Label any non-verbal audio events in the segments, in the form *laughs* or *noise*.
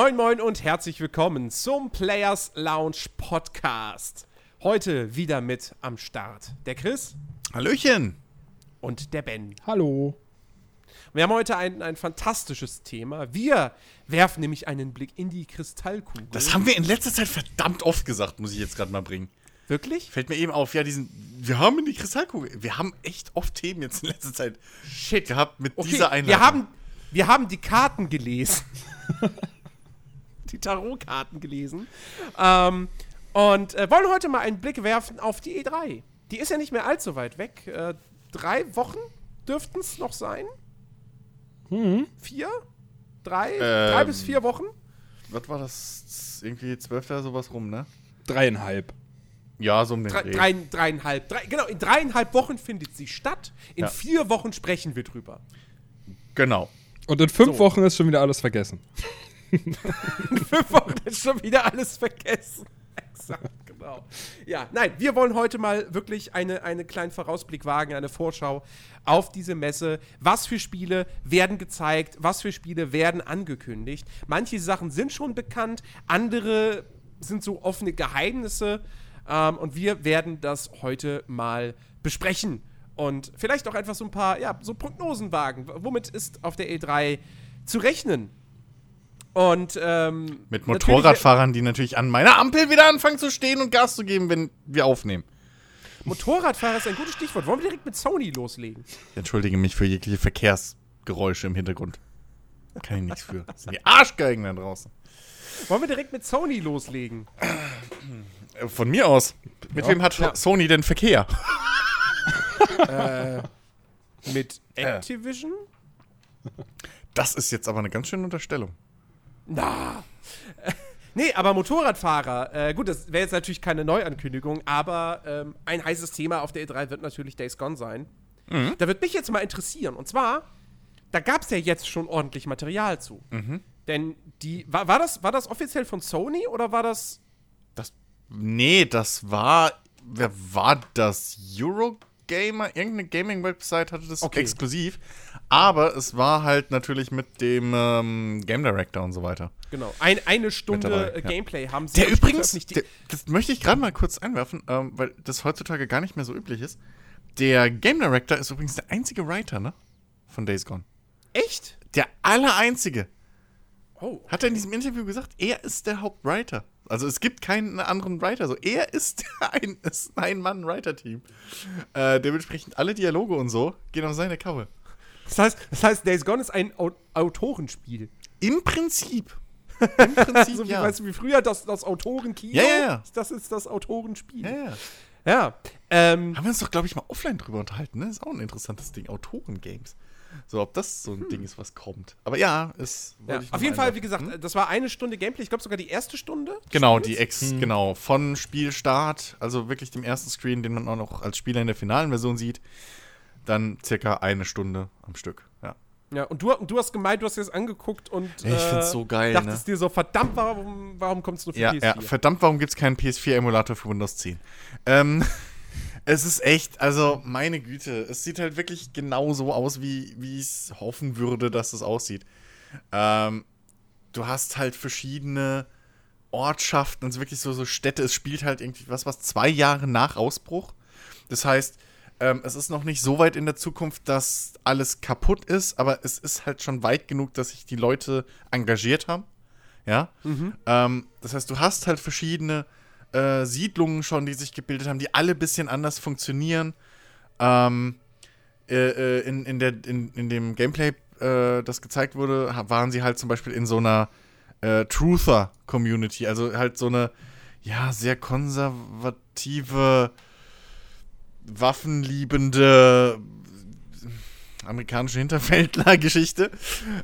Moin Moin und herzlich willkommen zum Players Lounge Podcast. Heute wieder mit am Start der Chris Hallöchen. und der Ben. Hallo. Wir haben heute ein, ein fantastisches Thema. Wir werfen nämlich einen Blick in die Kristallkugel. Das haben wir in letzter Zeit verdammt oft gesagt, muss ich jetzt gerade mal bringen. wirklich? Fällt mir eben auf, ja, diesen. Wir haben in die Kristallkugel. Wir haben echt oft Themen jetzt in letzter Zeit Shit. gehabt mit Okay, dieser Einladung. wir haben, wir haben die Karten gelesen. *laughs* die Tarotkarten gelesen. Ähm, und äh, wollen heute mal einen Blick werfen auf die E3. Die ist ja nicht mehr allzu weit weg. Äh, drei Wochen dürften es noch sein. Vier? Drei? drei Ähm, bis vier Wochen? Was war das? Irgendwie zwölfter sowas rum, ne? Dreieinhalb. Ja, so um den Drei, drei, dreieinhalb. Drei, genau, in dreieinhalb Wochen findet sie statt. In Ja. vier Wochen sprechen wir drüber. Genau. Und in fünf So. Wochen ist schon wieder alles vergessen. Fünf Wochen schon wieder alles vergessen. *laughs* Exakt, genau. Ja, nein, wir wollen heute mal wirklich eine, eine kleinen Vorausblick wagen, eine Vorschau auf diese Messe. Was für Spiele werden gezeigt, was für Spiele werden angekündigt. Manche Sachen sind schon bekannt, andere sind so offene Geheimnisse. Ähm, und wir werden das heute mal besprechen. Und vielleicht auch einfach so ein paar, ja, so Prognosen wagen. Womit ist auf der E3 zu rechnen? Und ähm, Mit Motorradfahrern, die natürlich an meiner Ampel wieder anfangen zu stehen und Gas zu geben, wenn wir aufnehmen. Motorradfahrer ist ein gutes Stichwort. Wollen wir direkt mit Sony loslegen? Ich entschuldige mich für jegliche Verkehrsgeräusche im Hintergrund. Kann ich nichts für. Das sind die *laughs* Arschgeigen da draußen. Wollen wir direkt mit Sony loslegen? Äh, Von mir aus. Mit wem hat Ja. Sony denn Verkehr? *laughs* Mit Activision? Das ist jetzt aber eine ganz schöne Unterstellung. Na. *laughs* Nee, aber Motorradfahrer, äh, gut, das wäre jetzt natürlich keine Neuankündigung, aber ähm, ein heißes Thema auf der E3 wird natürlich Days Gone sein. Da wird mich jetzt mal interessieren, und zwar, da gab es ja jetzt schon ordentlich Material zu. Denn die, war, war, das, war das offiziell von Sony oder war das Das. Nee, das war. Wer war das? Eurogamer? Irgendeine Gaming-Website hatte das Okay. exklusiv. Aber es war halt natürlich mit dem ähm, Game Director und so weiter. Genau, ein, eine Stunde dabei, äh, ja. Gameplay haben sie Der übrigens, der, das möchte ich gerade mal kurz einwerfen, ähm, weil das heutzutage gar nicht mehr so üblich ist. Der Game Director ist übrigens der einzige Writer, ne? Von Days Gone. Echt? Der aller einzige. Oh. Hat er in diesem Interview gesagt, er ist der Hauptwriter. Also es gibt keinen anderen Writer. So, er ist *laughs* ein, ist ein Mann-Writer-Team. Äh, dementsprechend alle Dialoge und so gehen auf seine Kappe. Das heißt, das heißt, Days Gone ist ein Au Autorenspiel. Im Prinzip. *laughs* Im Prinzip, So wie, ja. weißt du, wie früher das, das Autorenkino. Ja, ja, ja. Das ist das Autorenspiel. ja, ja. Ja. Ähm, Haben wir uns doch, glaube ich, mal offline drüber unterhalten, ne? Ist auch ein interessantes Ding. Autoren-Games. So, ob das so ein Ding ist, was kommt. Aber ja, wollte ja. Auf jeden Fall, wie gesagt, das war eine Stunde Gameplay. Ich glaube sogar die erste Stunde. Genau, die. Ex, genau. Von Spielstart, also wirklich dem ersten Screen, den man auch noch als Spieler in der finalen Version sieht, dann circa eine Stunde am Stück. Ja. Ja, und du, du hast gemeint, du hast dir das angeguckt und. Ich find's so geil, Dachtest ne? dir so, verdammt, warum, warum kommt es nur für Ja, PS4? ja, verdammt, warum gibt es keinen PS4-Emulator für Windows 10? Ähm, es ist echt, also meine Güte, es sieht halt wirklich genau so aus, wie wie ich es hoffen würde, dass es aussieht. Ähm, du hast halt verschiedene Ortschaften, also wirklich so, so Städte. Es spielt halt irgendwie was, was zwei Jahre nach Ausbruch. Das heißt, ähm, es ist noch nicht so weit in der Zukunft, dass alles kaputt ist, aber es ist halt schon weit genug, dass sich die Leute engagiert haben. Ja. Ähm, das heißt, du hast halt verschiedene äh, Siedlungen schon, die sich gebildet haben, die alle ein bisschen anders funktionieren. Ähm, äh, äh, in, in, der, in, in dem Gameplay, äh, das gezeigt wurde, waren sie halt zum Beispiel in so einer äh, Truther-Community, also halt so eine, ja, sehr konservative, waffenliebende amerikanische Hinterfeldler-Geschichte.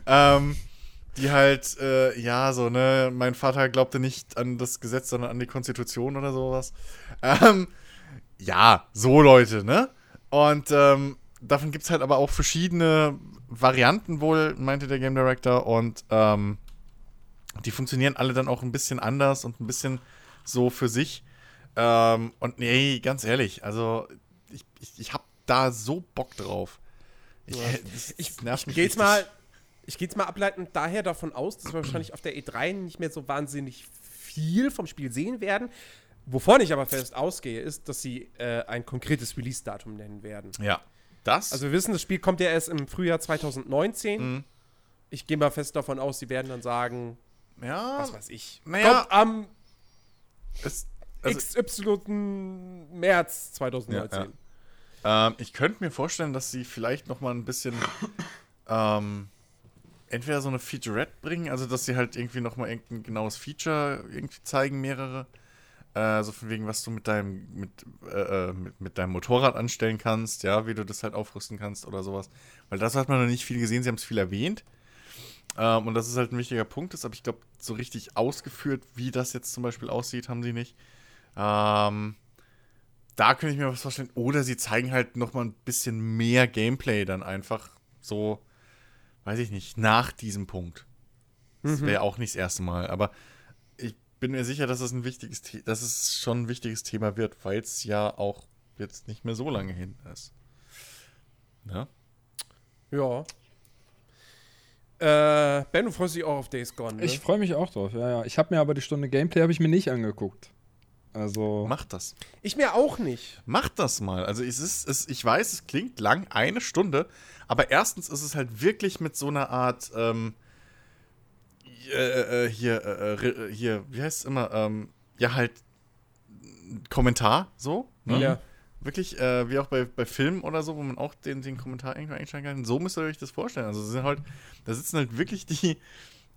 Ähm, die halt, äh, ja, so, ne, mein Vater glaubte nicht an das Gesetz, sondern an die Konstitution oder sowas. Ähm, ja, so Leute, ne? Und ähm, davon gibt es halt aber auch verschiedene Varianten wohl, meinte der Game Director. Und ähm, die funktionieren alle dann auch ein bisschen anders und ein bisschen so für sich. Ähm, und nee, ganz ehrlich, also ich, ich, ich hab da so Bock drauf. Ich, das Ich, nervt ich mich gehe jetzt mal, Ich gehe jetzt mal ableitend daher davon aus, dass wir wahrscheinlich auf der E3 nicht mehr so wahnsinnig viel vom Spiel sehen werden. Wovon ich aber fest ausgehe, ist, dass sie äh, ein konkretes Release-Datum nennen werden. Ja. Das? Also wir wissen, das Spiel kommt ja erst im Frühjahr 2019. Mhm. Ich gehe mal fest davon aus, sie werden dann sagen, ja. was weiß ich, Naja. kommt am Es, also, XY März 2019. Ja, Ähm, ich könnte mir vorstellen, dass sie vielleicht noch mal ein bisschen ähm, entweder so eine Featurette bringen, also dass sie halt irgendwie noch mal irgendein genaues Feature irgendwie zeigen, mehrere. Äh, so von wegen, was du mit deinem, mit, äh, äh, mit, mit deinem Motorrad anstellen kannst, ja, wie du das halt aufrüsten kannst oder sowas. Weil das hat man noch nicht viel gesehen, sie haben es viel erwähnt. Ähm, und das ist halt ein wichtiger Punkt ist, aber ich glaube, so richtig ausgeführt, wie das jetzt zum Beispiel aussieht, haben sie nicht. Ähm, da könnte ich mir was vorstellen. Oder sie zeigen halt noch mal ein bisschen mehr Gameplay dann einfach so, weiß ich nicht, nach diesem Punkt. Das wäre auch nicht das erste Mal. Aber ich bin mir sicher, dass es ein wichtiges, The dass es schon ein wichtiges Thema wird, weil es ja auch jetzt nicht mehr so lange hin ist. Ne? Ja. Äh, ben, du freust dich auch auf Days Gone, ne? Ich freue mich auch drauf, ja, ja. Ich habe mir aber die Stunde Gameplay habe ich mir nicht angeguckt. Also. Macht das. ich mir auch nicht. Macht das mal. Also es ist, es, ich weiß, es klingt lang, eine Stunde, aber erstens ist es halt wirklich mit so einer Art, ähm, äh, äh, hier, äh, äh, hier, wie heißt es immer, ähm, ja halt Kommentar, so, ne? Ja. Wirklich, äh, wie auch bei, bei Filmen oder so, wo man auch den, den Kommentar einsteigen kann. So müsst ihr euch das vorstellen. Also es sind halt, da sitzen halt wirklich die,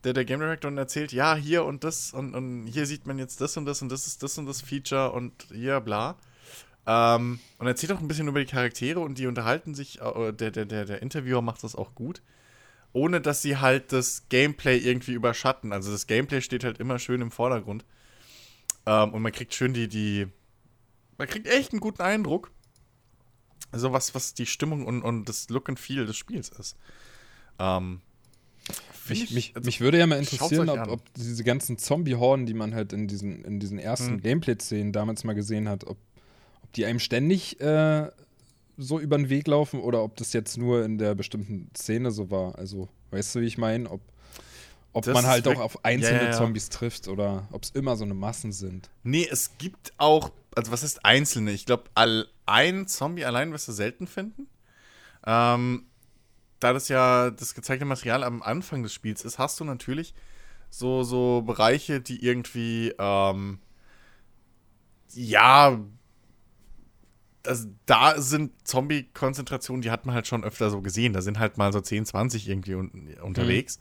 der, der Game Director und erzählt, ja, hier und das und, und hier sieht man jetzt das und das und das ist das und das Feature und hier, bla. Ähm, und erzählt auch ein bisschen über die Charaktere und die unterhalten sich, äh, der, der, der, der Interviewer macht das auch gut, ohne dass sie halt das Gameplay irgendwie überschatten. Also das Gameplay steht halt immer schön im Vordergrund. Ähm, und man kriegt schön die, die, man kriegt echt einen guten Eindruck. Also was, was die Stimmung und, und das Look and Feel des Spiels ist. Ähm, Mich, ich- mich, also, mich würde ja mal interessieren, ob, ob diese ganzen Zombie-Horden, die man halt in diesen, in diesen ersten Hm. Gameplay-Szenen damals mal gesehen hat, ob, ob die einem ständig äh, so über den Weg laufen oder ob das jetzt nur in der bestimmten Szene so war. Also, weißt du, wie ich meine? Ob, ob Das man halt auch auf einzelne Ja, ja. Zombies trifft oder ob es immer so eine Massen sind. Nee, es gibt auch, also was ist einzelne? Ich glaube, ein Zombie allein wirst du selten finden. Ähm, da das ja das gezeigte Material am Anfang des Spiels ist, hast du natürlich so, so Bereiche, die irgendwie, ähm, ja, das, da sind Zombie-Konzentrationen, die hat man halt schon öfter so gesehen. Da sind halt mal so 10, 20 irgendwie un unterwegs.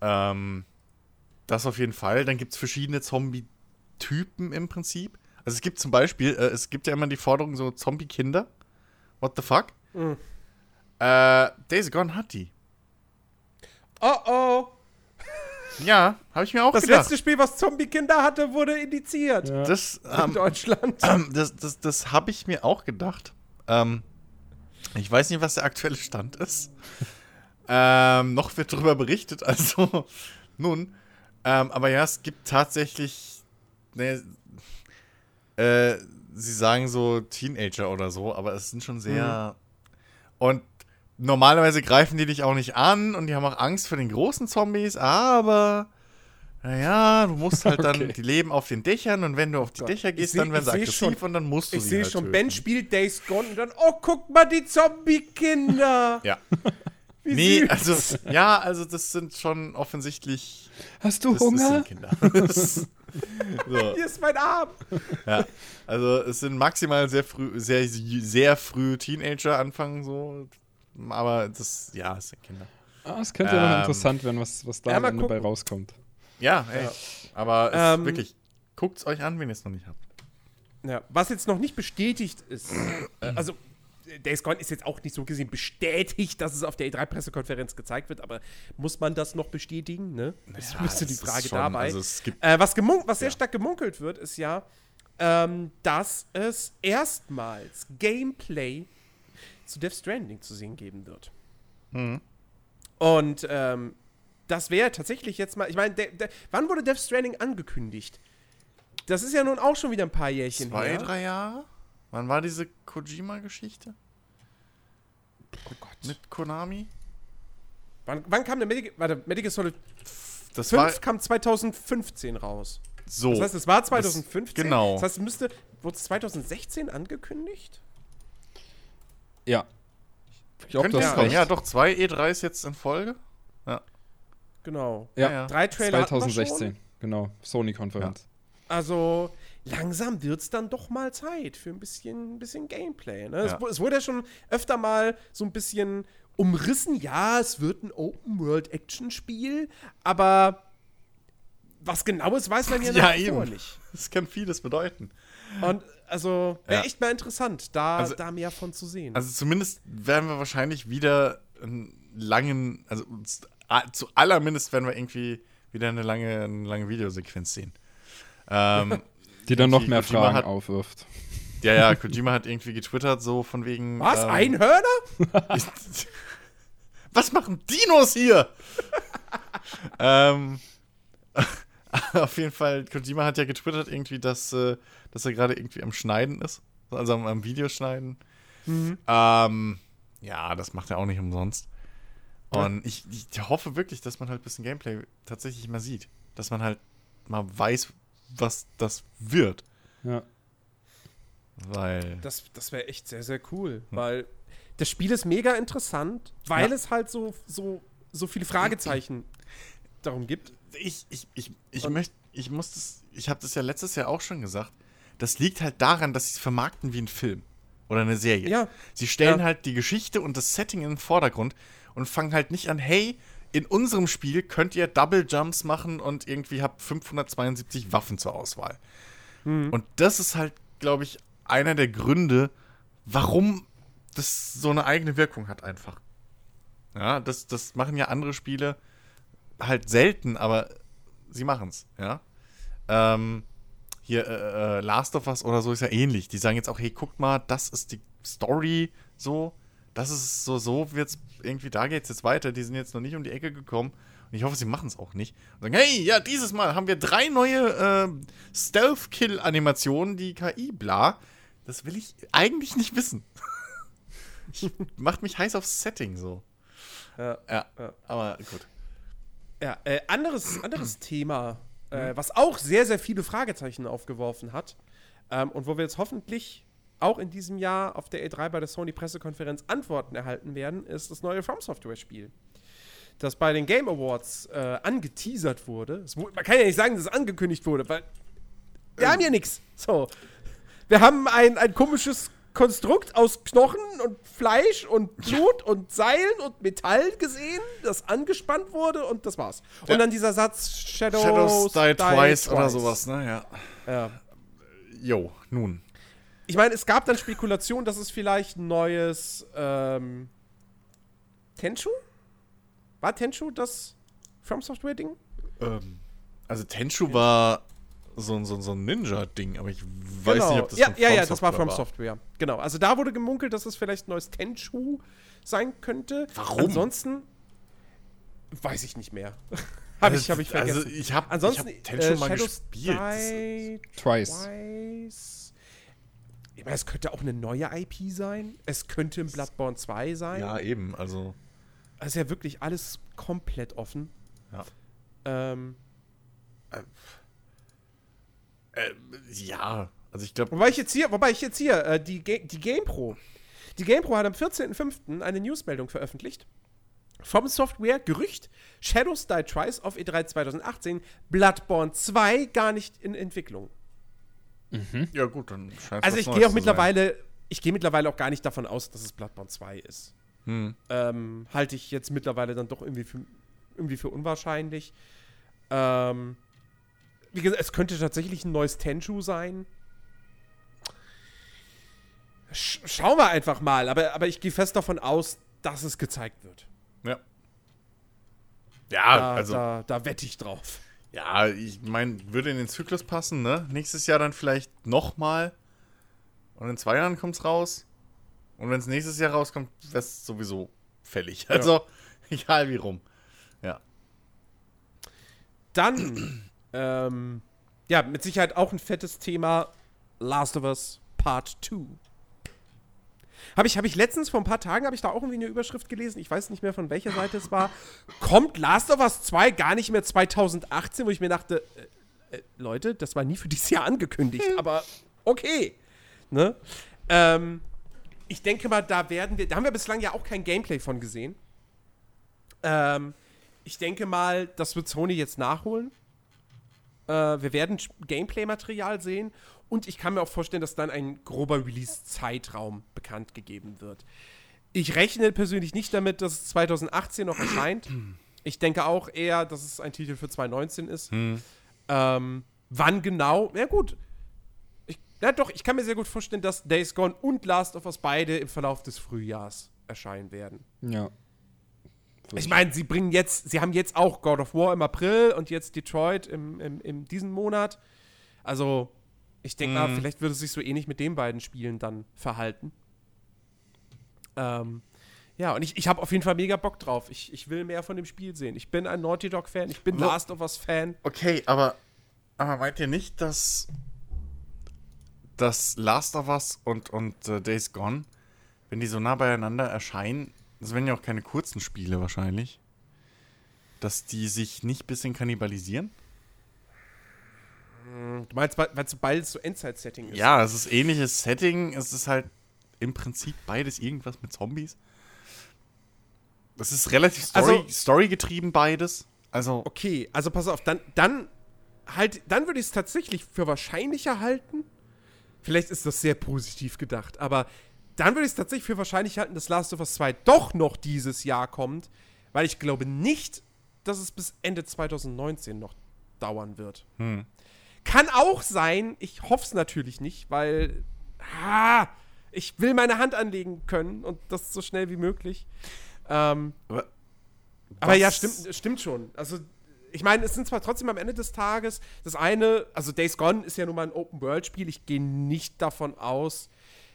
Ähm, das auf jeden Fall. Dann gibt es verschiedene Zombie-Typen im Prinzip. Also es gibt zum Beispiel, äh, es gibt ja immer die Forderung so Zombie-Kinder. What the fuck? Mhm. Äh, Days Gone hat die. Oh oh. Ja, habe ich mir auch Das gedacht. letzte Spiel, was Zombie-Kinder hatte, wurde indiziert. Das, In ähm, Deutschland. *clears throat* das, das, das habe ich mir auch gedacht. Ähm, ich weiß nicht, was der aktuelle Stand ist. *laughs* ähm, noch wird darüber berichtet, *laughs* also nun. Ähm, aber ja, es gibt tatsächlich. Ne, äh, sie sagen so Teenager oder so, aber es sind schon sehr. Und normalerweise greifen die dich auch nicht an und die haben auch Angst vor den großen Zombies, aber. Naja, du musst halt dann, *laughs* Okay. die leben auf den Dächern und wenn du auf die Gott. Dächer Ich gehst, seh- dann werden ich sie aggressiv schon- und dann musst du Ich sie sehe halt schon, töten. Ben spielt Days Gone und dann, oh, guck mal, die Zombie-Kinder. *laughs* Ja. Wie Nee, süß. also, ja, also das sind schon offensichtlich. Hast du Das, das Hunger? sind Kinder. Das- *laughs* so, Hier ist mein Arm. ja. Also es sind maximal sehr früh, sehr, sehr früh Teenager anfangen so. Aber das, ja, es sind Kinder. Ah, es könnte ja noch Ähm, interessant werden, was, was da ja, am bei rauskommt. Ja, ey. Ja. Aber es Ähm, wirklich, guckt es euch an, wenn ihr es noch nicht habt. Ja, was jetzt noch nicht bestätigt ist, äh, also Days Gone ist jetzt auch nicht so gesehen bestätigt, dass es auf der E3-Pressekonferenz gezeigt wird, aber muss man das noch bestätigen? Ne? Das ist ein bisschen die Frage schon- dabei. Also es gibt, Äh, was, was sehr Ja. stark gemunkelt wird, ist ja, ähm, dass es erstmals Gameplay zu Death Stranding zu sehen geben wird. Mhm. Und ähm, das wäre tatsächlich jetzt mal, ich meine, wann wurde Death Stranding angekündigt? Das ist ja nun auch schon wieder ein paar Jährchen zwei, her. drei Jahre? Wann war diese Kojima-Geschichte? Oh Gott. Mit Konami? Wann, wann kam der Medical, warte, Medical Solid Das 5 war kam 2015 raus. so. Das heißt, es war 2015. Das, genau. Das heißt, es müsste, wurde es 2016 angekündigt? Ja. Ich glaube, das ja, ja, doch, zwei E3s jetzt in Folge. Genau. Ja, ja. Drei Trailer hatten wir 2016. schon. Genau. Sony-Konferenz. Also langsam wird es dann doch mal Zeit für ein bisschen, ein bisschen Gameplay. Ne? Es, Ja. wu- es wurde ja schon öfter mal so ein bisschen umrissen. Ja, es wird ein Open-World-Action-Spiel, aber was genau ist, weiß man ja, Ja, wie eben. nicht. Das kann vieles bedeuten. Und also wäre Ja. echt mal interessant, da, Also- da mehr von zu sehen. Also zumindest werden wir wahrscheinlich wieder einen langen, also zu allermindest werden wir irgendwie wieder eine lange, eine lange Videosequenz sehen. Ähm, *laughs* Die dann noch Die mehr Kojima Fragen hat- aufwirft. ja, ja, *laughs* Kojima hat irgendwie getwittert, so von wegen. was? ähm, Einhörner? *laughs* Was machen Dinos hier? ähm, auf jeden Fall, Kojima hat ja getwittert irgendwie, dass, äh, dass er gerade irgendwie am Schneiden ist. Also am, am Videoschneiden. Ähm, ja, das macht er auch nicht umsonst. Und ich, ich hoffe wirklich, dass man halt ein bisschen Gameplay tatsächlich mal sieht. Dass man halt mal weiß, was das wird. Ja. Weil. Das, das wäre echt sehr, sehr cool, weil das Spiel ist mega interessant, weil Ja. es halt so, so, so viele Fragezeichen darum gibt. ich, ich, ich, ich Und- möchte, ich muss das, ich habe das ja letztes Jahr auch schon gesagt. Das liegt halt daran, dass sie es vermarkten wie ein Film oder eine Serie. Ja. Sie stellen Ja. halt die Geschichte und das Setting in den Vordergrund und fangen halt nicht an, hey, in unserem Spiel könnt ihr Double Jumps machen und irgendwie habt 572 Waffen zur Auswahl. Und das ist halt, glaube ich, einer der Gründe, warum das so eine eigene Wirkung hat einfach. Ja, das, das machen ja andere Spiele halt selten, aber sie machen es, ja. Ähm, hier, äh, äh, Last of Us oder so ist ja ähnlich. Die sagen jetzt auch, hey, guckt mal, das ist die Story so, das ist so, so wird's irgendwie, da geht's jetzt weiter. Die sind jetzt noch nicht um die Ecke gekommen. Und ich hoffe, sie machen es auch nicht. Und sagen, hey, ja, dieses Mal haben wir drei neue äh, Stealth-Kill-Animationen, die KI, bla. Das will ich eigentlich nicht wissen. *laughs* macht mich heiß aufs Setting so. Ja. Ja, Ja. aber gut. Ja, äh, anderes, anderes Thema, äh, was auch sehr, sehr viele Fragezeichen aufgeworfen hat ähm, und wo wir jetzt hoffentlich auch in diesem Jahr auf der E3 bei der Sony-Pressekonferenz Antworten erhalten werden, ist das neue From Software-Spiel. Das bei den Game Awards äh, angeteasert wurde. Man kann ja nicht sagen, dass es angekündigt wurde, weil wir haben hier nichts. So. Wir haben ein, ein komisches Konstrukt aus Knochen und Fleisch und Blut und Seilen und Metall gesehen, das angespannt wurde und das war's. Ja. Und dann dieser Satz Shadows, Shadows Die, twice, oder twice. sowas, ne? Ja. Ja. Jo, nun. Ich meine, es gab dann Spekulationen, dass es vielleicht ein neues ähm, Tenchu? War Tenchu das From Software Ding? Ähm, also Tenchu war so, ein- so, ein- so ein Ninja-Ding, aber ich weiß nicht, ob das ja, von ja, From ja, das war From Software. Genau. Also da wurde gemunkelt, dass es vielleicht ein neues Tenchu sein könnte. Warum? Ansonsten weiß ich nicht mehr. *laughs* habe ich, hab ich vergessen. Also ich habe Ansonsten ich hab Tenchu äh, mal Shadows gespielt. Die Twice. Twice. Ich meine, es könnte auch eine neue IP sein. Es könnte ein Bloodborne 2 sein. Ja, eben, also Also ja wirklich alles komplett offen. ja. Ähm, Äh, ja, also ich glaube, wobei ich jetzt hier, wobei ich jetzt hier, äh, die, Ga die GamePro. Die GamePro hat am 14.05. eine Newsmeldung veröffentlicht. From Software, Gerücht, Shadows Die Twice auf E E3 2018, Bloodborne 2 gar nicht in Entwicklung. ja gut, dann scheint Also ich gehe auch mittlerweile, ich gehe mittlerweile auch gar nicht davon aus, dass es Bloodborne 2 ist. Hm. Ähm, halte ich jetzt mittlerweile dann doch irgendwie für, irgendwie für unwahrscheinlich. Ähm, wie gesagt, es könnte tatsächlich ein neues Tenchu sein. Sch schauen wir einfach mal, aber, aber ich gehe fest davon aus, dass es gezeigt wird. Ja. Ja, Da, also da, da wette ich drauf. ja, ich meine, würde in den Zyklus passen, ne? Nächstes Jahr dann vielleicht nochmal und in zwei Jahren kommt's raus. Und wenn es nächstes Jahr rauskommt, wäre es sowieso fällig. Also, *laughs* egal wie rum. Ja. Dann, ähm, ja, mit Sicherheit auch ein fettes Thema: Last of Us Part 2. Habe ich, hab ich letztens, vor ein paar Tagen, habe ich da auch irgendwie eine Überschrift gelesen, ich weiß nicht mehr von welcher Seite es war. Kommt Last of Us 2 gar nicht mehr 2018, wo ich mir dachte, äh, äh, Leute, das war nie für dieses Jahr angekündigt, aber okay. Ne? Ähm, ich denke mal, da werden wir, da haben wir bislang ja auch kein Gameplay von gesehen. Ähm, ich denke mal, das wird Sony jetzt nachholen. Äh, wir werden Gameplay-Material sehen und ich kann mir auch vorstellen, dass dann ein grober Release-Zeitraum bekannt gegeben wird. Ich rechne persönlich nicht damit, dass es 2018 noch erscheint. Ich denke auch eher, dass es ein Titel für 2019 ist. Hm. Ähm, wann genau? Ja, gut. Ich, ja, doch, ich kann mir sehr gut vorstellen, dass Days Gone und Last of Us beide im Verlauf des Frühjahrs erscheinen werden. Ja. Ich meine, sie bringen jetzt, sie haben jetzt auch God of War im April und jetzt Detroit im, im, in diesem Monat. Also, ich denke mal, Mhm. vielleicht würde es sich so ähnlich mit den beiden Spielen dann verhalten. Ähm, ja, und ich, ich habe auf jeden Fall mega Bock drauf. Ich, ich will mehr von dem Spiel sehen. Ich bin ein Naughty Dog-Fan, ich bin Wo- Last of Us-Fan. Okay, aber, aber meint ihr nicht, dass, dass Last of Us und, und äh, Days Gone, wenn die so nah beieinander erscheinen, das werden ja auch keine kurzen Spiele wahrscheinlich, dass die sich nicht ein bisschen kannibalisieren? Du meinst, weil es beides so Endzeit-Setting ist? Ja, es ist ähnliches Setting, es ist halt im Prinzip beides irgendwas mit Zombies. Das ist relativ Story, Also- storygetrieben beides. Also, Okay, also pass auf, dann, dann halt, dann würde ich es tatsächlich für wahrscheinlicher halten. Vielleicht ist das sehr positiv gedacht, aber dann würde ich es tatsächlich für wahrscheinlich halten, dass Last of Us 2 doch noch dieses Jahr kommt, weil ich glaube nicht, dass es bis Ende 2019 noch dauern wird. hm. Kann auch sein, ich hoffe es natürlich nicht, weil ah, ich will meine Hand anlegen können und das so schnell wie möglich. Ähm, Aber, aber ja, stimmt, stimmt schon. Also, ich meine, es sind zwar trotzdem am Ende des Tages das eine, also Days Gone ist ja nun mal ein Open-World-Spiel. Ich gehe nicht davon aus,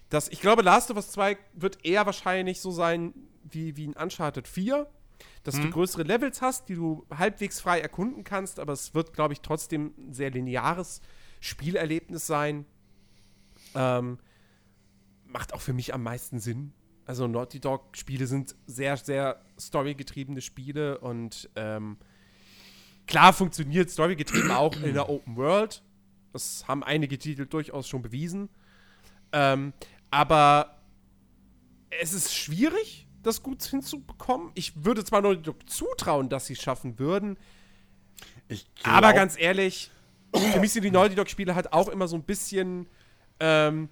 dass. Ich glaube, Last of Us 2 wird eher wahrscheinlich so sein wie, wie ein Uncharted 4. Dass du größere Levels hast, die du halbwegs frei erkunden kannst, aber es wird, glaube ich, trotzdem ein sehr lineares Spielerlebnis sein. Ähm, macht auch für mich am meisten Sinn. Also Naughty Dog-Spiele sind sehr, sehr storygetriebene Spiele und ähm, klar funktioniert storygetrieben auch in der *clears throat* Open World. Das haben einige Titel durchaus schon bewiesen. Ähm, aber es ist schwierig, das gut hinzubekommen. Ich würde zwar Dog zutrauen, dass sie es schaffen würden, ich aber ganz ehrlich, für mich sind die Naughty Dog-Spiele halt auch immer so ein bisschen ähm,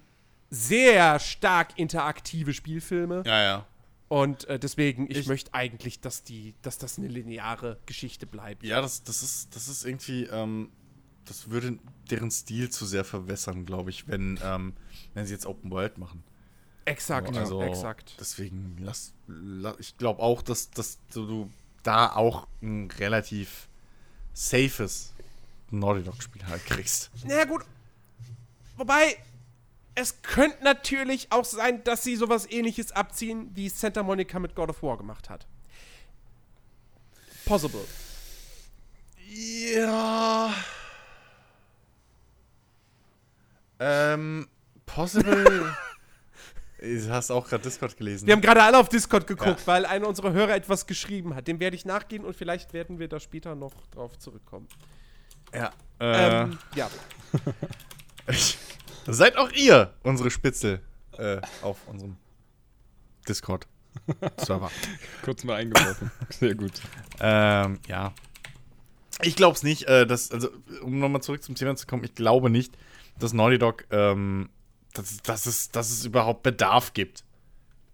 sehr stark interaktive Spielfilme. Ja, ja. Und äh, deswegen, ich, Ich- möchte eigentlich, dass, die, dass das eine lineare Geschichte bleibt. Ja, das, das, ist, das ist irgendwie, ähm, das würde deren Stil zu sehr verwässern, glaube ich, wenn, ähm, wenn sie jetzt Open World machen. Exakt, also, exakt. Deswegen, lass, la- ich glaube auch, dass, dass du da auch ein relativ safes Naughty Dog-Spiel halt kriegst. Na ja, gut. Wobei, es könnte natürlich auch sein, dass sie sowas ähnliches abziehen, wie Santa Monica mit God of War gemacht hat. Possible. Ja. ähm, possible. *laughs* du hast auch gerade Discord gelesen. Wir haben gerade alle auf Discord geguckt, Ja. weil einer unserer Hörer etwas geschrieben hat. Dem werde ich nachgehen und vielleicht werden wir da später noch drauf zurückkommen. ja. Äh, Ähm, ja. *laughs* Seid auch ihr unsere Spitzel äh, auf unserem Discord-Server. *laughs* Kurz mal eingeworfen. Sehr gut. ähm, ja. Ich glaube es nicht, äh, dass, also, um nochmal zurück zum Thema zu kommen, ich glaube nicht, dass Naughty Dog, ähm, dass, dass, es, dass es überhaupt Bedarf gibt,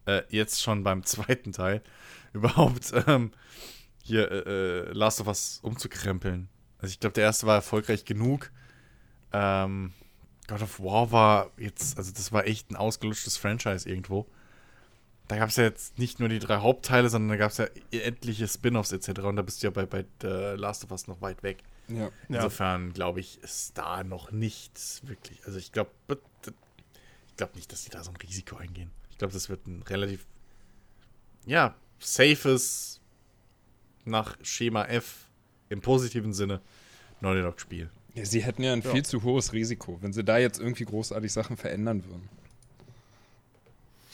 äh, jetzt schon beim *laughs* zweiten Teil, überhaupt ähm, hier äh, äh, Last of Us umzukrempeln. Also ich glaube, der erste war erfolgreich genug. Ähm, God of War war jetzt, also das war echt ein ausgelutschtes Franchise irgendwo. Da gab es ja jetzt nicht nur die drei Hauptteile, sondern da gab es ja etliche Spin-offs etc. Und da bist du ja bei, bei äh, Last of Us noch weit weg. Ja. Insofern glaube ich, ist da noch nichts wirklich. Also ich glaube, ich glaube nicht, dass die da so ein Risiko eingehen. Ich glaube, das wird ein relativ, ja, safes nach Schema F im positiven Sinne Naughty Dog Spiel. Ja, sie hätten ja ein Ja. viel zu hohes Risiko, wenn sie da jetzt irgendwie großartig Sachen verändern würden.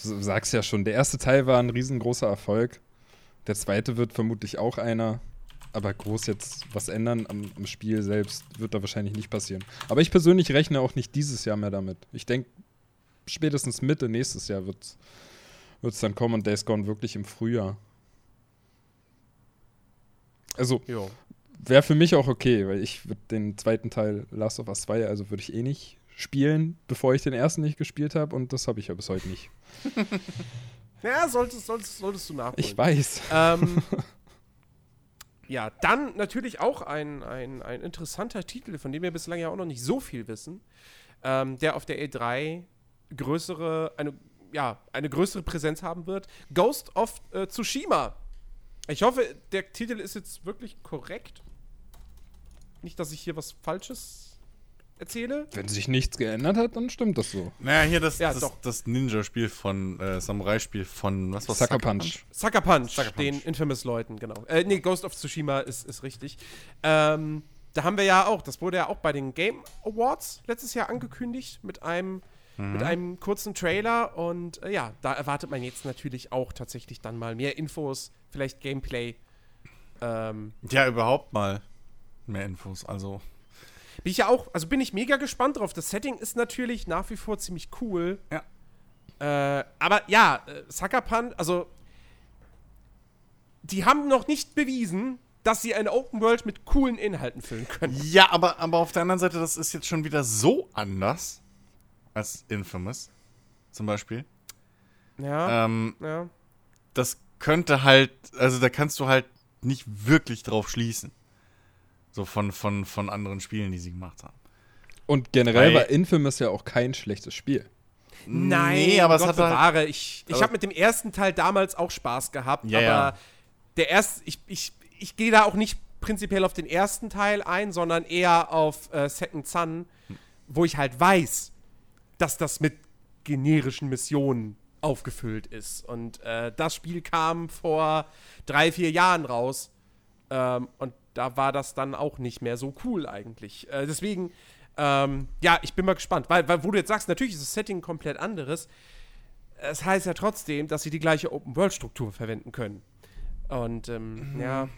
Du sagst ja schon, der erste Teil war ein riesengroßer Erfolg. Der zweite wird vermutlich auch einer. Aber groß jetzt was ändern am, am Spiel selbst wird da wahrscheinlich nicht passieren. Aber ich persönlich rechne auch nicht dieses Jahr mehr damit. Ich denke, spätestens Mitte nächstes Jahr wird es dann kommen und Days Gone wirklich im Frühjahr. Also, wäre für mich auch okay, weil ich würde den zweiten Teil Last of Us 2, also würde ich eh nicht spielen, bevor ich den ersten nicht gespielt habe und das habe ich ja bis heute nicht. *laughs* Ja, solltest, solltest, solltest du nachholen. Ich weiß. Ähm, *laughs* ja, dann natürlich auch ein, ein, ein interessanter Titel, von dem wir bislang ja auch noch nicht so viel wissen, ähm, der auf der E3 größere, eine, ja, eine größere Präsenz haben wird. Ghost of äh, Tsushima. Ich hoffe, der Titel ist jetzt wirklich korrekt. Nicht, dass ich hier was Falsches erzähle. Wenn sich nichts geändert hat, dann stimmt das so. Naja, hier das, Ja, das, doch. das Ninja-Spiel von, äh, Samurai-Spiel von, was war's? Sucker Punch. Sucker Punch, Sucker Punch. den Infamous-Leuten, genau. Äh, nee, Ghost of Tsushima ist, ist richtig. Ähm, da haben wir ja auch, das wurde ja auch bei den Game Awards letztes Jahr angekündigt mit einem, mit einem kurzen Trailer und äh, ja, da erwartet man jetzt natürlich auch tatsächlich dann mal mehr Infos, vielleicht Gameplay. Ähm, Ja, überhaupt mal mehr Infos. Also, bin ich ja auch, also bin ich mega gespannt drauf. Das Setting ist natürlich nach wie vor ziemlich cool. ja. Äh, aber ja, äh, Sucker Punch, also die haben noch nicht bewiesen, dass sie eine Open World mit coolen Inhalten füllen können. Ja, aber, aber auf der anderen Seite, das ist jetzt schon wieder so anders als Infamous zum Beispiel. Ja, Ähm, ja. das könnte halt, also da kannst du halt nicht wirklich drauf schließen. So von, von, von anderen Spielen, die sie gemacht haben. Und generell Weil- war Infamous ja auch kein schlechtes Spiel. Nein, Nee, aber es Gott hat halt- bewahre. Ich, ich aber- habe mit dem ersten Teil damals auch Spaß gehabt, Ja, aber ja. der erste, ich, ich, ich gehe da auch nicht prinzipiell auf den ersten Teil ein, sondern eher auf äh, Second Son, wo ich halt weiß, dass das mit generischen Missionen aufgefüllt ist. Und äh, das Spiel kam vor drei, vier Jahren raus. Ähm, und da war das dann auch nicht mehr so cool eigentlich. Äh, deswegen, ähm, ja, ich bin mal gespannt. Weil, weil, wo du jetzt sagst, natürlich ist das Setting komplett anderes. Es heißt ja trotzdem, dass sie die gleiche Open-World-Struktur verwenden können. Und ähm, ja,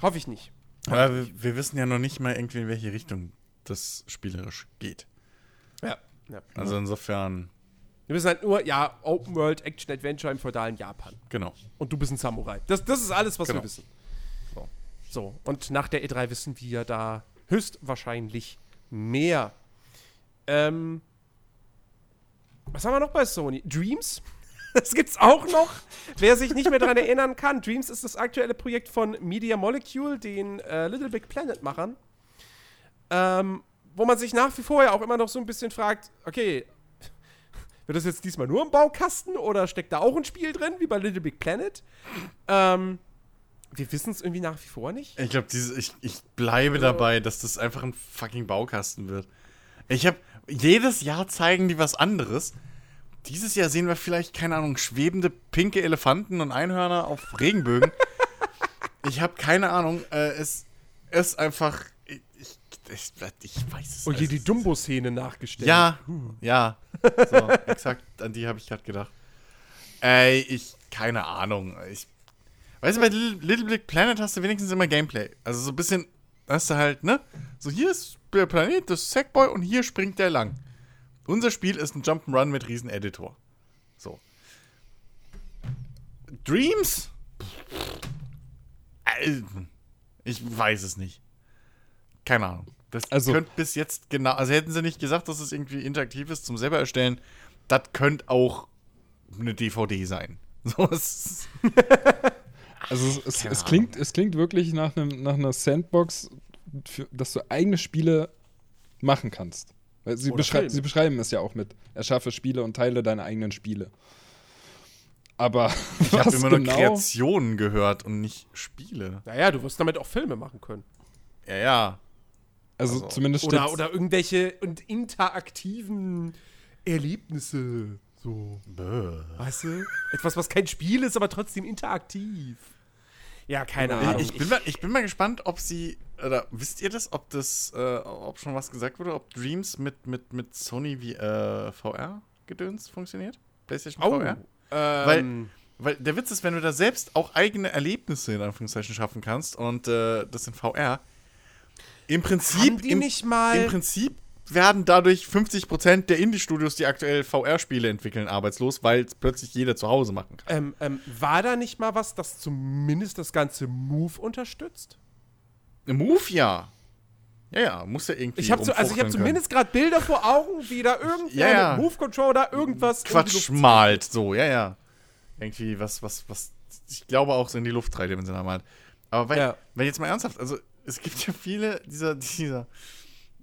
hoffe ich nicht. Aber wir, wir wissen ja noch nicht mal irgendwie, in welche Richtung das spielerisch geht. Ja. Ja. Also insofern, Wir wissen halt nur, ja, Open-World, Action-Adventure im feudalen Japan. genau. Und du bist ein Samurai. Das, das ist alles, was Genau. wir wissen. So. so, und nach der E3 wissen wir da höchstwahrscheinlich mehr. Ähm, was haben wir noch bei Sony? Dreams? *laughs* Das gibt's auch noch. Wer sich nicht mehr daran erinnern kann, Dreams ist das aktuelle Projekt von Media Molecule, den äh, Little Big Planet Machern. Ähm, wo man sich nach wie vor ja auch immer noch so ein bisschen fragt, okay, wird das jetzt diesmal nur im Baukasten oder steckt da auch ein Spiel drin, wie bei Little Big Planet? Ähm, wir wissen es irgendwie nach wie vor nicht. Ich glaube, ich, ich bleibe dabei, dass das einfach ein fucking Baukasten wird. Ich habe jedes Jahr zeigen die was anderes. Dieses Jahr sehen wir vielleicht, keine Ahnung, schwebende pinke Elefanten und Einhörner auf Regenbögen. *laughs* ich habe keine Ahnung. Äh, es ist einfach. Ich, ich, weiß es Und hier nicht. die Dumbo-Szene nachgestellt. Ja, ja. So, *laughs* exakt, an die habe ich gerade gedacht. Ey, ich, keine Ahnung. Ich, weißt du, bei Little, Big Planet hast du wenigstens immer Gameplay. Also so ein bisschen, hast du halt, ne? So, hier ist der Planet, das ist Sackboy und hier springt der lang. Unser Spiel ist ein Jump'n'Run mit riesen Editor. So. Dreams? Ich weiß es nicht. Keine Ahnung. Das Also- könnte bis jetzt genau. Also hätten sie nicht gesagt, dass es irgendwie interaktiv ist zum selber erstellen, das könnte auch eine DVD sein. *laughs* So ist. *laughs* Also es, es, es, klingt, es klingt wirklich nach, einem, nach einer Sandbox, für, dass du eigene Spiele machen kannst. Weil sie, beschrei sie beschreiben es ja auch mit, erschaffe Spiele und teile deine eigenen Spiele. Aber *laughs* Ich habe was immer nur genau, Kreationen gehört und nicht Spiele. Naja, du wirst damit auch Filme machen können. Ja, ja. Also, also- zumindest Oder, oder irgendwelche und interaktiven Erlebnisse. So. Bäh. Weißt du? Etwas, was kein Spiel ist, aber trotzdem interaktiv. Ja, keine Ja, Ahnung. Ich, ich, bin mal, ich bin mal gespannt, ob sie. Oder wisst ihr das, ob das, äh, ob schon was gesagt wurde, ob Dreams mit, mit, mit Sony wie äh, VR-Gedöns funktioniert? PlayStation Oh. VR. Ähm, Weil der Witz ist, wenn du da selbst auch eigene Erlebnisse in Anführungszeichen schaffen kannst und äh, das in VR, im Prinzip, im, im Prinzip werden dadurch 50% der Indie-Studios, die aktuell VR-Spiele entwickeln, arbeitslos, weil es plötzlich jeder zu Hause machen kann. Ähm, ähm, war da nicht mal was, das zumindest das ganze Move unterstützt? Move ja. Ja, ja, muss ja irgendwie. Ich habe so, also ich habe zumindest gerade Bilder vor Augen, wie da irgendwer Ja, ja. mit Move Controller irgendwas Quatsch malt, so, ja, ja. Irgendwie was, was, was, ich glaube auch so in die Luft dreidimensional malt. Aber weil, Ja. weil jetzt mal ernsthaft, also es gibt ja viele dieser, dieser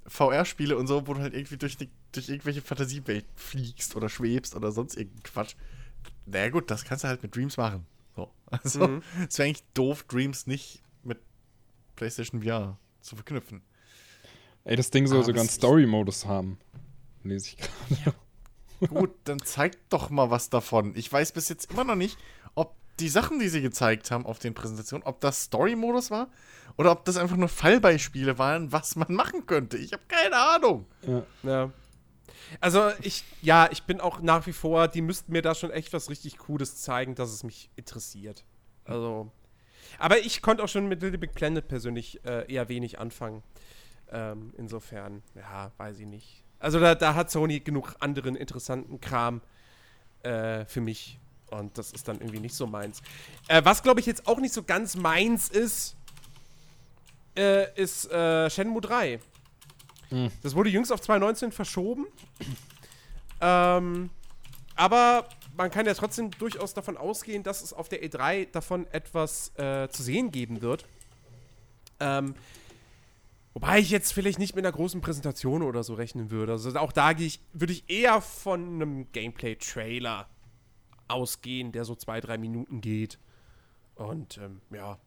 VR-Spiele und so, wo du halt irgendwie durch, die, durch irgendwelche Fantasiewelt fliegst oder schwebst oder sonst irgendeinen Quatsch. Naja gut, das kannst du halt mit Dreams machen. So. Also, Mhm. es wäre eigentlich doof, Dreams nicht mit PlayStation VR zu verknüpfen. Ey, das Ding soll Ah, sogar einen Story-Modus haben. Lese ich gerade. Gut, dann zeigt doch mal was davon. Ich weiß bis jetzt immer noch nicht, die Sachen, die sie gezeigt haben auf den Präsentationen, ob das Story-Modus war oder ob das einfach nur Fallbeispiele waren, was man machen könnte. Ich habe keine Ahnung. Ja. Ja. Also ich, ja, ich bin auch nach wie vor, die müssten mir da schon echt was richtig Cooles zeigen, dass es mich interessiert. Also, aber ich konnte auch schon mit Little Big Planet persönlich äh, eher wenig anfangen. Ähm, insofern, ja, weiß ich nicht. Also da, da hat Sony genug anderen interessanten Kram äh, für mich. Und das ist dann irgendwie nicht so meins. Äh, was, glaube ich, jetzt auch nicht so ganz meins ist, äh, ist äh, Shenmue 3. Das wurde jüngst auf 2019 verschoben. *clears throat* ähm, aber man kann ja trotzdem durchaus davon ausgehen, dass es auf der E3 davon etwas äh, zu sehen geben wird. Ähm, wobei ich jetzt vielleicht nicht mit einer großen Präsentation oder so rechnen würde. Also auch da gehe ich, würde ich eher von einem Gameplay-Trailer ausgehen, der so zwei, drei Minuten geht. Und ähm, ja,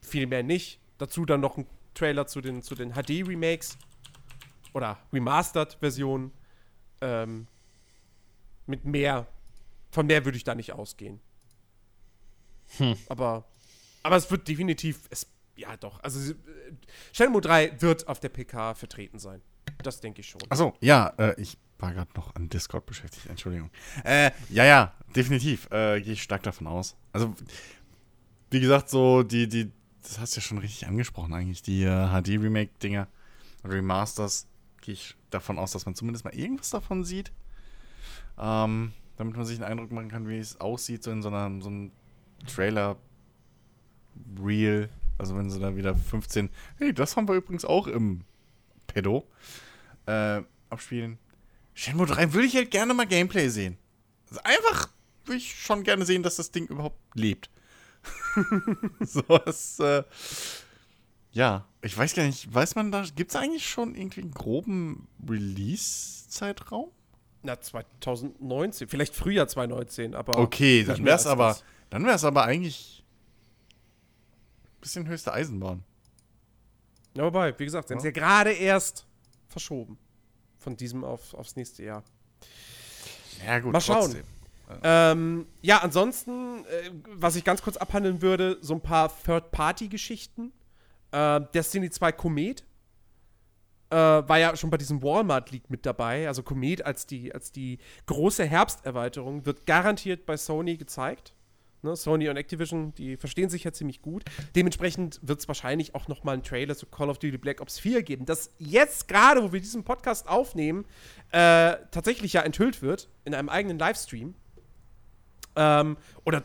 viel mehr nicht. Dazu dann noch ein Trailer zu den, zu den HD-Remakes oder Remastered-Versionen. Ähm, mit mehr. Von mehr würde ich da nicht ausgehen. Aber, aber es wird definitiv. Es, ja, doch. Also, äh, Shenmue 3 wird auf der PK vertreten sein. Das denke ich schon. Achso, ja, äh, ich war gerade noch an Discord beschäftigt, Entschuldigung. Äh, ja, ja, definitiv. Äh, Gehe ich stark davon aus. Also, wie gesagt, so die, die, das hast du ja schon richtig angesprochen eigentlich, die äh, HD-Remake-Dinger, Remasters, gehe ich davon aus, dass man zumindest mal irgendwas davon sieht. Ähm, damit man sich einen Eindruck machen kann, wie es aussieht, so in so, einer, so einem Trailer-Reel. Also wenn sie da wieder 15, hey, das haben wir übrigens auch im Pedo äh, abspielen. Shenmue 3 würde ich halt gerne mal Gameplay sehen. Also einfach würde ich schon gerne sehen, dass das Ding überhaupt lebt. *laughs* so was, äh, ja, ich weiß gar nicht, weiß man da, gibt es eigentlich schon irgendwie einen groben Release-Zeitraum? Na, 2019. Vielleicht Frühjahr 2019, aber. Okay, dann wäre es aber, das. dann wäre es aber eigentlich ein bisschen höchste Eisenbahn. Ja, wobei, wie gesagt, sie haben es ja gerade erst verschoben. Von diesem auf, aufs nächste Jahr. Ja gut, Mal schauen. trotzdem. Ähm, ja, ansonsten, äh, was ich ganz kurz abhandeln würde, so ein paar Third-Party-Geschichten. Äh, Destiny 2 Komet äh, war ja schon bei diesem Walmart-Leak mit dabei. Also Komet als die, als die große Herbsterweiterung wird garantiert bei Sony gezeigt. Ne, Sony und Activision, die verstehen sich ja ziemlich gut. Dementsprechend wird es wahrscheinlich auch noch mal einen Trailer zu Call of Duty Black Ops 4 geben, das jetzt gerade, wo wir diesen Podcast aufnehmen, äh, tatsächlich ja enthüllt wird in einem eigenen Livestream. Ähm, oder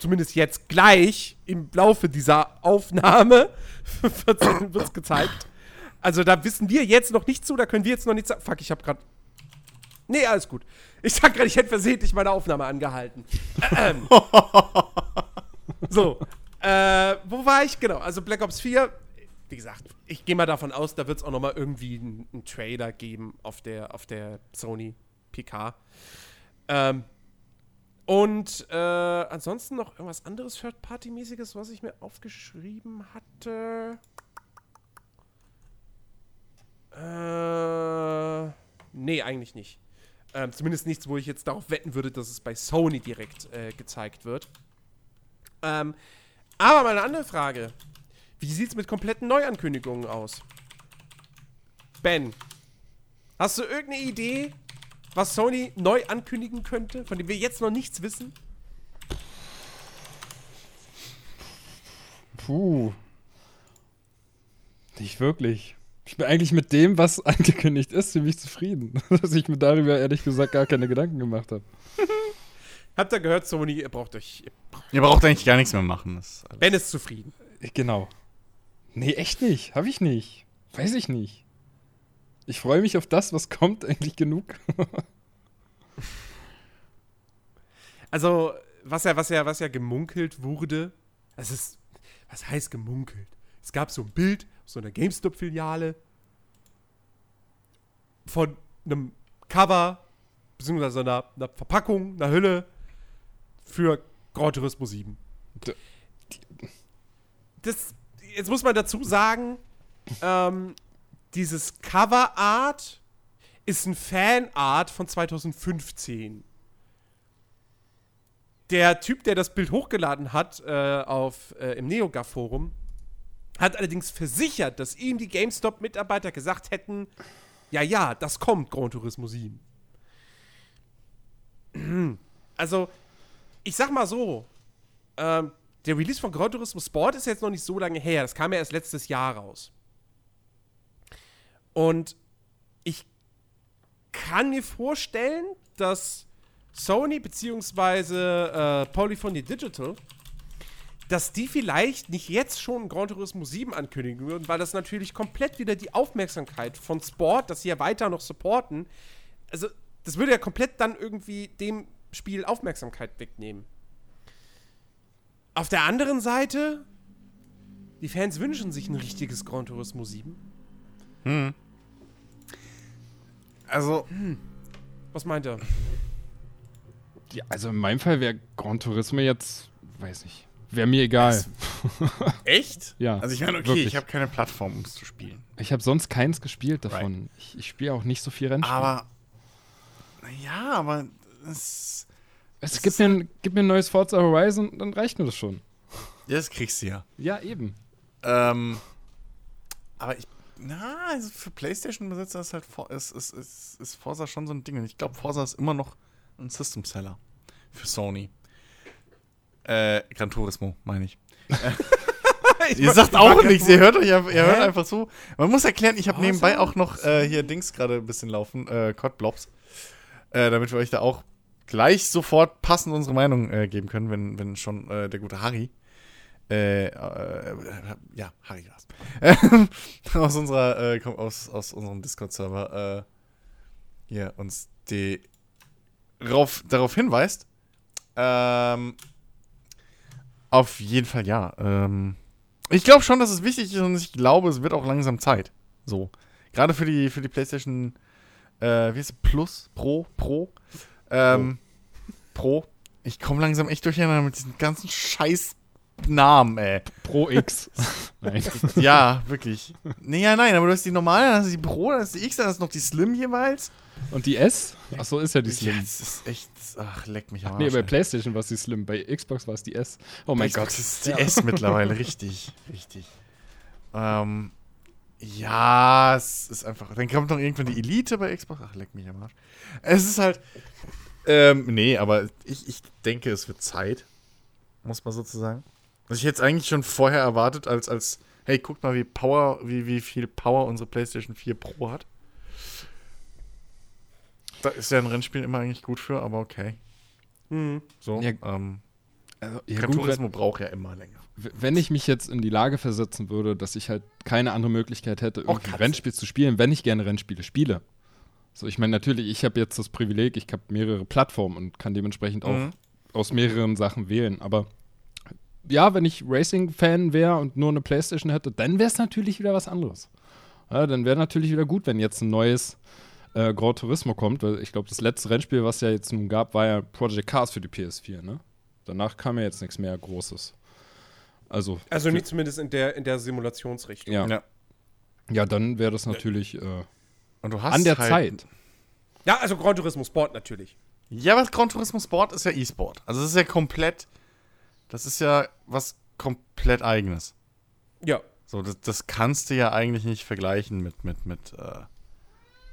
zumindest jetzt gleich im Laufe dieser Aufnahme *laughs* wird es gezeigt. Also da wissen wir jetzt noch nicht zu, da können wir jetzt noch nicht sagen. Fuck, ich hab grad. Nee, alles gut. Ich sag gerade, ich hätte versehentlich meine Aufnahme angehalten. Ähm. *laughs* so. Äh, wo war ich? Genau, also Black Ops 4. Wie gesagt, ich gehe mal davon aus, da wird es auch noch mal irgendwie einen, einen Trailer geben auf der, auf der Sony PK. Ähm, und äh, ansonsten noch irgendwas anderes Third-Party-mäßiges, was ich mir aufgeschrieben hatte. Äh, nee, eigentlich nicht. Ähm, zumindest nichts, wo ich jetzt darauf wetten würde, dass es bei Sony direkt äh, gezeigt wird. Ähm, aber meine andere Frage: Wie sieht es mit kompletten Neuankündigungen aus? Ben, hast du irgendeine Idee, was Sony neu ankündigen könnte, von dem wir jetzt noch nichts wissen? Puh. Nicht wirklich. Ich bin eigentlich mit dem, was *laughs* angekündigt ist, ziemlich zufrieden. *laughs* Dass ich mir darüber ehrlich gesagt gar keine Gedanken gemacht habe. *laughs* Habt ihr gehört, Sony, ihr braucht euch, ihr braucht, Ihr braucht eigentlich gar nichts mehr machen. Das ist alles- Ben ist zufrieden. Genau. Nee, echt nicht. Hab ich nicht. Weiß ich nicht. Ich freue mich auf das, was kommt, eigentlich genug. Also, was ja, was ja, was ja gemunkelt wurde, es ist, was heißt gemunkelt? Es gab so ein Bild so einer GameStop-Filiale von einem Cover, beziehungsweise einer, einer Verpackung, einer Hülle für Gran Turismo 7. D- Das, jetzt muss man dazu sagen, ähm, dieses Cover-Art ist ein Fanart von 2015 der Typ, der das Bild hochgeladen hat äh, auf, äh, im NeoGAF-Forum, hat allerdings versichert, dass ihm die GameStop-Mitarbeiter gesagt hätten, ja, ja, das kommt, Gran Turismo 7. Also, ich sag mal so, ähm, der Release von Gran Turismo Sport ist jetzt noch nicht so lange her. Das kam ja erst letztes Jahr raus. Und ich kann mir vorstellen, dass Sony beziehungsweise äh, Polyphony Digital, dass die vielleicht nicht jetzt schon Gran Turismo 7 ankündigen würden, weil das natürlich komplett wieder die Aufmerksamkeit von Sport, das sie ja weiter noch supporten, also das würde ja komplett dann irgendwie dem Spiel Aufmerksamkeit wegnehmen. Auf der anderen Seite, die Fans wünschen sich ein richtiges Gran Turismo 7. Also, Was meint er? Ja, also in meinem Fall wäre Gran Turismo jetzt, weiß nicht, wäre mir egal. *laughs* echt? Ja, Also ich meine, okay, wirklich. ich habe keine Plattform, um es zu spielen. Ich habe sonst keins gespielt davon. Ich, ich spiele auch nicht so viel Rennspiel. Aber, ja, aber es, es gibt mir, ein, gibt mir ein neues Forza Horizon, dann reicht mir das schon. ja, das kriegst du ja. Ja, eben. Ähm, aber ich, na, also für Playstation-Besitzer ist halt ist, ist, ist, ist Forza schon so ein Ding. Und ich glaube, Forza ist immer noch ein System-Seller für Sony. Äh, Gran Turismo, meine ich. *laughs* ihr sagt auch nichts, ihr hört euch einfach, ihr hört einfach zu. Man muss erklären, ich habe Forza? nebenbei auch noch äh, hier Dings gerade ein bisschen laufen, äh, Codblobs, äh, damit wir euch da auch gleich sofort passend unsere Meinung äh, geben können, wenn, wenn schon äh, der gute Harry äh, äh, ja, Harry war's. *laughs* aus unserer, äh, komm, aus, aus unserem Discord-Server, äh, hier uns die rauf, darauf hinweist. Ähm, auf jeden Fall ja. Ähm, ich glaube schon, dass es wichtig ist und ich glaube, es wird auch langsam Zeit. So. Gerade für die, für die PlayStation, äh, wie heißt es? Plus, Pro, Pro. Ähm, Pro. Ich komme langsam echt durcheinander mit diesen ganzen scheiß Namen, ey. Pro X. *laughs* Nein. Ja, wirklich. Nee, ja, nein, aber du hast die normale, dann hast du die Pro, dann hast du die X, dann hast du noch die Slim jeweils. Und die S? Achso, ist ja die Ja, Slim. das ist echt, ach, leck mich am Nee, Arsch, bei ey. PlayStation war es die Slim, bei Xbox war es die S. Oh mein Bei Gott. Das ist die S mittlerweile, richtig, richtig. Ähm, ja, es ist einfach. Dann kommt noch irgendwann die Elite bei Xbox. Ach, leck mich am Arsch. Es ist halt. Ähm, nee, aber ich, ich denke, es wird Zeit. Muss man sozusagen. Was ich jetzt eigentlich schon vorher erwartet, als, als, hey, guck mal, wie Power, wie, wie viel Power unsere PlayStation 4 Pro hat. Da ist ja ein Rennspiel immer eigentlich gut für, aber okay. Hm. So. Ja, ähm, Also, ja, Gran braucht ja immer länger. wenn ich mich jetzt in die Lage versetzen würde, dass ich halt keine andere Möglichkeit hätte, irgendwie du. Rennspiel zu spielen, wenn ich gerne Rennspiele spiele. So, ich meine, natürlich, ich habe jetzt das Privileg, ich habe mehrere Plattformen und kann dementsprechend auch Mhm. aus mehreren Sachen wählen. Aber ja, wenn ich Racing-Fan wäre und nur eine Playstation hätte, dann wäre es natürlich wieder was anderes. Ja, dann wäre natürlich wieder gut, wenn jetzt ein neues äh, Gran Turismo kommt, weil ich glaube, das letzte Rennspiel, was ja jetzt nun gab, war ja Project Cars für die PS4, ne? Danach kam ja jetzt nichts mehr Großes. Also, Also nicht zumindest in der, in der Simulationsrichtung. ja. Ja. ja. dann wäre das natürlich äh, Und du hast an der halt, Zeit. Ja, also Gran Turismo Sport natürlich. Ja, aber Gran Turismo Sport ist ja E-Sport. Also das ist ja komplett, das ist ja was komplett eigenes. Ja. So, das, das kannst du ja eigentlich nicht vergleichen mit, mit, mit, äh,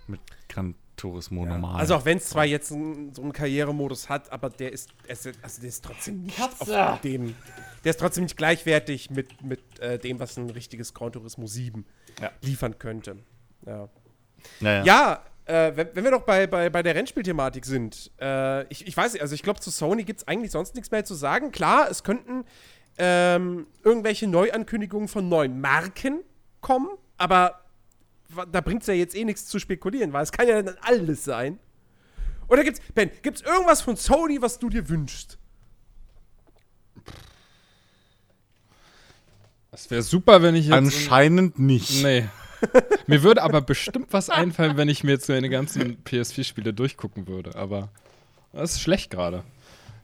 mit Gran Turismo normal. Also auch wenn es zwar jetzt ein, so einen Karrieremodus hat, aber der ist, also der ist trotzdem nicht auf dem, der ist trotzdem nicht gleichwertig mit, mit äh, dem, was ein richtiges Gran Turismo 7 Ja. liefern könnte. Ja, naja. ja äh, wenn, wenn wir doch bei, bei, bei der Rennspielthematik sind, äh, ich, ich weiß nicht, also ich glaube, zu Sony gibt es eigentlich sonst nichts mehr zu sagen. Klar, es könnten ähm, irgendwelche Neuankündigungen von neuen Marken kommen, aber da bringt es ja jetzt eh nichts zu spekulieren, weil es kann ja dann alles sein. Oder gibt's, Ben, gibt's irgendwas von Sony, was du dir wünschst? Das wäre super, wenn ich jetzt. Anscheinend nicht. Nee. *laughs* mir würde aber bestimmt was einfallen, wenn ich mir jetzt meine ganzen PS4-Spiele durchgucken würde. Aber das ist schlecht gerade.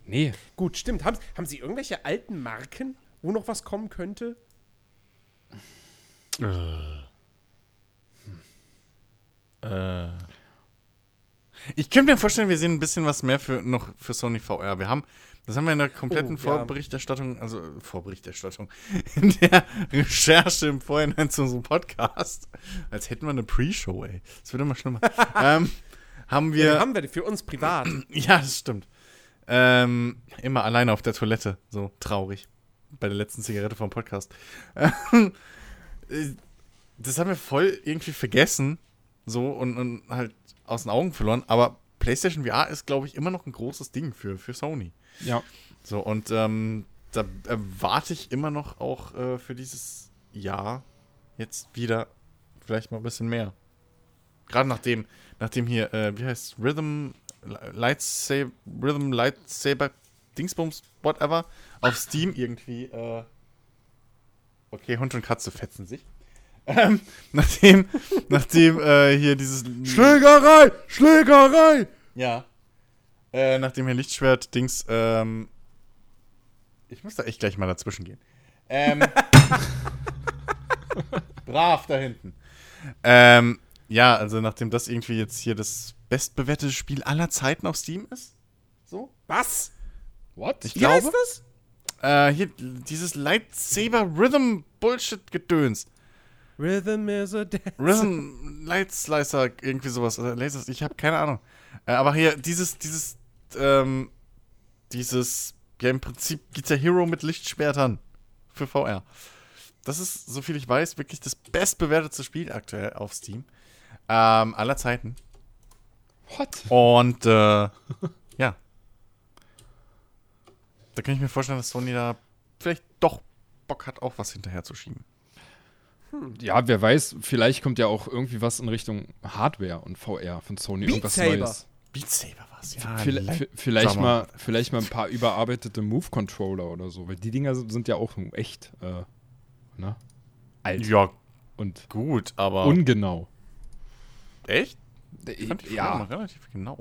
Nee. Gut, stimmt. Haben, haben sie irgendwelche alten Marken, wo noch was kommen könnte? Äh. Ich könnte mir vorstellen, wir sehen ein bisschen was mehr für noch für Sony VR. Wir haben, das haben wir in der kompletten Oh, ja. Vorberichterstattung, also äh, Vorberichterstattung, *laughs* in der Recherche im Vorhinein zu unserem Podcast, als hätten wir eine Pre-Show, ey. Das wird immer schlimmer. ähm, haben Ja. wir, haben wir die für uns privat. *clears throat* ja, das stimmt. Ähm, immer alleine auf der Toilette, so traurig. Bei der letzten Zigarette vom Podcast. Ähm, äh, das haben wir voll irgendwie vergessen, so und, und halt aus den Augen verloren. Aber PlayStation VR ist, glaube ich, immer noch ein großes Ding für, für Sony. Ja. So, und ähm, da erwarte ich immer noch auch äh, für dieses Jahr jetzt wieder vielleicht mal ein bisschen mehr. Gerade nachdem, nachdem hier, äh, wie heißt Rhythm Lightsaber, Rhythm Lightsaber Dingsbums, whatever, auf Steam irgendwie, äh, okay, Hund und Katze fetzen sich. Ähm, *laughs* nachdem, nachdem äh, hier dieses Schlägerei! Schlägerei! ja. Äh, nachdem hier Lichtschwert-Dings, ähm. Ich muss da echt gleich mal dazwischen gehen. Ähm. *laughs* brav da hinten. Ähm, ja, also nachdem das irgendwie jetzt hier das bestbewertete Spiel aller Zeiten auf Steam ist. So? Was? What? Ich Wie glaube. heißt das? Äh, hier dieses Lightsaber Rhythm Bullshit Gedöns. Rhythm is a dance. Rhythm Light Slicer, irgendwie sowas. Oder Lasers, ich habe keine Ahnung. Äh, aber hier, dieses, dieses, ähm, dieses, ja im Prinzip Guitar Hero mit Lichtschwertern für VR. Das ist, soviel ich weiß, wirklich das bestbewertete Spiel aktuell auf Steam. Ähm, aller Zeiten. What? Und, äh, ja. Da kann ich mir vorstellen, dass Sony da vielleicht doch Bock hat, auch was hinterher zu schieben. Ja, wer weiß, vielleicht kommt ja auch irgendwie was in Richtung Hardware und VR von Sony. Beat irgendwas Saber. Neues. Beat Saber ja. Viel- Light- vi- vielleicht, mal, vielleicht mal ein paar überarbeitete Move-Controller oder so, weil die Dinger sind, ja auch echt äh, ne? alt Ja, und gut, aber. ungenau. echt? Äh, Fand ich ja, ja. relativ genau.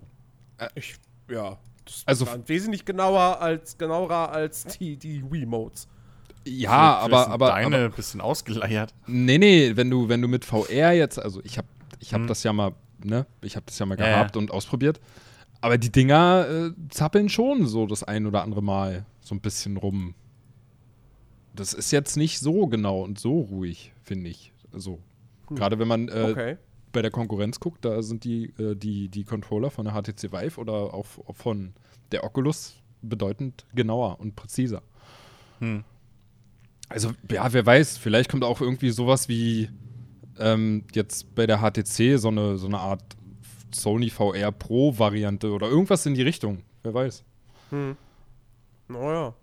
Ich, ja. Das Also- war wesentlich genauer als, genauer als die, die Wiimotes. ja, aber, aber, Deine aber ein bisschen ausgeleiert. nee, nee, wenn du, wenn du mit VR jetzt, also ich habe ich hab Hm. das ja mal, ne, ich habe das ja mal gehabt ja. und ausprobiert, aber die Dinger äh, zappeln schon so das ein oder andere Mal so ein bisschen rum. Das ist jetzt nicht so genau und so ruhig, finde ich. Also, gerade wenn man äh, Okay. bei der Konkurrenz guckt, da sind die, äh, die, die Controller von der HTC Vive oder auch auch von der Oculus bedeutend genauer und präziser. Hm. Also, ja, wer weiß, vielleicht kommt auch irgendwie sowas wie ähm, jetzt bei der HTC so eine, so eine Art Sony VR Pro-Variante oder irgendwas in die Richtung. Wer weiß. Hm. Naja.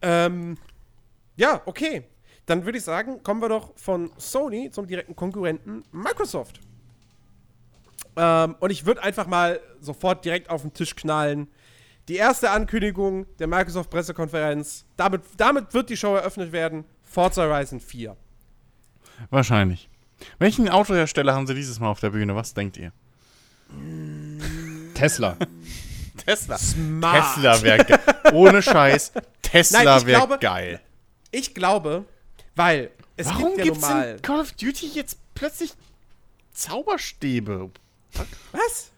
Ähm, ja, okay. Dann würde ich sagen, kommen wir doch von Sony zum direkten Konkurrenten Microsoft. Ähm, und ich würde einfach mal sofort direkt auf den Tisch knallen. Die erste Ankündigung der Microsoft-Pressekonferenz, damit, damit wird die Show eröffnet werden: Forza Horizon 4. Wahrscheinlich. Welchen Autohersteller haben sie dieses Mal auf der Bühne? Was denkt ihr? Tesla. *laughs* Tesla. Smart. Tesla wäre geil. Ohne Scheiß. Tesla wäre geil. Ich glaube, weil es Warum gibt ja gibt's normal. in Call of Duty jetzt plötzlich Zauberstäbe? Was?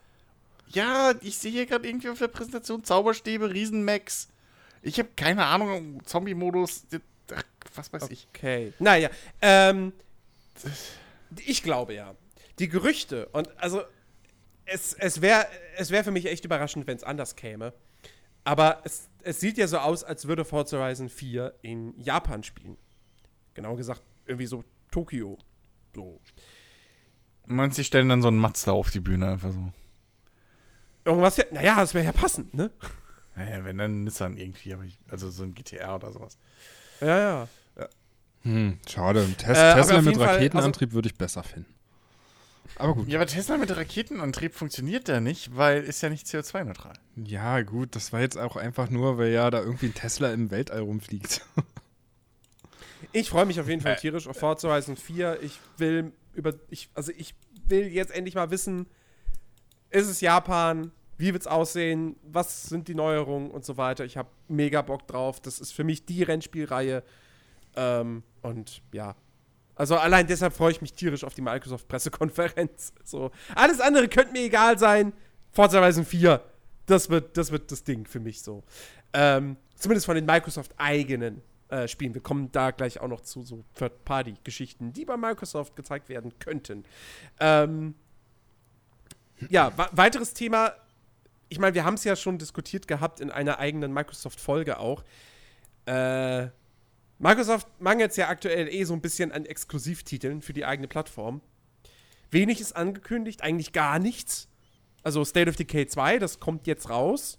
Ja, ich sehe hier gerade irgendwie auf der Präsentation Zauberstäbe, Riesenmax. Ich habe keine Ahnung, Zombie-Modus, was weiß ich. Okay. Naja, ähm, ich glaube ja. Die Gerüchte und also es, es wäre es wär für mich echt überraschend, wenn es anders käme. Aber es, es sieht ja so aus, als würde Forza Horizon 4 in Japan spielen. Genau gesagt, irgendwie so Tokio. So. Meinst du, die stellen dann so einen Mazda auf die Bühne einfach so? Irgendwas, ja, naja, das wäre ja passend, ne? Naja, wenn dann Nissan irgendwie, aber ich, also so ein GTR oder sowas. Ja, ja. Hm, schade. Tes Äh, Tesla mit Raketenantrieb würde ich besser finden. Aber gut. Ja, aber Tesla mit Raketenantrieb funktioniert ja nicht, weil ist ja nicht CO2-neutral. Ja, gut, das war jetzt auch einfach nur, weil ja da irgendwie ein Tesla im Weltall rumfliegt. *laughs* Ich freue mich auf jeden Fall Äh. tierisch auf Forza Horizon 4. Ich will über, ich, also ich will jetzt endlich mal wissen, ist es Japan? Wie wird's aussehen? Was sind die Neuerungen und so weiter? Ich habe mega Bock drauf. Das ist für mich die Rennspielreihe. Ähm, und ja. Also allein deshalb freue ich mich tierisch auf die Microsoft-Pressekonferenz. *laughs* So. Alles andere könnte mir egal sein. Forza Horizon 4, das wird, das wird das Ding für mich so. Ähm, zumindest von den Microsoft-eigenen äh, Spielen. Wir kommen da gleich auch noch zu so Third-Party-Geschichten, die bei Microsoft gezeigt werden könnten. Ähm, ja, weiteres Thema. Ich meine, wir haben es ja schon diskutiert gehabt in einer eigenen Microsoft-Folge auch. Äh, Microsoft mangelt ja aktuell eh so ein bisschen an Exklusivtiteln für die eigene Plattform. Wenig ist angekündigt, eigentlich gar nichts. Also State of Decay 2, das kommt jetzt raus.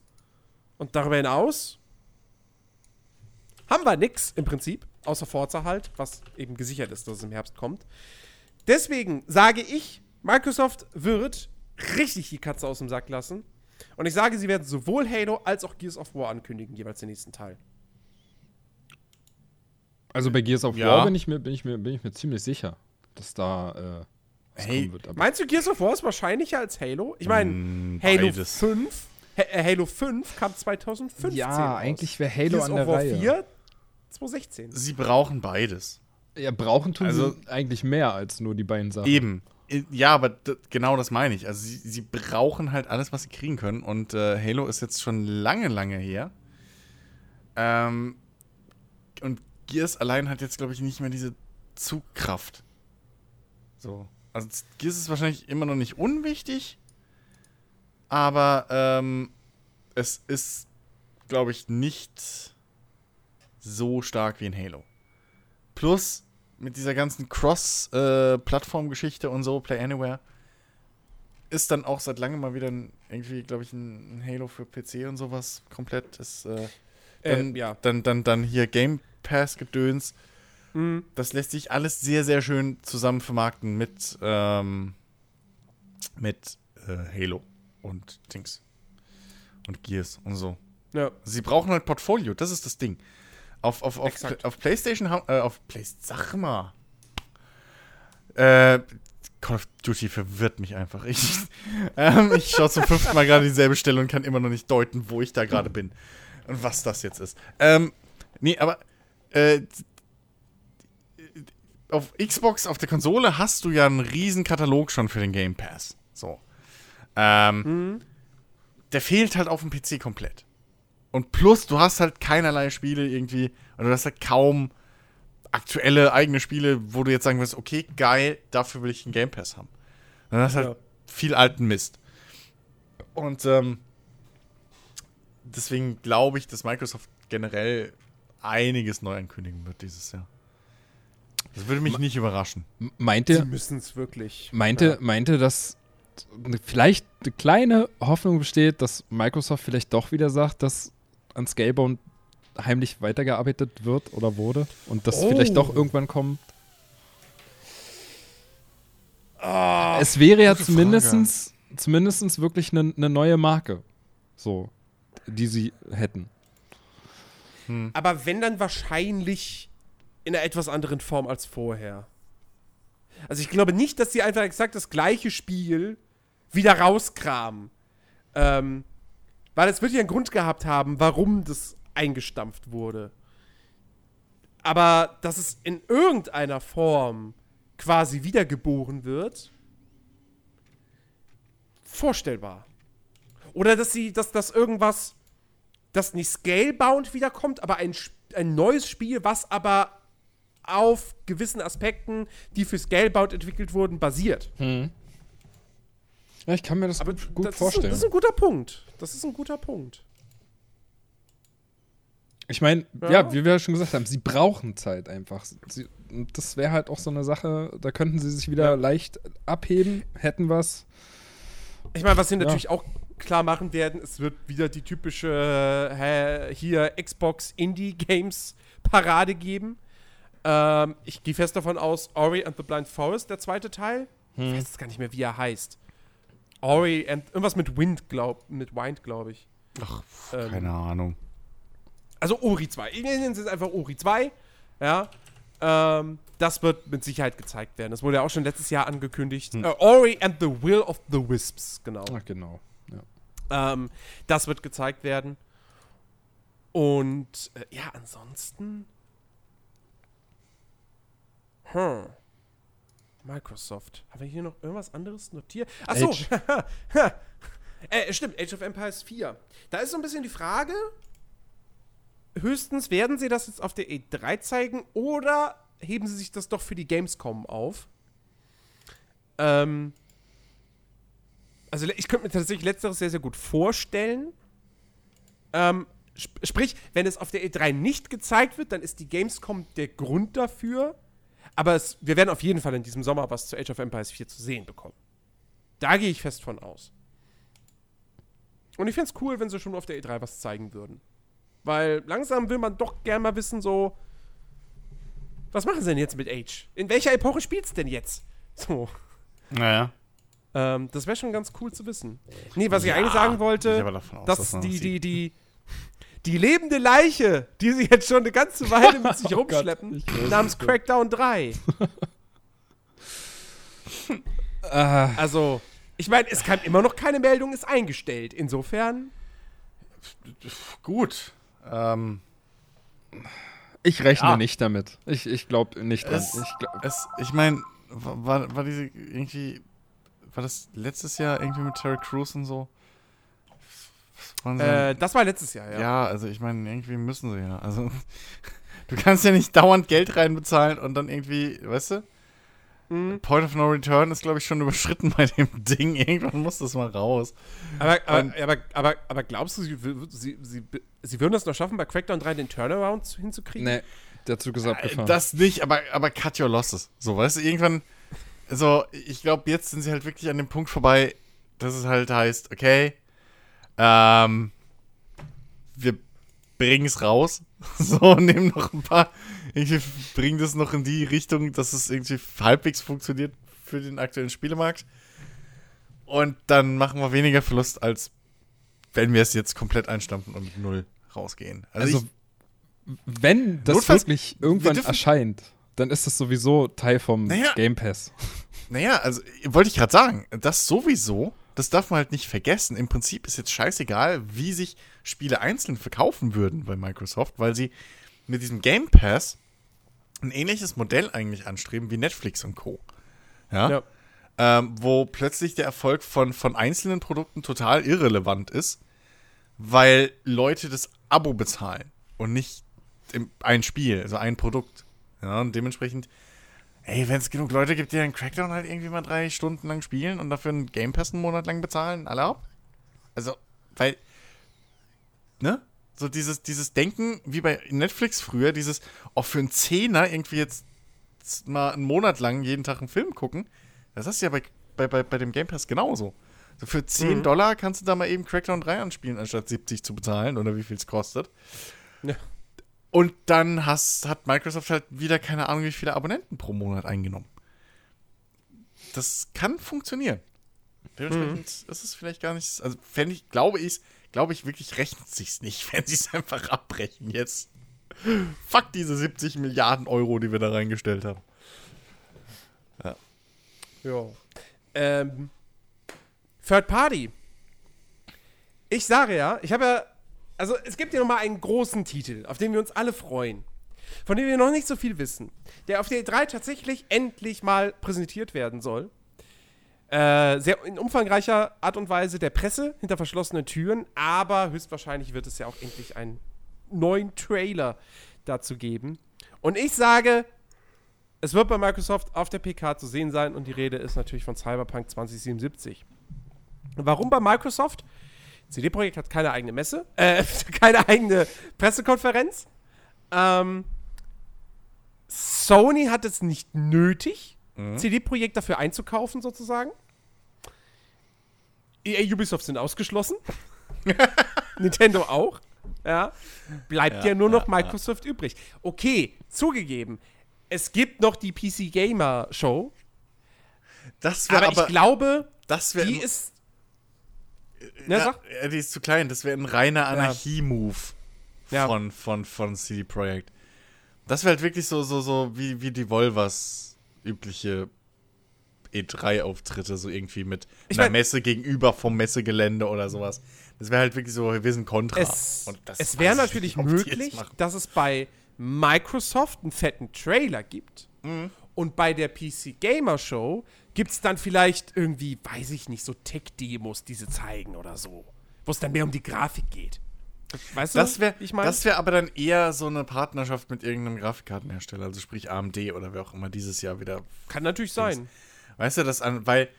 Und darüber hinaus haben wir nix im Prinzip, außer Forza halt, was eben gesichert ist, dass es im Herbst kommt. Deswegen sage ich, Microsoft wird richtig die Katze aus dem Sack lassen. Und ich sage, sie werden sowohl Halo als auch Gears of War ankündigen, jeweils den nächsten Teil. Also bei Gears of Ja. War bin ich, mir, bin, ich mir, bin ich mir ziemlich sicher, dass da äh, was Hey, kommen wird. Aber Meinst du, Gears of War ist wahrscheinlicher als Halo? Ich meine, Mm, Halo beides. 5, Ha- äh, Halo 5 kam 2015 ja, raus. eigentlich wäre Halo Gears an of der War Reihe. 4 2016. Sie brauchen beides. Ja, brauchen tun Also- sie eigentlich mehr als nur die beiden Sachen. Eben. Ja, aber genau das meine ich. Also sie, sie brauchen halt alles, was sie kriegen können. Und äh, Halo ist jetzt schon lange, lange her. Ähm, und Gears allein hat jetzt, glaube ich, nicht mehr diese Zugkraft. So. Also Gears ist wahrscheinlich immer noch nicht unwichtig. Aber ähm, es ist, glaube ich, nicht so stark wie in Halo. Plus, mit dieser ganzen Cross-Plattform-Geschichte und so, Play Anywhere, ist dann auch seit langem mal wieder ein, irgendwie, glaube ich, ein, ein Halo für PC und sowas komplett. Ist, äh, dann, Äh, ja. dann, dann, dann hier Game Pass-Gedöns. Mhm. Das lässt sich alles sehr, sehr schön zusammen vermarkten mit, ähm, mit äh, Halo und Dings. Und Gears und so. Ja. Sie brauchen halt Portfolio, das ist das Ding. Auf, auf, auf, Exakt. auf PlayStation haben, äh, auf Play, sag mal. Äh, Call of Duty verwirrt mich einfach. Ich, *laughs* ähm, ich schaue zum fünften Mal gerade dieselbe Stelle und kann immer noch nicht deuten, wo ich da gerade bin. Und was das jetzt ist. Ähm, nee, aber äh, auf Xbox, auf der Konsole hast du ja einen riesen Katalog schon für den Game Pass. So. Ähm, Mhm. der fehlt halt auf dem PC komplett. Und plus, du hast halt keinerlei Spiele irgendwie, oder du hast halt kaum aktuelle eigene Spiele, wo du jetzt sagen wirst, okay, geil, dafür will ich einen Game Pass haben. Dann hast du halt Ja. viel alten Mist. Und ähm, deswegen glaube ich, dass Microsoft generell einiges neu ankündigen wird dieses Jahr. Das würde mich nicht überraschen. M- Meint Sie ihr, müssen es wirklich. meinte, Ja. meinte, dass vielleicht eine kleine Hoffnung besteht, dass Microsoft vielleicht doch wieder sagt, dass an Scalebound heimlich weitergearbeitet wird oder wurde und das Oh. vielleicht doch irgendwann kommt? Ah, es wäre ja gute zumindestens, zumindestens wirklich eine ne neue Marke, so, die sie hätten. aber wenn dann wahrscheinlich in einer etwas anderen Form als vorher. Also ich glaube nicht, dass sie einfach exakt das gleiche Spiel wieder rauskramen. Ähm, weil es wird ja einen Grund gehabt haben, warum das eingestampft wurde. Aber dass es in irgendeiner Form quasi wiedergeboren wird, vorstellbar. Oder dass sie, dass das irgendwas, das nicht scalebound wiederkommt, aber ein, ein neues Spiel, was aber auf gewissen Aspekten, die für Scalebound entwickelt wurden, basiert. Ja, ich kann mir das Aber gut, gut das vorstellen. Ist, das ist ein guter Punkt. Das ist ein guter Punkt. Ich meine, Ja. ja. wie wir ja schon gesagt haben, sie brauchen Zeit einfach. Sie, das wäre halt auch so eine Sache, da könnten sie sich wieder Ja. leicht abheben, hätten was. Ich meine, was sie natürlich auch klar machen werden, es wird wieder die typische äh, hier Xbox Indie Games Parade geben. Ähm, ich gehe fest davon aus, Ori and the Blind Forest, der zweite Teil. Ich weiß jetzt gar nicht mehr, wie er heißt. Ori and irgendwas mit Wind, glaub, mit Wind, glaube ich. Ach, Ähm, keine Ahnung. Also Ori 2. Ich nenne es jetzt einfach Ori 2. Ja. Ähm, das wird mit Sicherheit gezeigt werden. Das wurde ja auch schon letztes Jahr angekündigt. Hm. Äh, Ori and the Will of the Wisps, genau. Ach, genau. Ähm, das wird gezeigt werden. Und äh, ja, ansonsten. Hm. Microsoft. Haben wir hier noch irgendwas anderes notiert? Achso. *laughs* äh, stimmt, Age of Empires 4. Da ist so ein bisschen die Frage. Höchstens werden sie das jetzt auf der E3 zeigen oder heben sie sich das doch für die Gamescom auf? Ähm, also ich könnte mir tatsächlich letzteres sehr, sehr gut vorstellen. Ähm, sp sprich, wenn es auf der E3 nicht gezeigt wird, dann ist die Gamescom der Grund dafür. Aber es, wir werden auf jeden Fall in diesem Sommer was zu Age of Empires 4 zu sehen bekommen. Da gehe ich fest von aus. Und ich fände es cool, wenn sie schon auf der E3 was zeigen würden. Weil langsam will man doch gern mal wissen, so, was machen sie denn jetzt mit Age? In welcher Epoche spielt's denn jetzt? So. Naja. Ähm, das wäre schon ganz cool zu wissen. Nee, was ich Ja, eigentlich sagen wollte, aus, dass dass die, die, die, die lebende Leiche, die sie jetzt schon eine ganze Weile mit sich *laughs* Oh Gott, rumschleppen, weiß namens. Crackdown 3. *laughs* Ah, Also, ich meine, es kam immer noch keine Meldung, ist eingestellt. Insofern, Gut. Ähm, ich rechne Ja. nicht damit. Ich, ich glaube nicht dran. es, Ich glaub, es, ich meine, war, war diese irgendwie, war das letztes Jahr irgendwie mit Terry Crews und so? Äh, das war letztes Jahr, ja. Ja, also ich meine, irgendwie müssen sie ja. Also *laughs* du kannst ja nicht dauernd Geld reinbezahlen und dann irgendwie, weißt du? Mhm. Point of No Return ist, glaube ich, schon überschritten *laughs* bei dem Ding. Irgendwann muss das mal raus. Aber, aber, Und- aber, aber, aber glaubst du, sie, sie, sie, sie würden das noch schaffen, bei Crackdown 3 den Turnaround hinzukriegen? nee, der Zug ist abgefahren. Äh, Das nicht, aber, aber cut your losses. So, weißt du, irgendwann, so, ich glaube, jetzt sind sie halt wirklich an dem Punkt vorbei, dass es halt heißt, okay, ähm, wir bringen es raus. *laughs* So, nehmen noch ein paar, irgendwie bringen das noch in die Richtung, dass es irgendwie halbwegs funktioniert für den aktuellen Spielemarkt. Und dann machen wir weniger Verlust, als wenn wir es jetzt komplett einstampfen und mit null rausgehen. also, ich- wenn das wirklich wir irgendwann dürfen- erscheint, dann ist das sowieso Teil vom Naja. Game Pass. Naja, also wollte ich gerade sagen, das sowieso, das darf man halt nicht vergessen. Im Prinzip ist jetzt scheißegal, wie sich Spiele einzeln verkaufen würden bei Microsoft, weil sie mit diesem Game Pass ein ähnliches Modell eigentlich anstreben wie Netflix und Co. Ja. Ja. Ähm, wo plötzlich der Erfolg von, von einzelnen Produkten total irrelevant ist, weil Leute das Abo bezahlen und nicht ein Spiel, also ein Produkt. Ja, und dementsprechend Ey, wenn es genug Leute gibt, die einen Crackdown halt irgendwie mal drei Stunden lang spielen und dafür einen Game Pass einen Monat lang bezahlen, erlaubt? Also, weil, ne? So dieses, dieses Denken, wie bei Netflix früher, dieses, auch für einen Zehner irgendwie jetzt mal einen Monat lang jeden Tag einen Film gucken, das hast du ja bei, bei, bei, bei dem Game Pass genauso. So für 10 Mhm. Dollar kannst du da mal eben Crackdown 3 anspielen, anstatt 70 zu bezahlen oder wie viel es kostet. Ja. Und dann hast, hat Microsoft halt wieder keine Ahnung, wie viele Abonnenten pro Monat eingenommen. Das kann funktionieren. Dementsprechend ist es vielleicht gar nicht. Also, fände ich, glaube ich, glaube ich wirklich, rechnet sich's nicht, *laughs* wenn sie es einfach abbrechen jetzt. Fuck diese 70 Milliarden Euro, die wir da reingestellt haben. Ja. Ähm, Third Party. Ich sage ja, ich habe ja, also es gibt ja noch mal einen großen Titel, auf den wir uns alle freuen, von dem wir noch nicht so viel wissen, der auf der E3 tatsächlich endlich mal präsentiert werden soll. Äh, sehr in umfangreicher Art und Weise der Presse hinter verschlossenen Türen, aber höchstwahrscheinlich wird es ja auch endlich einen neuen Trailer dazu geben. Und ich sage, es wird bei Microsoft auf der PK zu sehen sein und die Rede ist natürlich von Cyberpunk 2077. Warum bei Microsoft? CD Projekt hat keine eigene Messe, *laughs* äh, keine eigene Pressekonferenz. Ähm, Sony hat es nicht nötig, CD Projekt dafür einzukaufen, sozusagen. EA Ubisoft sind ausgeschlossen. *laughs* Nintendo auch. Ja. Bleibt ja, Ja, nur noch ja, Microsoft übrig. Okay, zugegeben. Es gibt noch die PC Gamer Show, Das aber, wäre aber, ich glaube, das die ist. Na, ja, ja, die ist zu klein. Das wäre ein reiner Anarchie-Move Ja. von, von, von CD Projekt. Das wäre halt wirklich so, so, so wie, wie die Volvers übliche E3-Auftritte, so irgendwie mit Ich einer mein- Messe gegenüber vom Messegelände oder sowas. Das wäre halt wirklich so, wir sind Contra. Es, es wäre natürlich nicht, möglich, dass es bei Microsoft einen fetten Trailer gibt. Mhm. Und bei der PC Gamer Show gibt es dann vielleicht irgendwie, weiß ich nicht, so Tech-Demos, die sie zeigen oder so. Wo es dann mehr um die Grafik geht. Weißt du, Das wäre wie ich meine? das wär aber dann eher so eine Partnerschaft mit irgendeinem Grafikkartenhersteller, also sprich AMD oder wer auch immer dieses Jahr wieder. Kann natürlich sein. Weißt du, das an, weil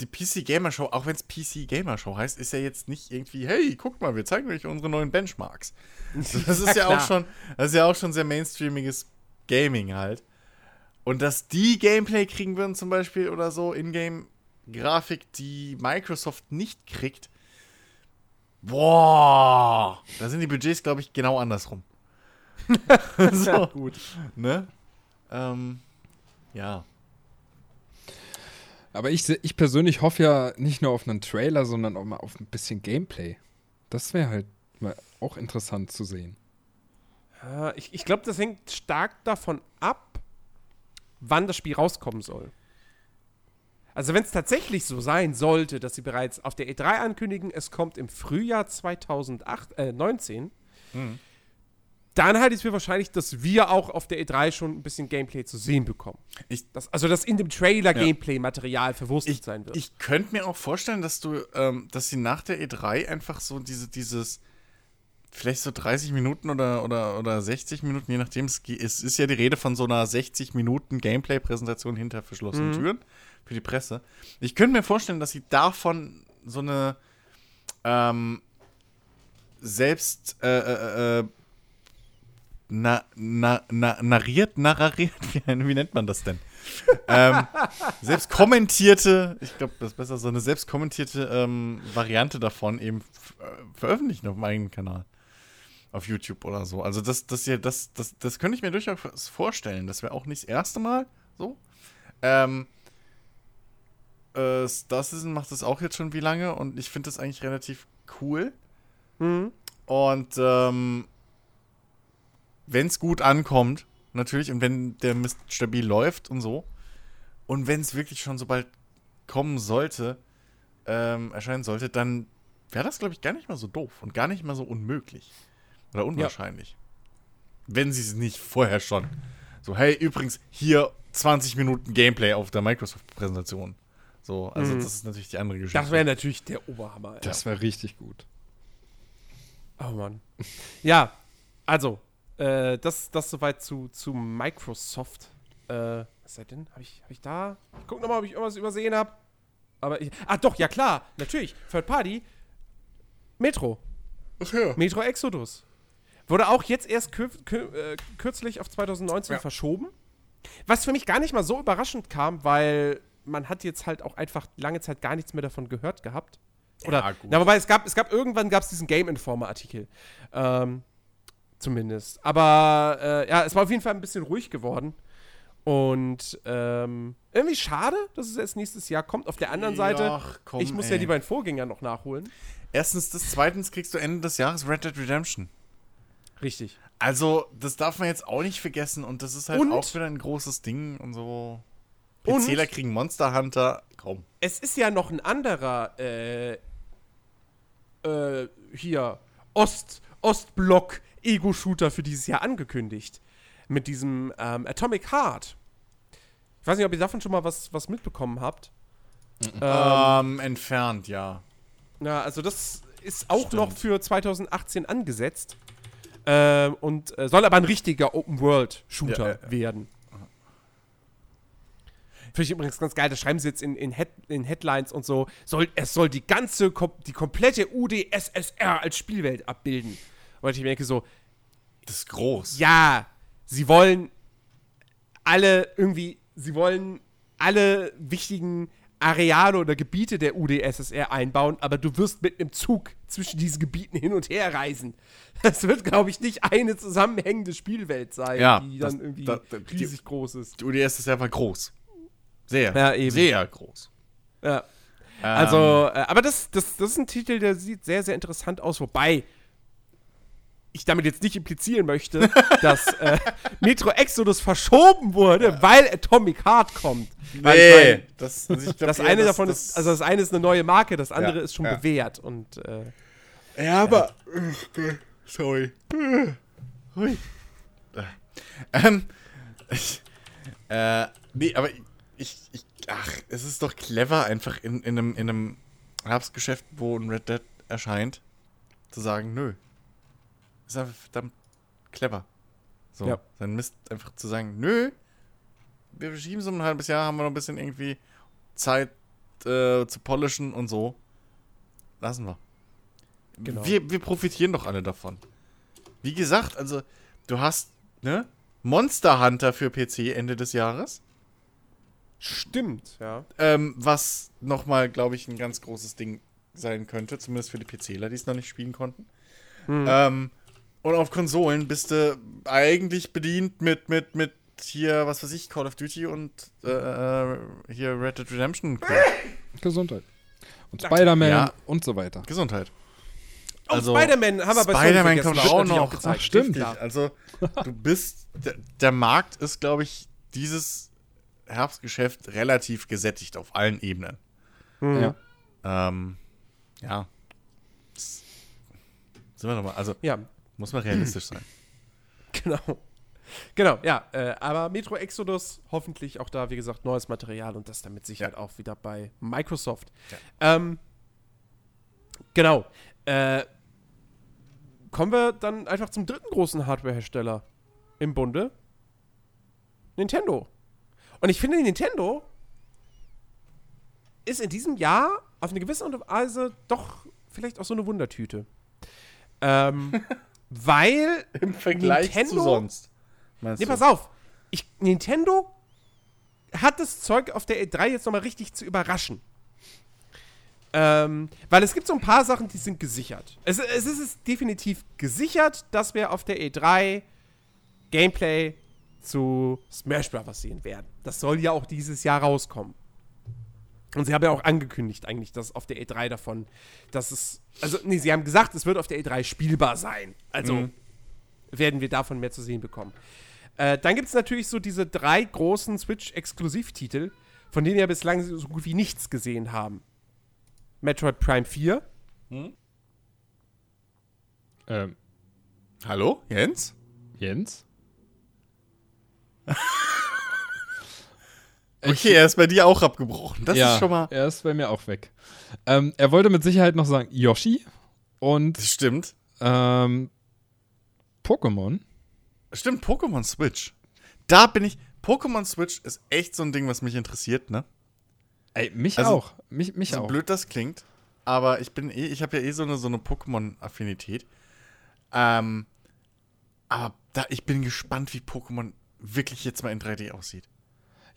die PC Gamer Show, auch wenn es PC Gamer Show heißt, ist ja jetzt nicht irgendwie, hey, guck mal, wir zeigen euch unsere neuen Benchmarks. *laughs* Das ist ja, klar. auch schon, das ist ja auch schon sehr mainstreamiges Gaming halt. Und dass die Gameplay kriegen würden zum Beispiel oder so, Ingame-Grafik, die Microsoft nicht kriegt, boah, da sind die Budgets, glaube ich, genau andersrum. *laughs* so, Gut. ne? Ähm, ja. Aber ich, ich persönlich hoffe ja nicht nur auf einen Trailer, sondern auch mal auf ein bisschen Gameplay. Das wäre halt mal auch interessant zu sehen. Ja, ich ich glaube, das hängt stark davon ab, wann das Spiel rauskommen soll. Also wenn es tatsächlich so sein sollte, dass sie bereits auf der E3 ankündigen, es kommt im Frühjahr 2019, dann halte ich es für wahrscheinlich, dass wir auch auf der E3 schon ein bisschen Gameplay zu sehen bekommen. Ich- das, also dass in dem Trailer Ja. Gameplay-Material verwurstet Ich, sein wird. ich könnte mir auch vorstellen, dass du, ähm, dass sie nach der E3 einfach so diese, dieses, vielleicht so 30 Minuten oder, oder, oder 60 Minuten, je nachdem, es, es ist ja die Rede von so einer 60 Minuten Gameplay-Präsentation hinter verschlossenen Türen für die Presse. Ich könnte mir vorstellen, dass sie davon so eine ähm, selbst äh, äh, äh, na, na, na, narriert, narriert, *laughs* wie, wie nennt man das denn? ähm, selbst kommentierte, ich glaube, das ist besser, so eine selbst kommentierte ähm, Variante davon eben äh, veröffentlichen auf meinem eigenen Kanal. Auf YouTube oder so. Also das, das hier, das, das, das könnte ich mir durchaus vorstellen. Das wäre auch nicht das erste Mal so. Ähm, äh, Star Citizen macht das auch jetzt schon wie lange und ich finde das eigentlich relativ cool. Mhm. Und ähm, wenn es gut ankommt, natürlich, und wenn der Mist stabil läuft und so, und wenn es wirklich schon so bald kommen sollte, ähm, erscheinen sollte, dann wäre das, glaube ich, gar nicht mal so doof und gar nicht mal so unmöglich. Oder unwahrscheinlich. Wenn sie es nicht vorher schon. So, hey, übrigens, hier 20 Minuten Gameplay auf der Microsoft-Präsentation. So, also Mhm. das ist natürlich die andere Geschichte. das wäre natürlich der Oberhammer. Alter. Das wäre richtig gut. Oh Mann. Ja, also, äh, das, das soweit zu, zu Microsoft. Äh, was ist das denn? Habe ich, hab ich da? Ich guck nochmal, ob ich irgendwas übersehen habe. Aber ich. Ah, doch, ja klar, natürlich. Third Party. Metro. Ach ja. Metro Exodus. Wurde auch jetzt erst kür kür äh, kürzlich auf 2019 Ja. verschoben. Was für mich gar nicht mal so überraschend kam, weil man hat jetzt halt auch einfach lange Zeit gar nichts mehr davon gehört gehabt. Oder, Ja, gut. na, wobei es gab, es gab irgendwann gab es diesen Game Informer Artikel. Ähm, zumindest. Aber äh, ja, es war auf jeden Fall ein bisschen ruhig geworden. Und ähm, irgendwie schade, dass es erst nächstes Jahr kommt. Auf der anderen Seite, Ach, komm, ich muss ey. ja die beiden Vorgänger noch nachholen. Erstens das, zweitens kriegst du Ende des Jahres Red Dead Redemption. Richtig. Also, das darf man jetzt auch nicht vergessen und das ist halt Und- auch wieder ein großes Ding und so. Und- PCler kriegen Monster Hunter. Komm. Es ist ja noch ein anderer, äh, äh, hier, Ost, Ostblock Ego-Shooter für dieses Jahr angekündigt. Mit diesem ähm, Atomic Heart. Ich weiß nicht, ob ihr davon schon mal was, was mitbekommen habt. Ähm, Ähm, entfernt, ja. na, also das ist auch Stimmt. noch für 2018 angesetzt. Ähm, und äh, soll aber ein richtiger Open-World-Shooter Ja, ja, werden. Finde ich übrigens ganz geil, das schreiben sie jetzt in, in, Head, in Headlines und so. Soll, es soll die ganze, kom- die komplette UdSSR als Spielwelt abbilden. Und ich denke so, Das ist groß. ja, sie wollen alle irgendwie, sie wollen alle wichtigen Areale oder Gebiete der UdSSR einbauen, aber du wirst mit einem Zug zwischen diesen Gebieten hin und her reisen. Das wird, glaube ich, nicht eine zusammenhängende Spielwelt sein, Ja, die das- dann irgendwie da- da- die- riesig groß ist. Die UDS ist einfach groß. Sehr. Ja. Sehr groß. Ja. Ähm, Also, äh, aber das, das, das ist ein Titel, der sieht sehr, sehr interessant aus, wobei ich damit jetzt nicht implizieren möchte, dass äh, *laughs* Metro Exodus verschoben wurde, weil Atomic Heart kommt. Nee, mein, das, also glaub das eine dass davon ist, also das eine ist eine neue Marke, das andere Ja, ist schon ja. bewährt und äh, Ja, aber. Sorry. Hui. Ähm. Ich, äh, nee, aber ich, ich. Ach, es ist doch clever, einfach in, in, einem, in einem Herbstgeschäft, wo ein Red Dead erscheint, zu sagen, nö. Ist einfach verdammt clever. So, Ja. dann Mist einfach zu sagen, nö. Wir verschieben so ein halbes Jahr, haben wir noch ein bisschen irgendwie Zeit äh, zu polischen und so. Lassen wir. Genau. Wir, wir profitieren doch alle davon. Wie gesagt, also du hast, ne? Monster Hunter für PC Ende des Jahres. stimmt, ja. Ähm, was nochmal, glaube ich, ein ganz großes Ding sein könnte, zumindest für die PCler, die es noch nicht spielen konnten. Ähm, und auf Konsolen bist du eigentlich bedient mit, mit, mit hier, was weiß ich, Call of Duty und äh, äh, hier Red Dead Redemption. *laughs* Gesundheit. Und Spider-Man Ja. und so weiter. Gesundheit. Oh, Also, Spider-Man haben wir bei Spider-Man kommt auch noch. gezeigt, Ach, stimmt. klar. Also, du bist, der, der Markt ist, glaube ich, dieses Herbstgeschäft relativ gesättigt auf allen Ebenen. Mhm. Ja. Ähm, ja. Sind wir nochmal, also Ja, muss man realistisch sein. *clears throat* Genau. Genau, ja. Äh, aber Metro Exodus, hoffentlich auch da, wie gesagt, neues Material und das dann mit Sicherheit auch wieder bei Microsoft. Ähm, genau. Äh, kommen wir dann einfach zum dritten großen Hardware-Hersteller im Bunde. Nintendo. Und ich finde, Nintendo ist in diesem Jahr auf eine gewisse Art und Weise doch vielleicht auch so eine Wundertüte. Ähm, *laughs* weil Im Nintendo- Meinst Nee, du? pass auf. Ich, Nintendo hat das Zeug auf der E3 jetzt nochmal richtig zu überraschen. Ähm, weil es gibt so ein paar Sachen, die sind gesichert. Es, es ist definitiv gesichert, dass wir auf der E3 Gameplay zu Smash Bros. sehen werden. Das soll ja auch dieses Jahr rauskommen. Und sie haben ja auch angekündigt, eigentlich, dass auf der E3 davon, dass es. Also, nee, sie haben gesagt, es wird auf der E3 spielbar sein. Also Mhm. werden wir davon mehr zu sehen bekommen. Äh, dann gibt es natürlich so diese drei großen Switch-Exklusivtitel, von denen wir bislang so gut wie nichts gesehen haben. Metroid Prime 4. Ähm, Hallo, Jens? Jens? *laughs* Okay, er ist bei dir auch abgebrochen. Das ja, ist schon mal. er ist bei mir auch weg. Ähm, er wollte mit Sicherheit noch sagen Yoshi und Das stimmt. ähm, Pokémon. Stimmt, Pokémon Switch. Da bin ich. Pokémon Switch ist echt so ein Ding, was mich interessiert, ne? Ey, mich Also, auch. Mich, mich so auch. blöd das klingt, aber ich bin eh, ich habe ja eh so eine, so eine Pokémon-Affinität. Ähm, aber da, ich bin gespannt, wie Pokémon wirklich jetzt mal in 3D aussieht.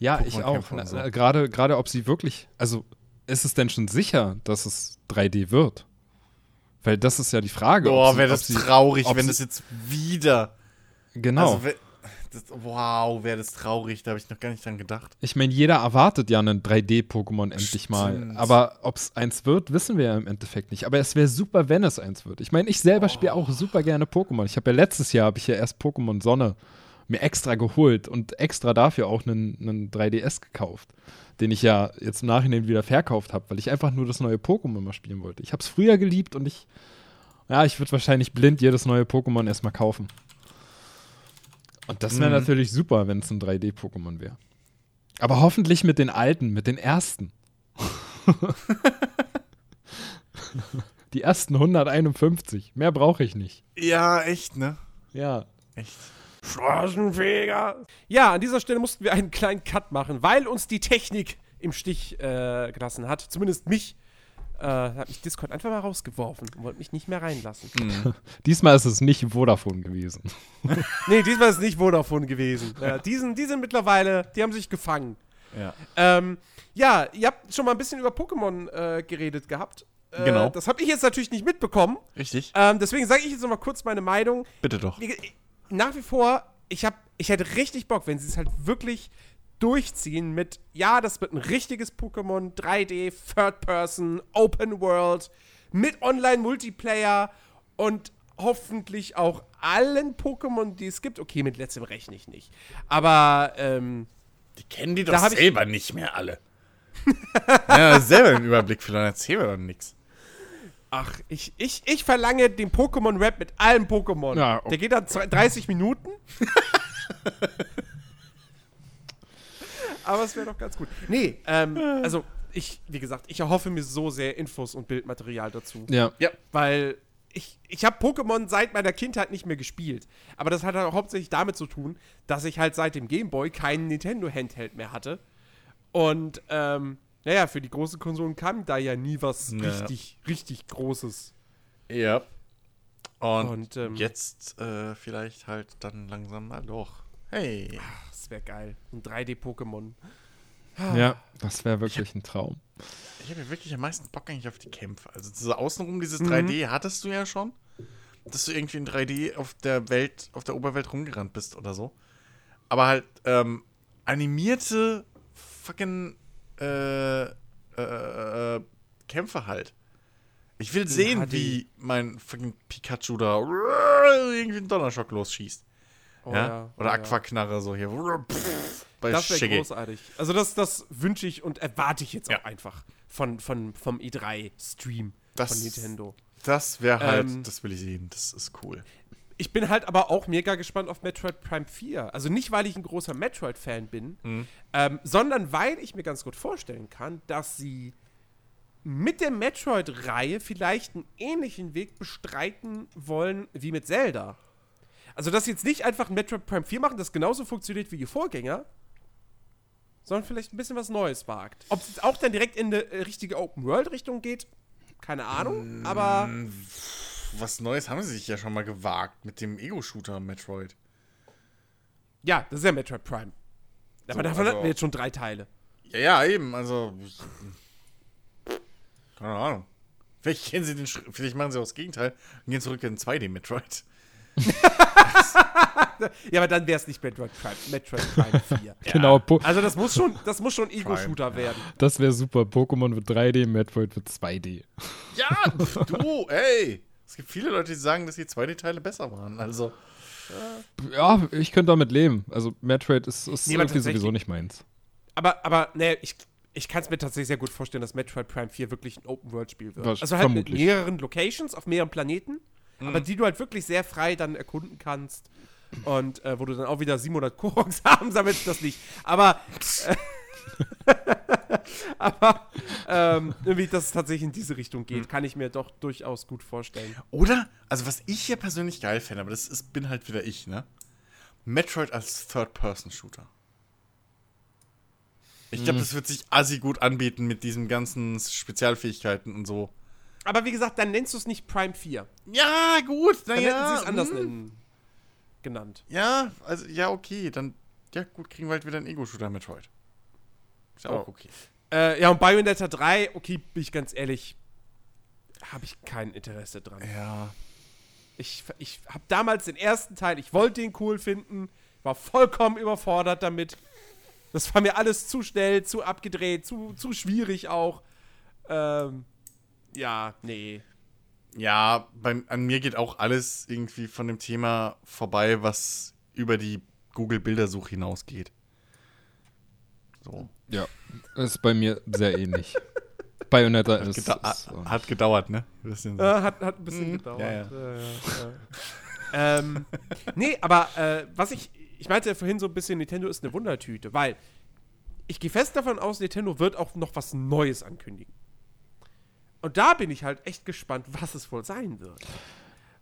Ja, ich Pokémon auch. Und Na, so. Gerade, gerade ob sie wirklich, also ist es denn schon sicher, dass es 3D wird? Weil das ist ja die Frage. Boah, wäre das sie- traurig, wenn sie- das jetzt wieder. Genau. Also, das, wow, wäre das traurig, da habe ich noch gar nicht dran gedacht. ich meine, jeder erwartet ja einen 3D-Pokémon endlich mal. Aber ob es eins wird, wissen wir ja im Endeffekt nicht. Aber es wäre super, wenn es eins wird. Ich meine, ich selber spiele auch super gerne Pokémon. Ich habe ja letztes Jahr, habe ich ja erst Pokémon Sonne mir extra geholt und extra dafür auch einen, einen 3DS gekauft, den ich ja jetzt im Nachhinein wieder verkauft habe, weil ich einfach nur das neue Pokémon mal spielen wollte. Ich habe es früher geliebt und ich, ja, ich würde wahrscheinlich blind jedes neue Pokémon erstmal kaufen. Und das wäre Mhm. natürlich super, wenn es ein 3D-Pokémon wäre. Aber hoffentlich mit den alten, mit den ersten. *laughs* Die ersten 151. Mehr brauche ich nicht. Ja, echt, ne? Ja. Echt. Straßenfeger. Ja, an dieser Stelle mussten wir einen kleinen Cut machen, weil uns die Technik im Stich äh, gelassen hat. Zumindest mich. Äh, hat mich Discord einfach mal rausgeworfen und wollte mich nicht mehr reinlassen. *laughs* Diesmal ist es nicht Vodafone gewesen. *laughs* Nee, diesmal ist es nicht Vodafone gewesen. Ja, die, sind, die sind mittlerweile, die haben sich gefangen. Ja. Ähm, ja, ihr habt schon mal ein bisschen über Pokémon äh, geredet gehabt. Äh, Genau. Das habe ich jetzt natürlich nicht mitbekommen. Richtig? Ähm, deswegen sage ich jetzt noch mal kurz meine Meinung. Bitte doch. Wie Nach wie vor, ich, hab, ich hätte richtig Bock, wenn sie es halt wirklich durchziehen mit, ja, das wird ein richtiges Pokémon, 3D, Third Person, Open World, mit Online-Multiplayer und hoffentlich auch allen Pokémon, die es gibt. Okay, mit letztem rechne ich nicht. Aber, ähm, Die kennen die doch selber nicht mehr alle. *laughs* ja, selber einen Überblick verloren, erzähl mir doch nix. Ach, ich, ich, ich verlange den Pokémon-Rap mit allen Pokémon. Ja, okay. Der geht dann zwei- 30 Minuten. *laughs* Aber es wäre doch ganz gut. Nee, ähm, also ich, wie gesagt, ich erhoffe mir so sehr Infos und Bildmaterial dazu. Ja. Ja. Weil ich, ich habe Pokémon seit meiner Kindheit nicht mehr gespielt. Aber das hat halt auch hauptsächlich damit zu tun, dass ich halt seit dem Gameboy keinen Nintendo-Handheld mehr hatte. Und, ähm, naja, für die großen Konsolen kam da ja nie was Ja. richtig, richtig Großes. Ja. Und, Und, ähm, jetzt äh, vielleicht halt dann langsam mal doch. Hey. Das wäre geil. Ein 3D-Pokémon. Ja, das wäre wirklich ein Traum. Ich habe ja wirklich am meisten Bock eigentlich auf die Kämpfe. Also so außenrum dieses Mhm. 3D hattest du ja schon. Dass du irgendwie in 3D auf der Welt, auf der Oberwelt rumgerannt bist oder so. Aber halt ähm, animierte fucking äh, äh, äh, Kämpfe halt. Ich will sehen, HD. wie mein fucking Pikachu da irgendwie einen Donnerschock losschießt. Oh, ja? Oder oh, Aquaknarre so hier. Bei Das wäre großartig. Also das, das wünsche ich und erwarte ich jetzt Ja. auch einfach von, von, vom E3-Stream Das- von Nintendo. Das wäre halt, Ähm, das will ich sehen. Das ist cool. Ich bin halt aber auch mega gespannt auf Metroid Prime 4. Also nicht, weil ich ein großer Metroid-Fan bin, Mhm. ähm, sondern weil ich mir ganz gut vorstellen kann, dass sie mit der Metroid-Reihe vielleicht einen ähnlichen Weg bestreiten wollen wie mit Zelda. Also, dass sie jetzt nicht einfach ein Metroid Prime 4 machen, das genauso funktioniert wie die Vorgänger, sondern vielleicht ein bisschen was Neues wagt. Ob es jetzt auch dann direkt in eine richtige Open-World-Richtung geht, keine Ahnung, aber Was Neues haben sie sich ja schon mal gewagt mit dem Ego-Shooter Metroid. ja, das ist ja Metroid Prime. Aber So, davon also- hatten wir jetzt schon drei Teile. Ja, ja, eben. Also. Keine Ahnung. Vielleicht kennen sie den Schritt, vielleicht machen sie auch das Gegenteil und gehen zurück in 2D Metroid. *laughs* Ja, aber dann wäre es nicht Metroid Prime, Metroid Prime *laughs* 4. *laughs* Genau, po Also das muss schon, das muss schon Ego-Shooter werden. das wäre super. Pokémon wird 3D, Metroid wird 2D. Ja, du, ey. Es gibt viele Leute, die sagen, dass die 2D-Teile besser waren. Also. Ja, ich könnte damit leben. Also Metroid ist, ist Nee, irgendwie sowieso nicht meins. Aber, aber, ne, ich, ich kann es mir tatsächlich sehr gut vorstellen, dass Metroid Prime 4 wirklich ein Open-World-Spiel wird. Was- also halt vermutlich. mit mehreren Locations auf mehreren Planeten, Mhm. aber die du halt wirklich sehr frei dann erkunden kannst. Und äh, wo du dann auch wieder 700 Koroks *laughs* haben, sammelst das nicht. Aber, äh, *laughs* aber ähm, irgendwie, dass es tatsächlich in diese Richtung geht, kann ich mir doch durchaus gut vorstellen. Oder, also was ich hier persönlich geil fände, aber das ist, bin halt wieder ich, ne? Metroid als Third-Person-Shooter. Ich glaube, das wird sich assi gut anbieten mit diesen ganzen Spezialfähigkeiten und so. Aber wie gesagt, dann nennst du es nicht Prime 4. Ja, gut, Dann hätten sie es anders hm. nennen, genannt. Ja, also, ja, okay, dann, ja, gut, kriegen wir halt wieder einen Ego-Shooter Metroid. Ist ja Oh. auch okay. Äh, ja, und Bayonetta 3, okay, bin ich ganz ehrlich, habe ich kein Interesse dran. Ja. Ich, ich habe damals den ersten Teil, ich wollte den cool finden, war vollkommen überfordert damit. Das war mir alles zu schnell, zu abgedreht, zu, zu schwierig auch. Ähm, ja, nee. Ja, bei, an mir geht auch alles irgendwie von dem Thema vorbei, was über die Google-Bildersuche hinausgeht. So. Ja, ist bei mir sehr ähnlich. *laughs* Bayonetta ist, Geda ist so. hat gedauert, ne? Bisschen so. Äh, hat, hat ein bisschen Mhm, gedauert. ja, ja. Ja, ja, ja. ähm, *laughs* nee, aber äh, was ich, ich meinte ja vorhin so ein bisschen, Nintendo ist eine Wundertüte, weil ich gehe fest davon aus, Nintendo wird auch noch was Neues ankündigen. Und da bin ich halt echt gespannt, was es wohl sein wird.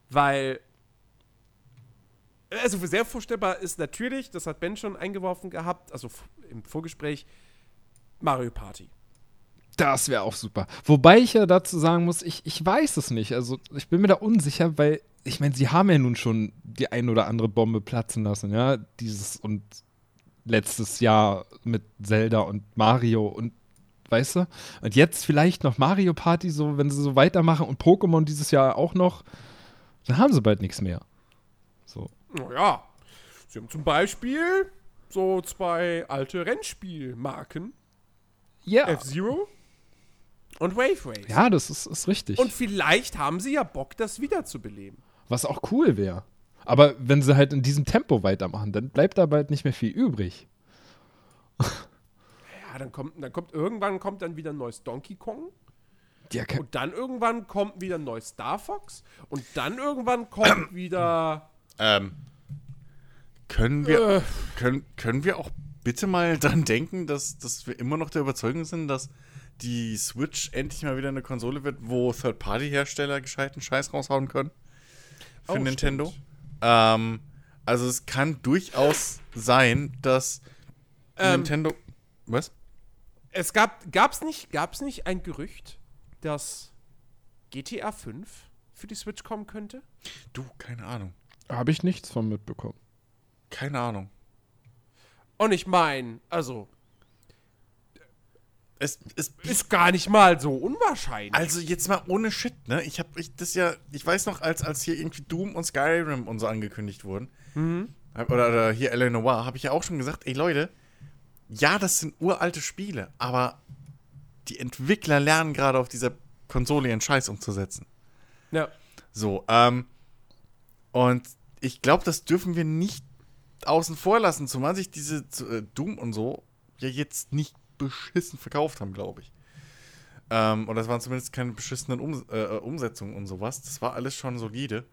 Weil Also sehr vorstellbar ist natürlich, das hat Ben schon eingeworfen gehabt, also im Vorgespräch, Mario Party. Das wäre auch super. Wobei ich ja dazu sagen muss, ich, ich weiß es nicht. Also ich bin mir da unsicher, weil ich meine, sie haben ja nun schon die ein oder andere Bombe platzen lassen, ja. Dieses und letztes Jahr mit Zelda und Mario und weißt du? Und jetzt vielleicht noch Mario Party, so wenn sie so weitermachen und Pokémon dieses Jahr auch noch, dann haben sie bald nichts mehr. So. Naja, sie haben zum Beispiel so zwei alte Rennspielmarken, Ja. F-Zero und Wave Race. Ja, das ist, ist richtig. Und vielleicht haben sie ja Bock, das wiederzubeleben. Was auch cool wäre. Aber wenn sie halt in diesem Tempo weitermachen, dann bleibt da bald nicht mehr viel übrig. *laughs* Ja, dann kommt, dann kommt irgendwann kommt dann wieder ein neues Donkey Kong Ja, und dann irgendwann kommt wieder ein neues Star Fox und dann irgendwann kommt *coughs* wieder Ähm, können wir, Äh. können, können wir auch bitte mal *laughs* dran denken, dass, dass wir immer noch der Überzeugung sind, dass die Switch endlich mal wieder eine Konsole wird, wo Third-Party-Hersteller gescheiten Scheiß raushauen können? Für Oh, Nintendo. Ähm, also es kann durchaus sein, dass Ähm, Nintendo. Was? Es gab, gab's nicht, gab's nicht ein Gerücht, dass GTA 5 für die Switch kommen könnte? Du, keine Ahnung. Habe ich nichts von mitbekommen. Keine Ahnung. Und ich meine, also, Es, es ist gar nicht mal so unwahrscheinlich. Also jetzt mal ohne Shit, ne? Ich habe ich das ja, ich weiß noch, als als hier irgendwie Doom und Skyrim und so angekündigt wurden, hab- oder, oder hier L.A. Noir, habe ich ja auch schon gesagt, ey Leute, ja, das sind uralte Spiele, aber die Entwickler lernen gerade auf dieser Konsole ihren Scheiß umzusetzen. ja. So, ähm, und ich glaube, das dürfen wir nicht außen vor lassen, zumal sich diese äh, Doom und so ja jetzt nicht beschissen verkauft haben, glaube ich. Ähm, und das waren zumindest keine beschissenen um äh, äh, Umsetzungen und sowas. Das war alles schon solide.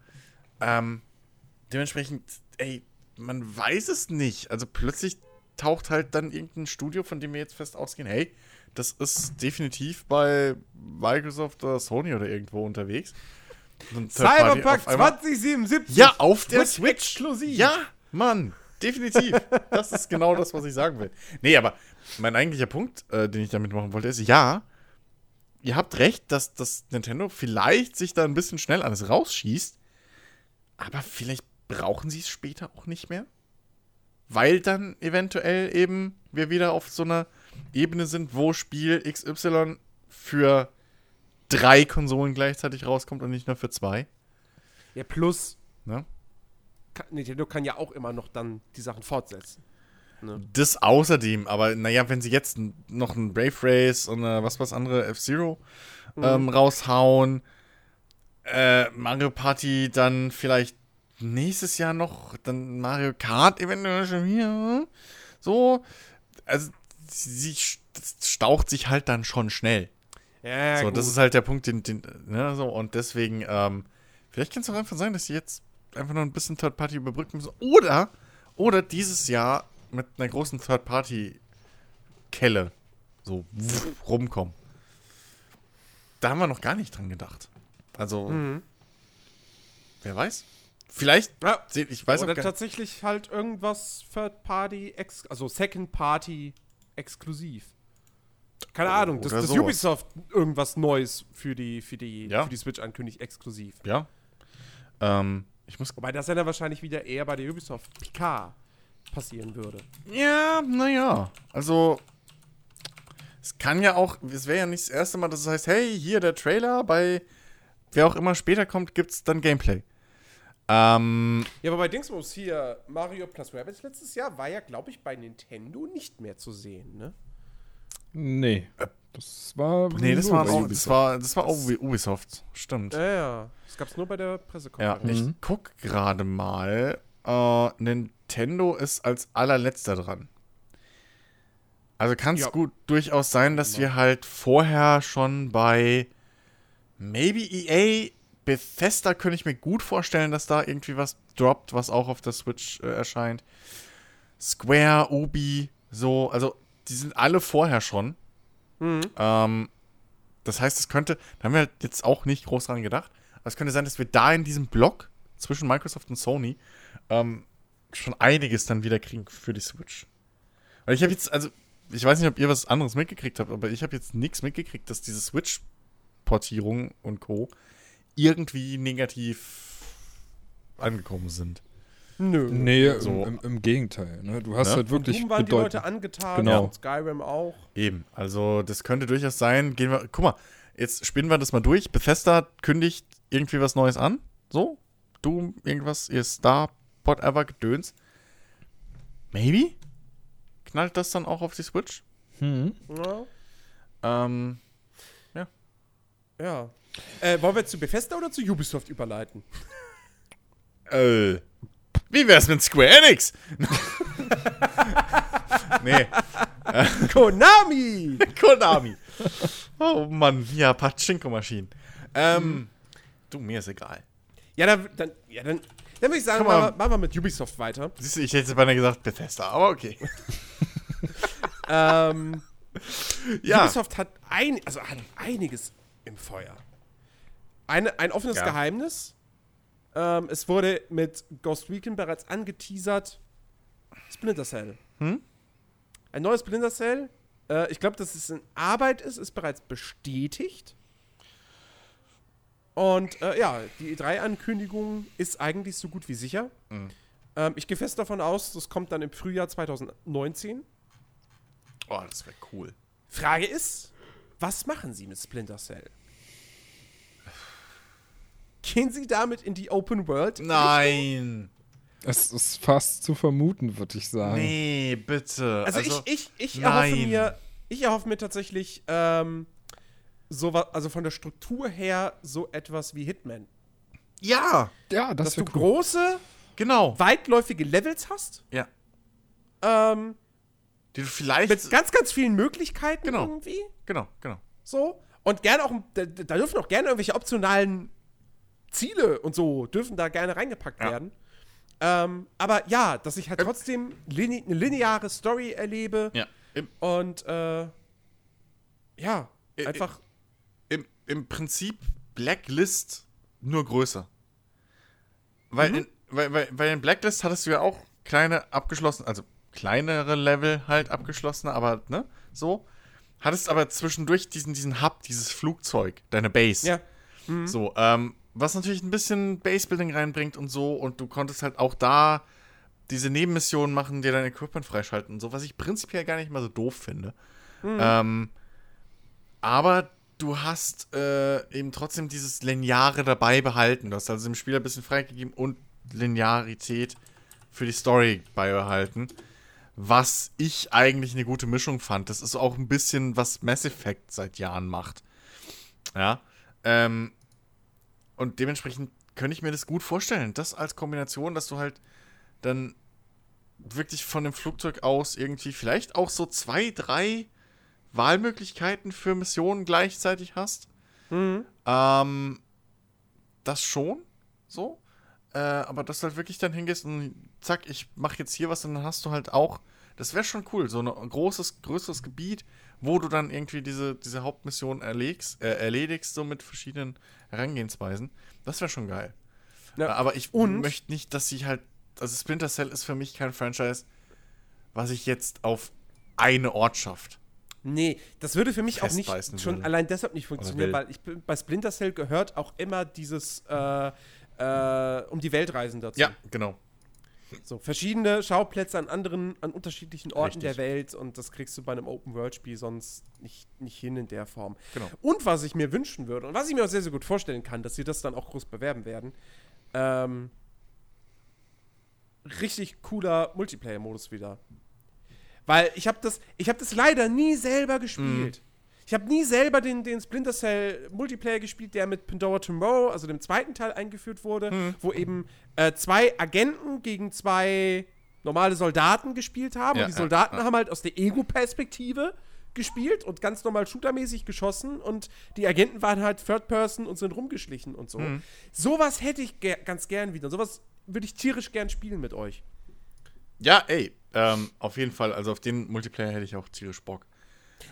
Ähm, dementsprechend, ey, man weiß es nicht. Also plötzlich taucht halt dann irgendein Studio, von dem wir jetzt fest ausgehen, hey, das ist definitiv bei Microsoft oder Sony oder irgendwo unterwegs. So Cyberpunk auf einmal- 2077. Ja, auf der Switch Switch. exklusiv. Ja, Mann, definitiv. das ist genau das, was ich sagen will. Nee, aber mein eigentlicher Punkt, äh, den ich damit machen wollte, ist, ja, ihr habt recht, dass das Nintendo vielleicht sich da ein bisschen schnell alles rausschießt, aber vielleicht brauchen sie es später auch nicht mehr. Weil dann eventuell eben wir wieder auf so einer Ebene sind, wo Spiel XY für drei Konsolen gleichzeitig rauskommt und nicht nur für zwei. Ja, plus, Ne? kann, Nintendo kann ja auch immer noch dann die Sachen fortsetzen. Das außerdem, aber naja, wenn sie jetzt noch ein Brave Race und äh, was was andere F-Zero ähm, raushauen, äh, Mario Party dann vielleicht nächstes Jahr noch, dann Mario Kart eventuell schon wieder, so, also sie staucht sich halt dann schon schnell. Ja, so, gut. das ist halt der Punkt, den, den ne, so, und deswegen, ähm, vielleicht kann es auch einfach sein, dass sie jetzt einfach noch ein bisschen Third Party überbrücken müssen. Oder, oder dieses Jahr mit einer großen Third Party Kelle so rumkommen. Da haben wir noch gar nicht dran gedacht. Also, Mhm. wer weiß? Vielleicht, Ja. ich weiß Oder auch gar tatsächlich halt irgendwas Third Party, ex also Second Party exklusiv. Keine Ahnung, dass, sowas. Ubisoft irgendwas Neues für die, für die, Ja. für die Switch ankündigt, exklusiv. Ja. Ähm, ich muss Wobei das ja dann wahrscheinlich wieder eher bei der Ubisoft PK passieren würde. Ja, naja. Also, es kann ja auch, es wäre ja nicht das erste Mal, dass es heißt, hey, hier der Trailer, bei wer auch immer später kommt, gibt es dann Gameplay. Ähm, Ja, aber bei Dingsbums hier, Mario plus Rabbids letztes Jahr war ja, glaube ich, bei Nintendo nicht mehr zu sehen, ne? Nee. Das war. nee, das war, auch, das Ubisoft. war, das war auch Ubisoft, stimmt. Ja, ja. Das gab's nur bei der Ja, Pressekonferenz. ich Mhm. guck gerade mal. Äh, Nintendo ist als allerletzter dran. Also kann es Ja. gut durchaus sein, dass wir halt vorher schon bei maybe EA, Bethesda könnte ich mir gut vorstellen, dass da irgendwie was droppt, was auch auf der Switch äh, erscheint. Square, Ubi, so, also die sind alle vorher schon. Mhm. Ähm, das heißt, es könnte, da haben wir halt jetzt auch nicht groß dran gedacht, aber es könnte sein, dass wir da in diesem Block zwischen Microsoft und Sony ähm, schon einiges dann wieder kriegen für die Switch. Weil ich habe jetzt, also, ich weiß nicht, ob ihr was anderes mitgekriegt habt, aber ich habe jetzt nichts mitgekriegt, dass diese Switch-Portierung und Co. irgendwie negativ angekommen sind. Nö. Nee, So. im, im, Gegenteil. Ne? Du hast Ne? halt wirklich Doom waren die Leute angetan, Genau. und Skyrim auch. Eben, also das könnte durchaus sein. Gehen wir, guck mal, jetzt spinnen wir das mal durch. Bethesda kündigt irgendwie was Neues an. So, Doom, irgendwas, ihr Star, whatever, Gedöns. Maybe? Knallt das dann auch auf die Switch? Hm. Ja. Ähm, ja. Äh, wollen wir jetzt zu Bethesda oder zu Ubisoft überleiten? äh, wie wär's mit Square Enix? *laughs* nee, Konami! *laughs* Konami. Oh Mann, ja, Pachinko-Maschinen. Ähm, du, mir ist egal. ja, dann, dann, ja, dann, dann würde ich sagen, machen wir mit Ubisoft weiter. Siehst du, ich hätte beinahe gesagt Bethesda, aber okay. *laughs* ähm, Ja. Ubisoft hat, ein, also hat einiges im Feuer. Eine, ein offenes Ja. Geheimnis. Ähm, es wurde mit Ghost Recon bereits angeteasert. Splinter Cell. Hm? Ein neues Splinter Cell. Äh, ich glaube, dass es in Arbeit ist, ist bereits bestätigt. Und äh, ja, die E3-Ankündigung ist eigentlich so gut wie sicher. Mhm. Ähm, ich gehe fest davon aus, das kommt dann im Frühjahr 2019. Oh, das wäre cool. Frage ist, was machen Sie mit Splinter Cell? Gehen Sie damit in die Open World? Nein. Es ist fast zu vermuten, würde ich sagen. Nee, bitte. Also, ich, ich, ich erhoffe mir, ich erhoffe mir tatsächlich ähm, so wa- also von der Struktur her so etwas wie Hitman. Ja, Ja, das Dass du cool. große, genau. weitläufige Levels hast, Ja. ähm, Die du vielleicht. mit ganz, ganz vielen Möglichkeiten Genau. irgendwie. genau, genau. So. Und gerne auch, da, da dürfen auch gerne irgendwelche optionalen Ziele und so dürfen da gerne reingepackt Ja. werden. Ähm, aber ja, dass ich halt trotzdem line eine lineare Story erlebe Ja. Im, und äh, ja, Ä- einfach. im, Im Prinzip Blacklist nur größer. Weil, in, weil, weil, weil in Blacklist hattest du ja auch kleine abgeschlossene, also kleinere Level halt abgeschlossene, aber ne, so. Hattest aber zwischendurch diesen, diesen Hub, dieses Flugzeug, deine Base. Ja. So, ähm, was natürlich ein bisschen Basebuilding reinbringt und so, und du konntest halt auch da diese Nebenmissionen machen, dir dein Equipment freischalten und so, was ich prinzipiell gar nicht mal so doof finde. Ähm, aber du hast äh, eben trotzdem dieses Lineare dabei behalten. Du hast also dem Spieler ein bisschen freigegeben und Linearität für die Story beibehalten. Was ich eigentlich eine gute Mischung fand. Das ist auch ein bisschen, was Mass Effect seit Jahren macht. Ja. Ähm, und dementsprechend könnte ich mir das gut vorstellen. Das als Kombination, dass du halt dann wirklich von dem Flugzeug aus irgendwie vielleicht auch so zwei, drei Wahlmöglichkeiten für Missionen gleichzeitig hast. Mhm. Ähm, das schon, so. Äh, aber dass du halt wirklich dann hingehst und zack, ich mach jetzt hier was und dann hast du halt auch, das wäre schon cool, so ein großes, größeres Gebiet, wo du dann irgendwie diese, diese Hauptmission erlegst, äh, erledigst, so mit verschiedenen Herangehensweisen. Das wäre schon geil. Ja. Äh, Aber ich Und- möchte nicht, dass sie halt, also Splinter Cell ist für mich kein Franchise, was ich jetzt auf eine Ortschaft. Nee, das würde für mich auch nicht schon würde. allein deshalb nicht funktionieren, will. weil ich bei Splinter Cell gehört auch immer dieses äh, äh, um die Welt reisen dazu. genau. So, verschiedene Schauplätze an anderen, an unterschiedlichen Orten Richtig. der Welt und das kriegst du bei einem Open-World-Spiel sonst nicht, nicht hin in der Form. Genau. Und was ich mir wünschen würde und was ich mir auch sehr, sehr gut vorstellen kann, dass sie das dann auch groß bewerben werden, ähm, richtig cooler Multiplayer-Modus wieder. Weil ich habe das, ich habe das leider nie selber gespielt. Ich habe nie selber den, den Splinter Cell Multiplayer gespielt, der mit Pandora Tomorrow, also dem zweiten Teil, eingeführt wurde, wo eben äh, zwei Agenten gegen zwei normale Soldaten gespielt haben. Ja, und die ja, Soldaten ja. haben halt aus der Ego-Perspektive gespielt und ganz normal shootermäßig geschossen und die Agenten waren halt Third Person und sind rumgeschlichen und so. Mhm. Sowas hätte ich ger ganz gern wieder. Sowas würde ich tierisch gern spielen mit euch. Ja, ey, ähm, auf jeden Fall. Also auf den Multiplayer hätte ich auch tierisch Bock.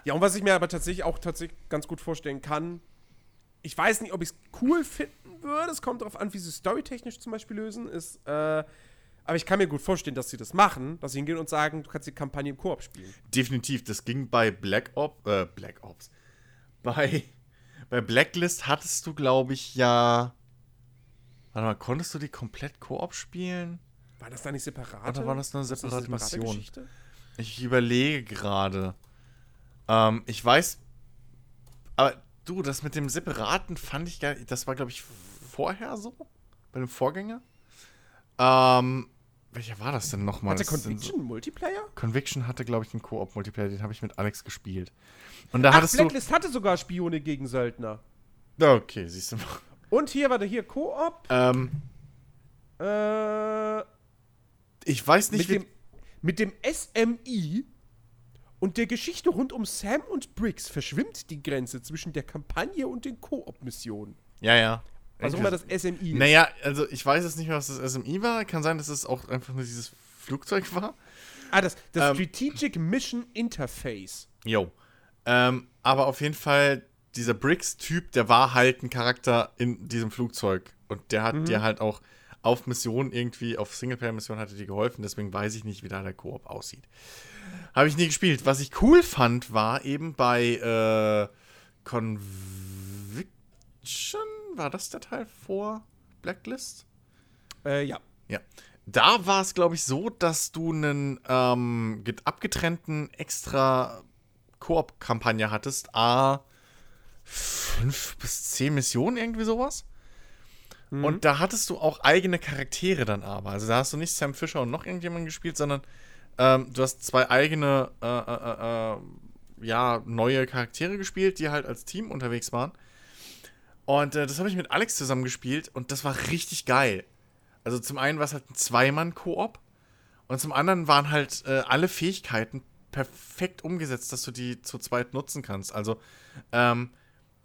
Ja, und was ich mir aber tatsächlich auch tatsächlich ganz gut vorstellen kann, ich weiß nicht, ob ich es cool finden würde, es kommt darauf an, wie sie storytechnisch zum Beispiel lösen, ist äh, Aber ich kann mir gut vorstellen, dass sie das machen, dass sie hingehen und sagen, du kannst die Kampagne im Koop spielen. Definitiv, das ging bei Black Ops, äh, Black Ops. Bei, bei Blacklist hattest du, glaube ich, ja. Warte mal, konntest du die komplett Koop spielen? War das da nicht separat? Oder war das eine Ist das separate Mission? Geschichte? Ich überlege gerade. Ähm, ich weiß. Aber du, das mit dem Separaten fand ich gar Das war, glaube ich, vorher so? Bei dem Vorgänger? Ähm, welcher war das denn nochmal? Hatte Conviction Multiplayer? So, Conviction hatte, glaube ich, einen Koop-Multiplayer, den habe ich mit Alex gespielt. Und da Ach, hattest Blacklist hatte sogar Spione gegen Söldner. du. Okay, siehst du mal. Und hier, warte, hier, Koop. Ähm, Äh, ich weiß nicht, mit, wie. dem, mit dem SMI und der Geschichte rund um Sam und Briggs verschwimmt die Grenze zwischen der Kampagne und den Koop-Missionen. Ja, ja. Was auch immer das SMI ist. Naja, also ich weiß jetzt nicht mehr, was das SMI war. Kann sein, dass es auch einfach nur dieses Flugzeug war. Ah, das, das Ähm. Strategic Mission Interface. Jo. Ähm, aber auf jeden Fall, dieser Briggs-Typ, der war halt ein Charakter in diesem Flugzeug. Und der hat dir halt auch auf Missionen irgendwie, auf Singleplayer-Missionen hat er dir geholfen. Deswegen weiß ich nicht, wie da der Koop aussieht. Habe ich nie gespielt. Was ich cool fand, war eben bei äh, Conviction. War das der Teil vor Blacklist? Äh, ja. Ja. Da war es, glaube ich, so, dass du einen ähm, get- abgetrennten extra Koop-Kampagne hattest. A, fünf bis zehn Missionen, irgendwie sowas. Und da hattest du auch eigene Charaktere dann aber. Also da hast du nicht Sam Fisher und noch irgendjemanden gespielt, sondern ähm, du hast zwei eigene, äh, äh, äh, äh, ja, neue Charaktere gespielt, die halt als Team unterwegs waren. Und äh, das habe ich mit Alex zusammen gespielt und das war richtig geil. Also zum einen war es halt ein Zweimann-Koop und zum anderen waren halt äh, alle Fähigkeiten perfekt umgesetzt, dass du die zu zweit nutzen kannst. Also ähm,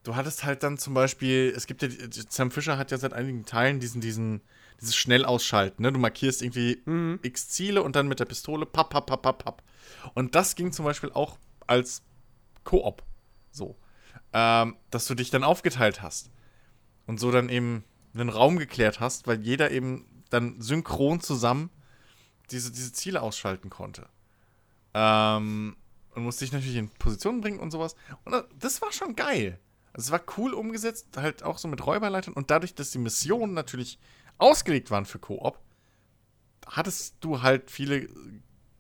du hattest halt dann zum Beispiel, es gibt ja, Sam Fisher hat ja seit einigen Teilen diesen, diesen, dieses Schnellausschalten, ne? Du markierst irgendwie x Ziele und dann mit der Pistole papp, papp, papp, papp, papp. Und das ging zum Beispiel auch als Koop so. Ähm, dass du dich dann aufgeteilt hast und so dann eben einen Raum geklärt hast, weil jeder eben dann synchron zusammen diese, diese Ziele ausschalten konnte. Ähm, und musste dich natürlich in Position bringen und sowas. Und das- das war schon geil. Also es war cool umgesetzt, halt auch so mit Räuberleitern. Und dadurch, dass die Missionen natürlich ausgelegt waren für Koop, hattest du halt viele äh,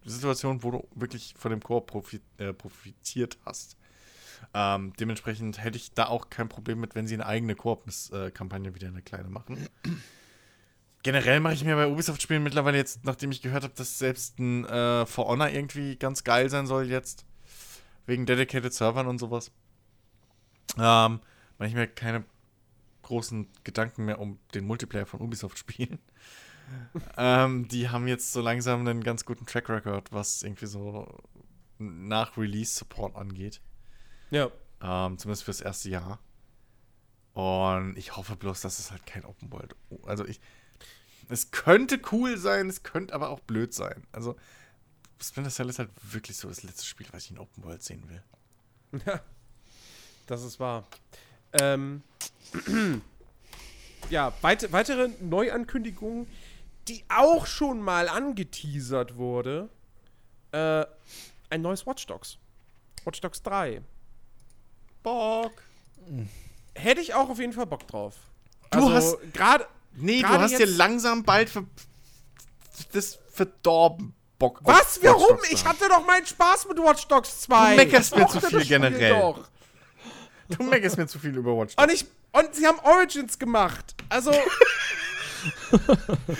Situationen, wo du wirklich von dem Koop profi äh, profitiert hast. Ähm, dementsprechend hätte ich da auch kein Problem mit, wenn sie eine eigene Koop-Kampagne wieder eine kleine machen. Generell mache ich mir bei Ubisoft-Spielen mittlerweile jetzt, nachdem ich gehört habe, dass selbst ein äh, For Honor irgendwie ganz geil sein soll jetzt, wegen Dedicated Servern und sowas, ähm, mache ich mir keine großen Gedanken mehr um den Multiplayer von Ubisoft-Spielen. ähm, die haben jetzt so langsam einen ganz guten Track Record, was irgendwie so nach Release-Support angeht. Ja. Ähm, zumindest fürs erste Jahr. Und ich hoffe bloß, dass es halt kein Open World. Also ich. Es könnte cool sein, es könnte aber auch blöd sein. Also, Splinter Cell ist halt wirklich so das letzte Spiel, was ich in Open World sehen will. Ja, *laughs* das ist wahr. Ähm, ja, weit weitere Neuankündigungen, die auch schon mal angeteasert wurde. Äh, ein neues Watch Dogs. Watch Dogs 3. Bock. Hätte ich auch auf jeden Fall Bock drauf. Du hast- gerade Nee, du hast dir langsam bald für das verdorben Bock Was? Warum? Ich hatte doch meinen Spaß mit Watch Dogs 2. Du meckerst mir zu viel generell. Doch. Du meckerst mir zu viel über Watch Und, Dogs. ich, und sie haben Origins gemacht. Also, *laughs*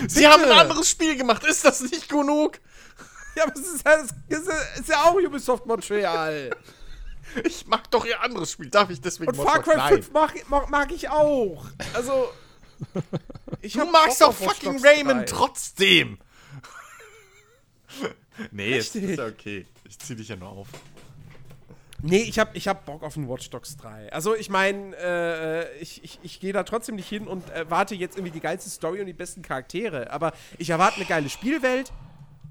Sie haben ein anderes Spiel gemacht. Ist das nicht genug? ja, aber es ist ja, es ist ja, auch Ubisoft Montreal. *laughs* Ich mag doch ihr anderes Spiel. Darf ich deswegen Und Far? Cry Nein. 5 mag, mag, mag ich auch. Also. Ich Du magst doch fucking Raymond 3. trotzdem. *laughs* nee, ist, Richtig. ist ja okay. Ich zieh dich ja nur auf. Nee, ich hab, ich hab Bock auf ein Watch Dogs 3. Also, ich meine, äh, ich, ich, ich gehe da trotzdem nicht hin und erwarte jetzt irgendwie die geilste Story und die besten Charaktere. Aber ich erwarte eine geile Spielwelt,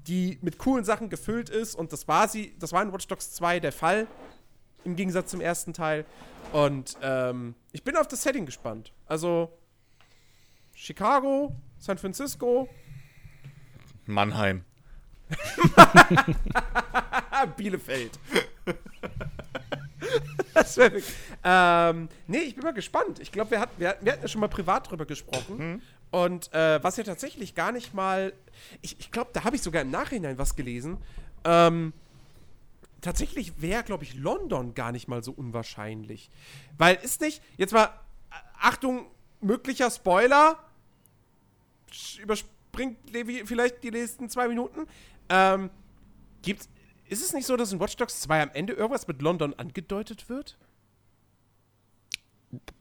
die mit coolen Sachen gefüllt ist. Und das war sie, das war in Watch Dogs 2 der Fall. Im Gegensatz zum ersten Teil. Und ähm, ich bin auf das Setting gespannt. Also, Chicago, San Francisco. Mannheim. *laughs* Bielefeld. *laughs* *laughs* das wäre wirklich. Ähm, nee, ich bin mal gespannt. Ich glaube, wir, hatten- wir, wir hatten ja schon mal privat drüber gesprochen. Und äh, was ja tatsächlich gar nicht mal. Ich, ich glaube, da habe ich sogar im Nachhinein was gelesen. Ähm, tatsächlich wäre, glaube ich, London gar nicht mal so unwahrscheinlich. Weil ist nicht. Jetzt mal. äh, Achtung, möglicher Spoiler. Überspringt Levi vielleicht die nächsten zwei Minuten. Ähm, Gibt's, ist es nicht so, dass in Watch Dogs 2 am Ende irgendwas mit London angedeutet wird?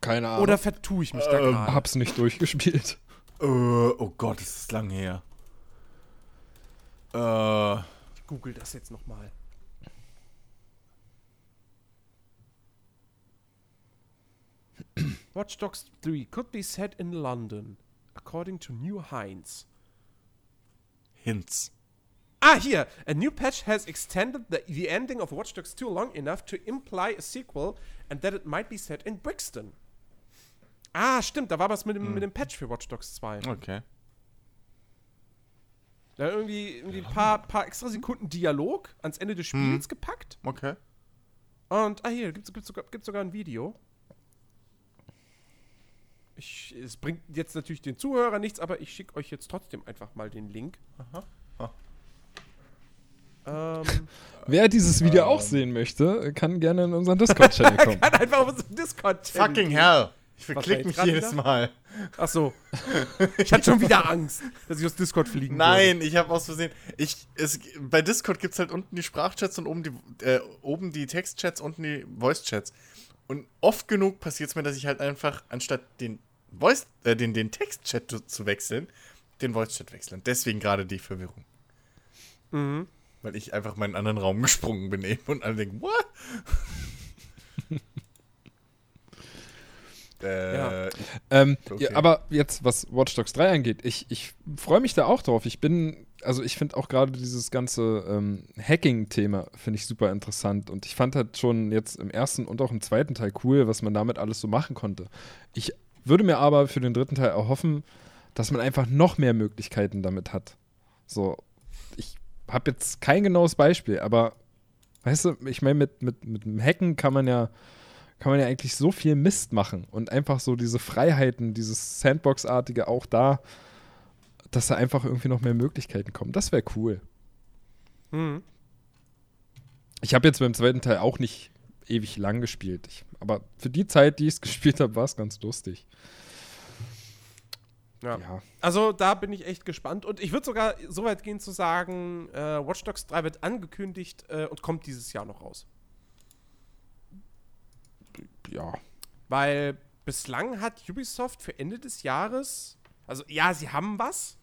Keine Ahnung. Oder vertue ich mich da Ähm, gerade? hab's nicht durchgespielt. Äh, oh Gott, das ist lang her. Äh, Ich google das jetzt nochmal. Watch Dogs 3 could be set in London, according to New Heinz. Hints. Ah, hier. A new patch has extended the, the ending of Watch Dogs 2 long enough to imply a sequel and that it might be set in Brixton. Ah, stimmt. Da war was mit dem, mit dem Patch für Watch Dogs 2. Okay. Da irgendwie, irgendwie ein paar, paar extra Sekunden Dialog ans Ende des Spiels gepackt. Okay. Und, ah, hier, gibt es sogar, gibt's sogar ein Video. Ich, es bringt jetzt natürlich den Zuhörer nichts, aber ich schicke euch jetzt trotzdem einfach mal den Link. Aha. Ähm, *laughs* Wer dieses Video auch sehen möchte, kann gerne in unseren Discord-Channel *laughs* kommen. kann einfach auf unseren discord Fucking hell. Ich verklick mich jedes wieder? Mal. Ach so. *laughs* Ich hatte schon wieder Angst, dass ich aus Discord fliegen Nein, ich habe aus Versehen. Ich, es, bei Discord gibt es halt unten die Sprachchats und oben die, äh, oben die Textchats, unten die Voicechats. Und oft genug passiert es mir, dass ich halt einfach, anstatt den Voice, äh, den, den Textchat zu, zu wechseln, den Voicechat wechseln. Und Deswegen gerade die Verwirrung. Mhm. Weil ich einfach mal in einen anderen Raum gesprungen bin eben und alle denken, what? *laughs* äh, Ja. Ähm, Okay. ja, aber jetzt, was Watch Dogs 3 angeht, ich, ich freue mich da auch drauf. Ich bin, also ich finde auch gerade dieses ganze ähm, Hacking-Thema finde ich super interessant und ich fand halt schon jetzt im ersten und auch im zweiten Teil cool, was man damit alles so machen konnte. Ich würde mir aber für den dritten Teil erhoffen, dass man einfach noch mehr Möglichkeiten damit hat. So, ich habe jetzt kein genaues Beispiel, aber weißt du, ich meine, mit, mit, mit dem Hacken kann man ja kann man ja eigentlich so viel Mist machen und einfach so diese Freiheiten, dieses Sandbox-artige auch da, dass da einfach irgendwie noch mehr Möglichkeiten kommen. Das wäre cool. Mhm. Ich habe jetzt beim zweiten Teil auch nicht ewig lang gespielt, ich, aber für die Zeit, die ich es *laughs* gespielt habe, war es ganz lustig. Ja. Ja. Also da bin ich echt gespannt. Und ich würde sogar so weit gehen zu sagen, äh, Watch Dogs 3 wird angekündigt äh, und kommt dieses Jahr noch raus. ja. Weil bislang hat Ubisoft für Ende des Jahres, also ja, sie haben was,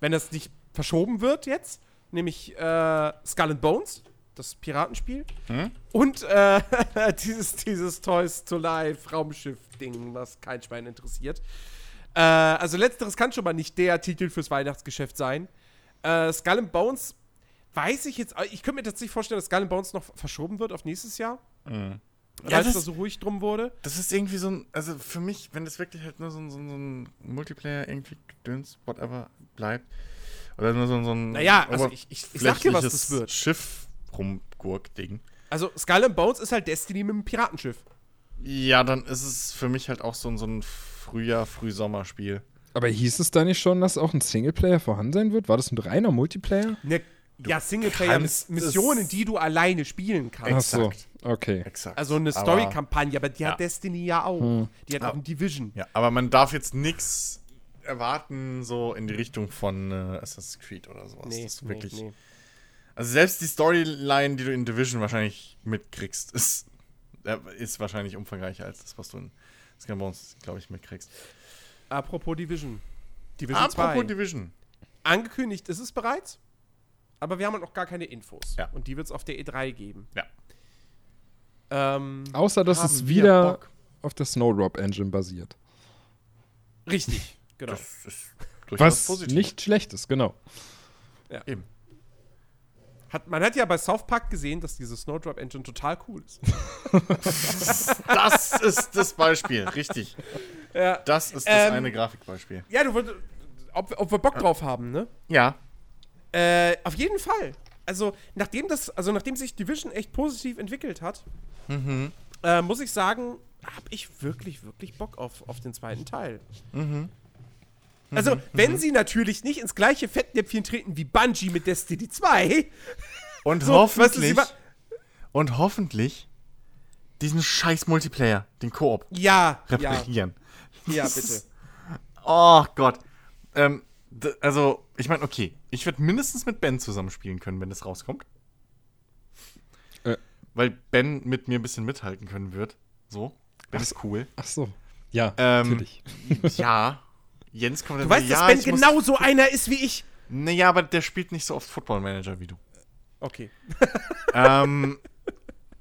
wenn das nicht verschoben wird jetzt, nämlich äh, Skull and Bones, das Piratenspiel, Hm? und äh, *laughs* dieses, dieses Toys to Life Raumschiff-Ding, was kein Schwein interessiert. Äh, also letzteres kann schon mal nicht der Titel fürs Weihnachtsgeschäft sein. Äh, Skull and Bones weiß ich jetzt, ich könnte mir tatsächlich vorstellen, dass Skull and Bones noch verschoben wird auf nächstes Jahr. Mhm. Weil Ja, es da so ruhig drum wurde. Das ist irgendwie so ein, also für mich, wenn das wirklich halt nur so ein, so ein, so ein Multiplayer irgendwie Gedöns, whatever, bleibt. Oder nur so, ein- so ein. Naja, also ich, ich, ich sag dir, was das wird. Schiff rumgurk-Ding. Also Skull and Bones ist halt Destiny mit einem Piratenschiff. Ja, dann ist es für mich halt auch so ein, so ein Frühjahr-, Frühsommerspiel. Aber hieß es da nicht schon, dass auch ein Singleplayer vorhanden sein wird? War das ein reiner Multiplayer? Ne, ja, Singleplayer-Missionen, die du alleine spielen kannst. Ach so, Exakt. okay. Exakt. Also eine Story-Kampagne, aber die Ja. hat Destiny ja auch. Hm. Die hat auch ein Division. Ja, aber man darf jetzt nichts erwarten, so in die Richtung von äh, Assassin's Creed oder sowas. das ist wirklich. nee. Also selbst die Storyline, die du in Division wahrscheinlich mitkriegst, ist, äh, ist wahrscheinlich umfangreicher als das, was du in Skin Bones, glaube ich, mitkriegst. Apropos Division. Division Apropos 2. Division. Angekündigt ist es bereits, aber wir haben noch gar keine Infos. Ja. Und die wird es auf der E3 geben. Ja. Ähm, Außer, dass es wieder Bock. auf der Snowdrop Engine basiert. Richtig, genau. Das ist Was positiv. nicht schlecht ist, genau. Eben. Hat, man hat ja bei South Park gesehen, dass diese Snowdrop Engine total cool ist. *laughs* Das ist das Beispiel, richtig. ja. Das ist das Ähm, eine Grafikbeispiel. Ja, du würdest. Ob, ob wir Bock drauf haben, ne? Ja. Äh, auf jeden Fall. Also, nachdem das, also nachdem sich Division echt positiv entwickelt hat, Mhm. äh, muss ich sagen, habe ich wirklich, wirklich Bock auf, auf den zweiten Teil. Mhm. Also, wenn sie natürlich nicht ins gleiche Fettnäpfchen treten wie Bungie mit Destiny 2, Und so, weißt du, hoffentlich, wa- und hoffentlich diesen scheiß Multiplayer, den Koop, ja, ja, reparieren. ja, Das bitte. *laughs* Oh Gott. Ähm, d- also, ich meine, okay, ich werde mindestens mit Ben zusammenspielen können, wenn das rauskommt. Äh. Weil Ben mit mir ein bisschen mithalten können wird. So. Ben ist cool. Ach so. Ja, Ähm, natürlich. ja. *laughs* Jens kommt Du weißt, ja, dass Ben genau so einer ist wie ich. Naja, aber der spielt nicht so oft Football Manager wie du. Okay. *laughs* ähm,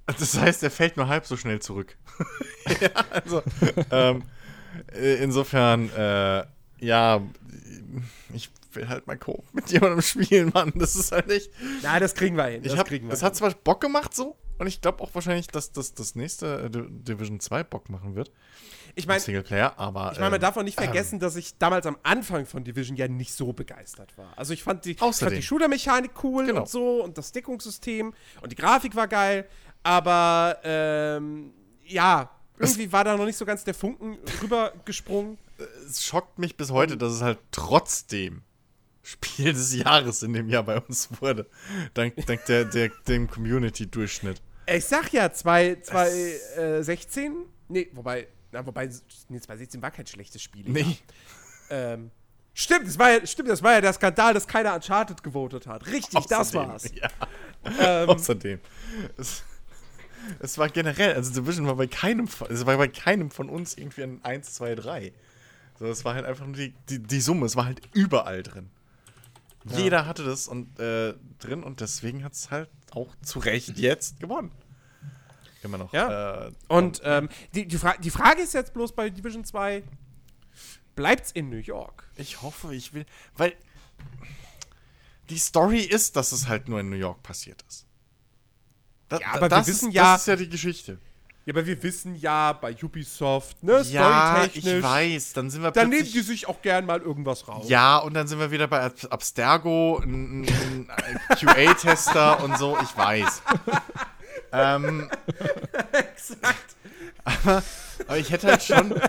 das heißt, er fällt nur halb so schnell zurück. *laughs* ja, also, ähm, äh, insofern, äh, ja, ich will halt mal Koop mit jemandem spielen, Mann. Das ist halt echt. Na, das kriegen wir hin. Ich das hab, kriegen wir es hin. hat zwar Bock gemacht so, und ich glaube auch wahrscheinlich, dass das, das nächste äh, Di- Division 2 Bock machen wird. Ich meine, Singleplayer, aber. Ich meine, man ähm, darf auch nicht vergessen, dass ich damals am Anfang von Division ja nicht so begeistert war. Also ich fand die, ich fand Außerdem. die Shooter-Mechanik cool Genau. und so und das Deckungssystem und die Grafik war geil, aber ähm, ja, irgendwie war da noch nicht so ganz der Funken rübergesprungen. es schockt mich bis heute, dass es halt trotzdem Spiel des Jahres in dem Jahr bei uns wurde. Dank, dank der, der, dem Community-Durchschnitt. Ich sag ja, 2016, nee, wobei, na, wobei, nee, 2016 war kein schlechtes Spiel. Nee. Ähm, stimmt, das war ja, stimmt, das war ja der Skandal, dass keiner Uncharted gewotet hat. Richtig, das Außerdem, war's. Ja, Ähm, außerdem. Es, es war generell, also Division war bei keinem, von- es war bei keinem von uns irgendwie ein 1, 2, 3. So, es war halt einfach nur die, die, die Summe, es war halt überall drin. Jeder hatte das und, äh, drin und deswegen hat es halt auch zu Recht jetzt gewonnen. Immer noch. Ja. Äh, Und ähm, die, die, Fra die Frage ist jetzt bloß bei Division 2, bleibt's in New York? Ich hoffe, ich will. Weil die Story ist, dass es halt nur in New York passiert ist. Da, Ja, aber wir das wissen ist, ja- Das ist ja die Geschichte. Ja, aber wir wissen ja, bei Ubisoft, ne, Ja, ich weiß. Dann sind wir da nehmen die sich auch gern mal irgendwas raus. ja, und dann sind wir wieder bei Ab- Abstergo, ein, ein, ein QA-Tester und so. Ich weiß. *laughs* ähm, exakt. aber, aber ich hätte halt schon.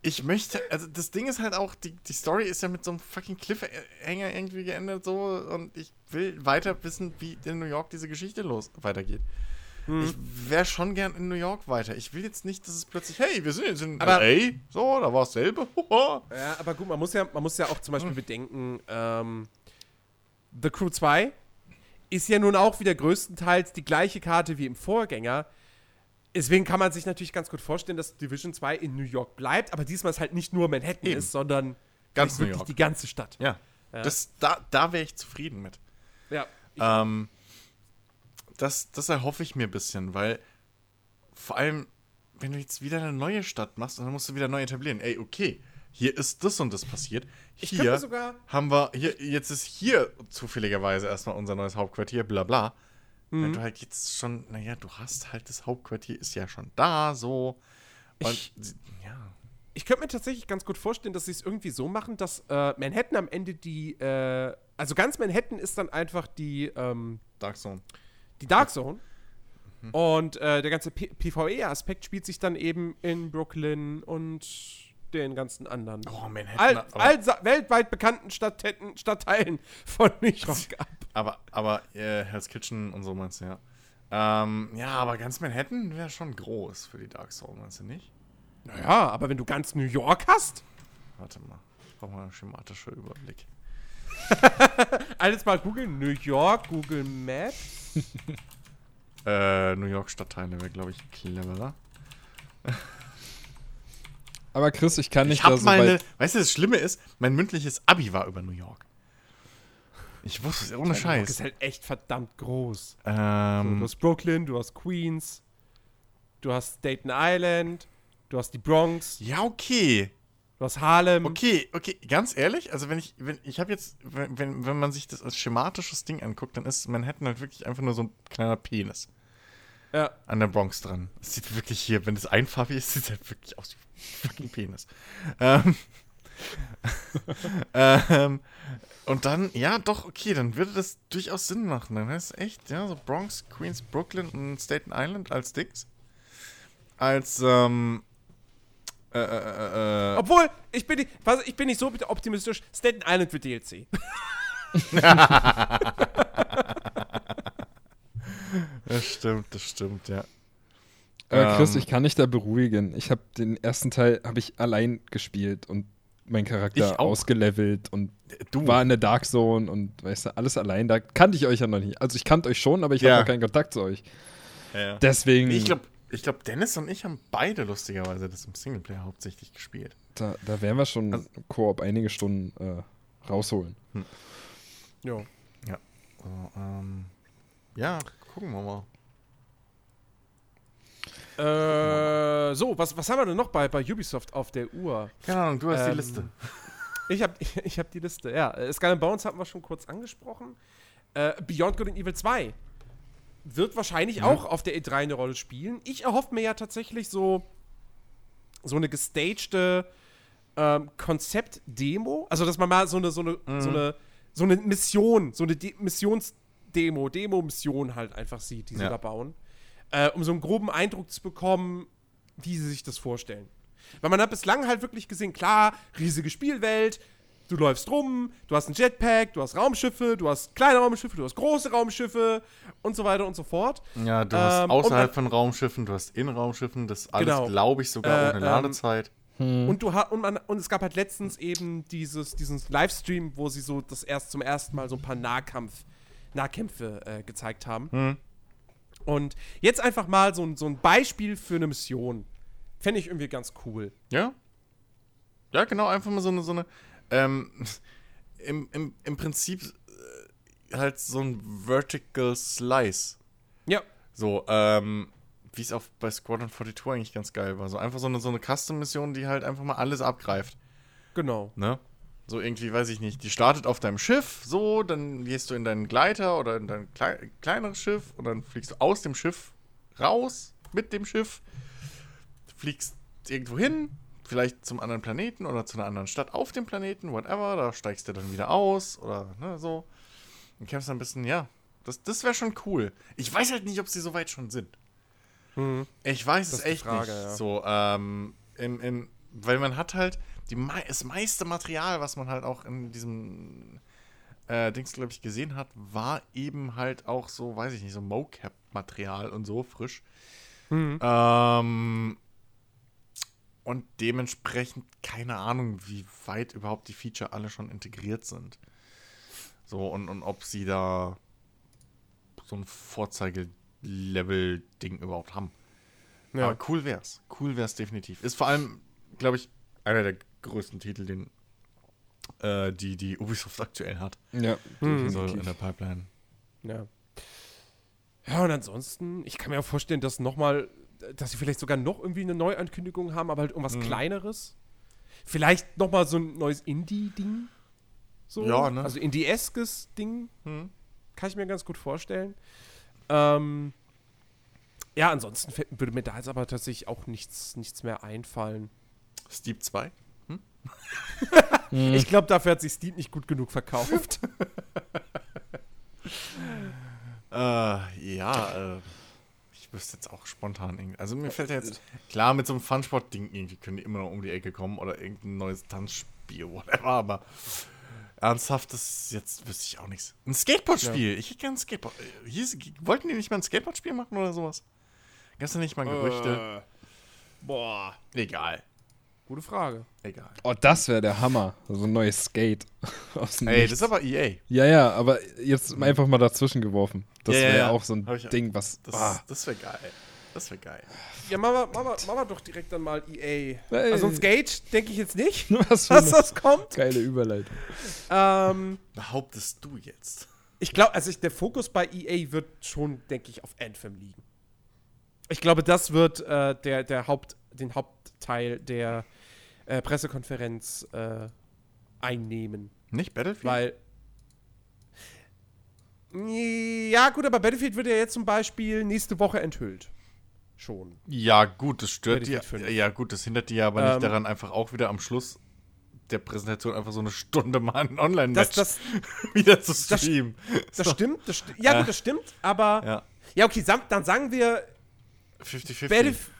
Ich möchte, also das Ding ist halt auch, die, die Story ist ja mit so einem fucking Cliffhanger irgendwie geendet so und ich will weiter wissen, wie in New York diese Geschichte los weitergeht. Hm. Ich wäre schon gern in New York weiter. Ich will jetzt nicht, dass es plötzlich, hey, wir sind jetzt in Aber- LA, so, da war dasselbe. Hoho. *laughs* Ja, aber gut, man muss ja, man muss ja auch zum Hm. Beispiel bedenken, ähm, The Crew 2 ist ja nun auch wieder größtenteils die gleiche Karte wie im Vorgänger. Deswegen kann man sich natürlich ganz gut vorstellen, dass Division 2 in New York bleibt, aber diesmal ist halt nicht nur Manhattan Eben. ist, sondern Ganz New wirklich York. die ganze Stadt. Ja, Ja. Das, da, da wäre ich zufrieden mit. Ja. Ich, Ähm, das, das erhoffe ich mir ein bisschen, weil vor allem, wenn du jetzt wieder eine neue Stadt machst, dann musst du wieder neu etablieren. Ey, okay, hier ist das und das passiert. Hier haben wir, hier, jetzt ist hier zufälligerweise erstmal unser neues Hauptquartier, bla bla. Mhm. Wenn du halt jetzt schon, naja, du hast halt das Hauptquartier, ist ja schon da, so. Und, Ich- ja. ich könnte mir tatsächlich ganz gut vorstellen, dass sie es irgendwie so machen, dass äh, Manhattan am Ende die, äh, also ganz Manhattan ist dann einfach die, ähm, Dark Zone. Die Dark Zone. Mhm. Und äh, der ganze PvE-Aspekt spielt sich dann eben in Brooklyn und den ganzen anderen Oh, Manhattan. all, all, weltweit bekannten Stadttäten, Stadtteilen von *laughs* New York ab. Aber, aber äh, Hell's Kitchen und so meinst du, ja. Ähm, ja, aber ganz Manhattan wäre schon groß für die Dark Zone, meinst du nicht? Naja, aber wenn du ganz New York hast, Warte mal. Ich brauche mal einen schematischer Überblick. *laughs* alles mal googeln, New York, Google Maps. *laughs* Äh, New York Stadtteile wäre, glaube ich, cleverer. *laughs* Aber Chris, ich kann nicht Ich habe da so mal eine, weit. weißt du, das Schlimme ist, mein mündliches Abi war über New York. Ich wusste es, ohne New York Scheiß. ist halt echt verdammt groß. So, Ähm, du hast Brooklyn, du hast Queens, du hast Staten Island, du hast die Bronx, ja, okay. Du hast Harlem. Okay, okay, ganz ehrlich, also wenn ich, wenn, ich habe jetzt, wenn, wenn, wenn man sich das als schematisches Ding anguckt, dann ist Manhattan halt wirklich einfach nur so ein kleiner Penis Ja. an der Bronx dran. Es sieht wirklich hier, wenn es einfarbig ist, sieht es halt wirklich aus wie ein fucking Penis. Ähm, *laughs* ähm, und dann, ja, doch, okay, dann würde das durchaus Sinn machen. Dann heißt es echt, ja, so Bronx, Queens, Brooklyn und Staten Island als Dings. Als, ähm, äh, äh, äh, äh, Obwohl, ich bin, nicht, was, ich bin nicht so optimistisch. Staten Island wird DLC. *laughs* das stimmt, das stimmt, ja. Aber Chris, Ähm. ich kann dich da beruhigen. Ich habe den ersten Teil habe ich allein gespielt und mein Ich Charakter ausgelevelt und Du, war in der Dark Zone und weißt du, alles allein. Da kannte ich euch ja noch nicht. Also ich kannte euch schon, aber ich Ja. habe noch keinen Kontakt zu euch. ja. Deswegen, Ich glaube, ich glaub, Dennis und ich haben beide lustigerweise das im Singleplayer hauptsächlich gespielt. da, da werden wir schon Also- Koop einige Stunden äh, rausholen. Jo. So, ähm, ja, gucken wir mal. Äh, so, was, was haben wir denn noch bei, bei Ubisoft auf der Uhr? Keine Ahnung, du hast die Ähm, Liste. *laughs* Ich habe *laughs* ich hab die Liste, ja. Äh, Skull and Bones hatten wir schon kurz angesprochen. Äh, Beyond Good and Evil 2 wird wahrscheinlich auch auf der E3 eine Rolle spielen. Ich erhoffe mir ja tatsächlich so, so eine gestagte ähm, Konzept-Demo. Also, dass man mal so eine, so eine, so eine, so eine Mission, so eine De Missionsdemo, Demo-Mission halt einfach sieht, die sie Ja. da bauen. Äh, um so einen groben Eindruck zu bekommen, wie sie sich das vorstellen. Weil man hat bislang halt wirklich gesehen, klar, riesige Spielwelt, du läufst rum, du hast ein Jetpack, du hast Raumschiffe, du hast kleine Raumschiffe, du hast große Raumschiffe und so weiter und so fort. Ja, du hast ähm, außerhalb und von Raumschiffen, du hast in Raumschiffen, das alles, Genau. glaube ich, sogar Äh, ohne ähm, Ladezeit. Und, du und, man, und es gab halt letztens eben dieses, diesen Livestream, wo sie so das erst zum ersten Mal so ein paar Nahkampf, Nahkämpfe äh, gezeigt haben. Hm. Und jetzt einfach mal so, ein- so ein Beispiel für eine Mission. Fände ich irgendwie ganz cool. Ja? Ja, genau, einfach mal so eine, so eine, ähm, im, im, im Prinzip äh, halt so ein Vertical Slice. Ja. So, ähm, wie es auch bei Squadron 42 eigentlich ganz geil war. So einfach so eine, so eine Custom-Mission, die halt einfach mal alles abgreift. Genau. Ne? So irgendwie, weiß ich nicht, die startet auf deinem Schiff, so, dann gehst du in deinen Gleiter oder in dein klei kleineres Schiff und dann fliegst du aus dem Schiff raus mit dem Schiff, fliegst irgendwo hin, vielleicht zum anderen Planeten oder zu einer anderen Stadt auf dem Planeten, whatever, da steigst du dann wieder aus oder ne, so. Und kämpfst dann ein bisschen, ja, das, das wäre schon cool. Ich weiß halt nicht, ob sie so weit schon sind. Ich weiß Das es echt Frage, nicht. ja. So, ähm, in, in, weil man hat halt die, das meiste Material, was man halt auch in diesem äh, Dings, glaube ich, gesehen hat, war eben halt auch so, weiß ich nicht, so Mocap-Material und so frisch. Ähm, und dementsprechend keine Ahnung, wie weit überhaupt die Feature alle schon integriert sind. So, und, und ob sie da so ein Vorzeigelevel-Ding überhaupt haben. Ja. Aber cool wär's. Cool wär's definitiv. Ist vor allem, glaube ich, einer der größten Titel, den äh, die, die Ubisoft aktuell hat. Ja, So in der Pipeline. Ja. Ja, und ansonsten, ich kann mir auch vorstellen, dass nochmal, dass sie vielleicht sogar noch irgendwie eine Neuankündigung haben, aber halt irgendwas Mhm. Kleineres. Vielleicht nochmal so ein neues Indie-Ding. So. Ja, ne? Also Indie-eskes Ding. Hm. Kann ich mir ganz gut vorstellen. Ähm, ja, ansonsten würde mir da jetzt aber tatsächlich auch nichts, nichts mehr einfallen. Steep 2? Ich glaube, dafür hat sich Steam nicht gut genug verkauft. *laughs* Äh, ja, äh, ich wüsste jetzt auch spontan irgendwie. Also mir fällt ja jetzt, klar, mit so einem Funsport-Ding irgendwie können die immer noch um die Ecke kommen oder irgendein neues Tanzspiel, whatever, aber ernsthaft, das jetzt wüsste ich auch nichts. Ein Skateboard-Spiel, ich hätte gerne ein Skateboard. äh, Hieß, wollten die nicht mal ein Skateboard-Spiel machen oder sowas? Gab's da nicht mal Gerüchte? boah. Egal, Gute Frage. egal. Oh, das wäre der Hammer. So ein neues Skate. *laughs* Aus Ey, Nichts. das ist aber EA. Ja, ja, aber jetzt einfach mal dazwischen geworfen. Das Ja, wäre ja. auch so ein Ding, was. Das, ah, das wäre geil. Das wäre geil. Ja, machen wir, machen, wir, machen wir doch direkt dann mal EA. Hey. Also ein Skate denke ich jetzt nicht, *laughs* was für dass das kommt. geile Überleitung. Ähm, Behauptest du jetzt? ich glaube, also ich, der Fokus bei EA wird schon, denke ich, auf Anthem liegen. Ich glaube, das wird äh, der, der Haupt, den Hauptteil der äh, Pressekonferenz äh, einnehmen. Nicht Battlefield? Weil. Ja, gut, aber Battlefield wird ja jetzt zum Beispiel nächste Woche enthüllt. Schon. Ja, gut, das stört die. Ja, gut, das hindert die ja aber nicht Ähm, daran, einfach auch wieder am Schluss der Präsentation einfach so eine Stunde mal ein Das, Online-Match das, *laughs* wieder zu streamen. das stimmt. Das, sti- ja, Äh. gut, das stimmt. Aber. Ja. Ja, okay, dann sagen wir 50-50. Battlef-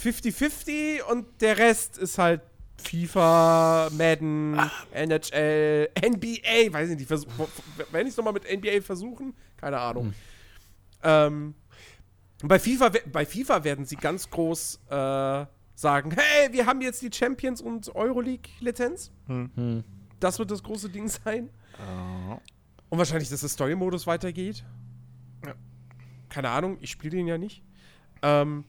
50-50 und der Rest ist halt FIFA, Madden, NHL, NBA, weiß ich nicht, versuch, wenn ich es nochmal mit NBA versuchen? Keine Ahnung. Ähm, bei, FIFA, bei FIFA werden sie ganz groß äh, sagen, hey, wir haben jetzt die Champions und Euroleague-Lizenz. Hm. Das wird das große Ding sein. Oh. Und wahrscheinlich, dass der Story-Modus weitergeht. Ja. Keine Ahnung, ich spiele den ja nicht. Ähm,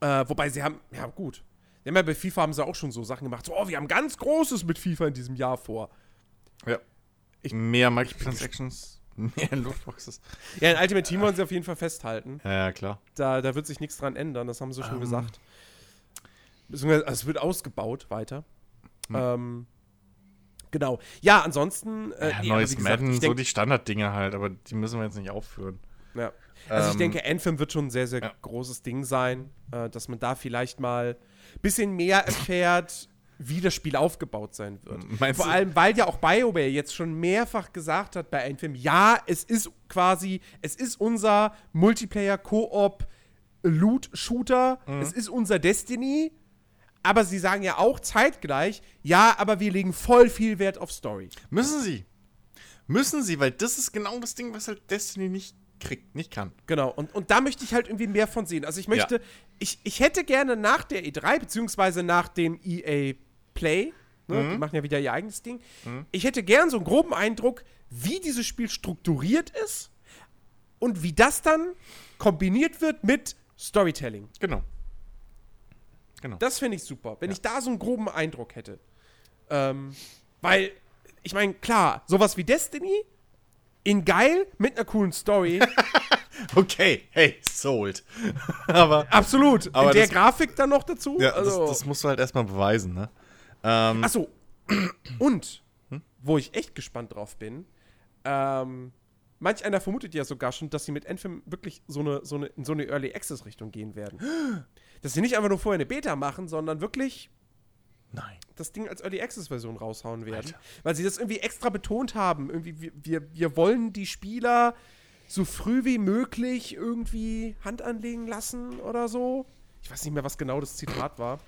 äh, wobei sie haben, ja gut. Die haben ja bei FIFA haben sie auch schon so Sachen gemacht. So, oh, wir haben ganz Großes mit FIFA in diesem Jahr vor. Ja. mehr Microtransactions, *laughs* mehr Lootboxes. Ja, in Ultimate Team wollen sie auf jeden Fall festhalten. Ja, klar. Da, da wird sich nichts dran ändern, das haben sie schon Ähm. gesagt. Beziehungsweise, also es wird ausgebaut weiter. Hm. Ähm, genau. Ja, ansonsten. Äh, Ja, neues gesagt, Madden, ich so denk- die Standarddinge halt, aber die müssen wir jetzt nicht aufführen. Ja. Also ich Ähm, denke, Anthem wird schon ein sehr, sehr ja. großes Ding sein, äh, dass man da vielleicht mal bisschen mehr erfährt, wie das Spiel aufgebaut sein wird. Meinst Vor allem, weil ja auch BioWare jetzt schon mehrfach gesagt hat bei Anthem, ja, es ist quasi, es ist unser Multiplayer-Koop Loot-Shooter, Mhm. es ist unser Destiny, aber sie sagen ja auch zeitgleich, ja, aber wir legen voll viel Wert auf Story. Müssen sie. Müssen sie, weil das ist genau das Ding, was halt Destiny nicht kriegt, nicht kann. Genau, und, und da möchte ich halt irgendwie mehr von sehen. Also ich möchte, Ja. ich, ich hätte gerne nach der E3, beziehungsweise nach dem EA Play, ne, die machen ja wieder ihr eigenes Ding, ich hätte gern so einen groben Eindruck, wie dieses Spiel strukturiert ist und wie das dann kombiniert wird mit Storytelling. Genau. Genau. Das finde ich super, wenn ich da so einen groben Eindruck hätte. Ähm, weil, ich meine, klar, sowas wie Destiny, in geil, mit einer coolen Story, *laughs* Okay, hey, sold. *laughs* aber absolut. Aber in der das- Grafik dann noch dazu. ja, also, das, das musst du halt erstmal beweisen, ne? Ähm, Achso. *clears throat* Und, wo ich echt gespannt drauf bin, ähm, manch einer vermutet ja sogar schon, dass sie mit Anthem wirklich so eine, so eine, in so eine Early Access Richtung gehen werden. *gasps* Dass sie nicht einfach nur vorher eine Beta machen, sondern wirklich nein. das Ding als Early Access Version raushauen werden. Alter. Weil sie das irgendwie extra betont haben. Irgendwie, wir, wir, wir wollen die Spieler so früh wie möglich irgendwie Hand anlegen lassen oder so. Ich weiß nicht mehr, was genau das Zitat war.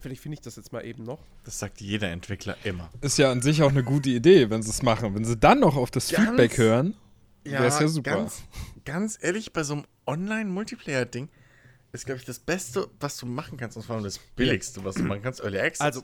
Vielleicht finde ich das jetzt mal eben noch. Das sagt jeder Entwickler immer. Ist ja an sich auch eine gute Idee, wenn sie es machen. Wenn sie dann noch auf das Ganz- Feedback hören, wäre es ja super. Ganz, ganz ehrlich, bei so einem Online-Multiplayer-Ding ist, glaube ich, das Beste, was du machen kannst, und vor allem das Billigste, was du machen kannst, Early Access. Also,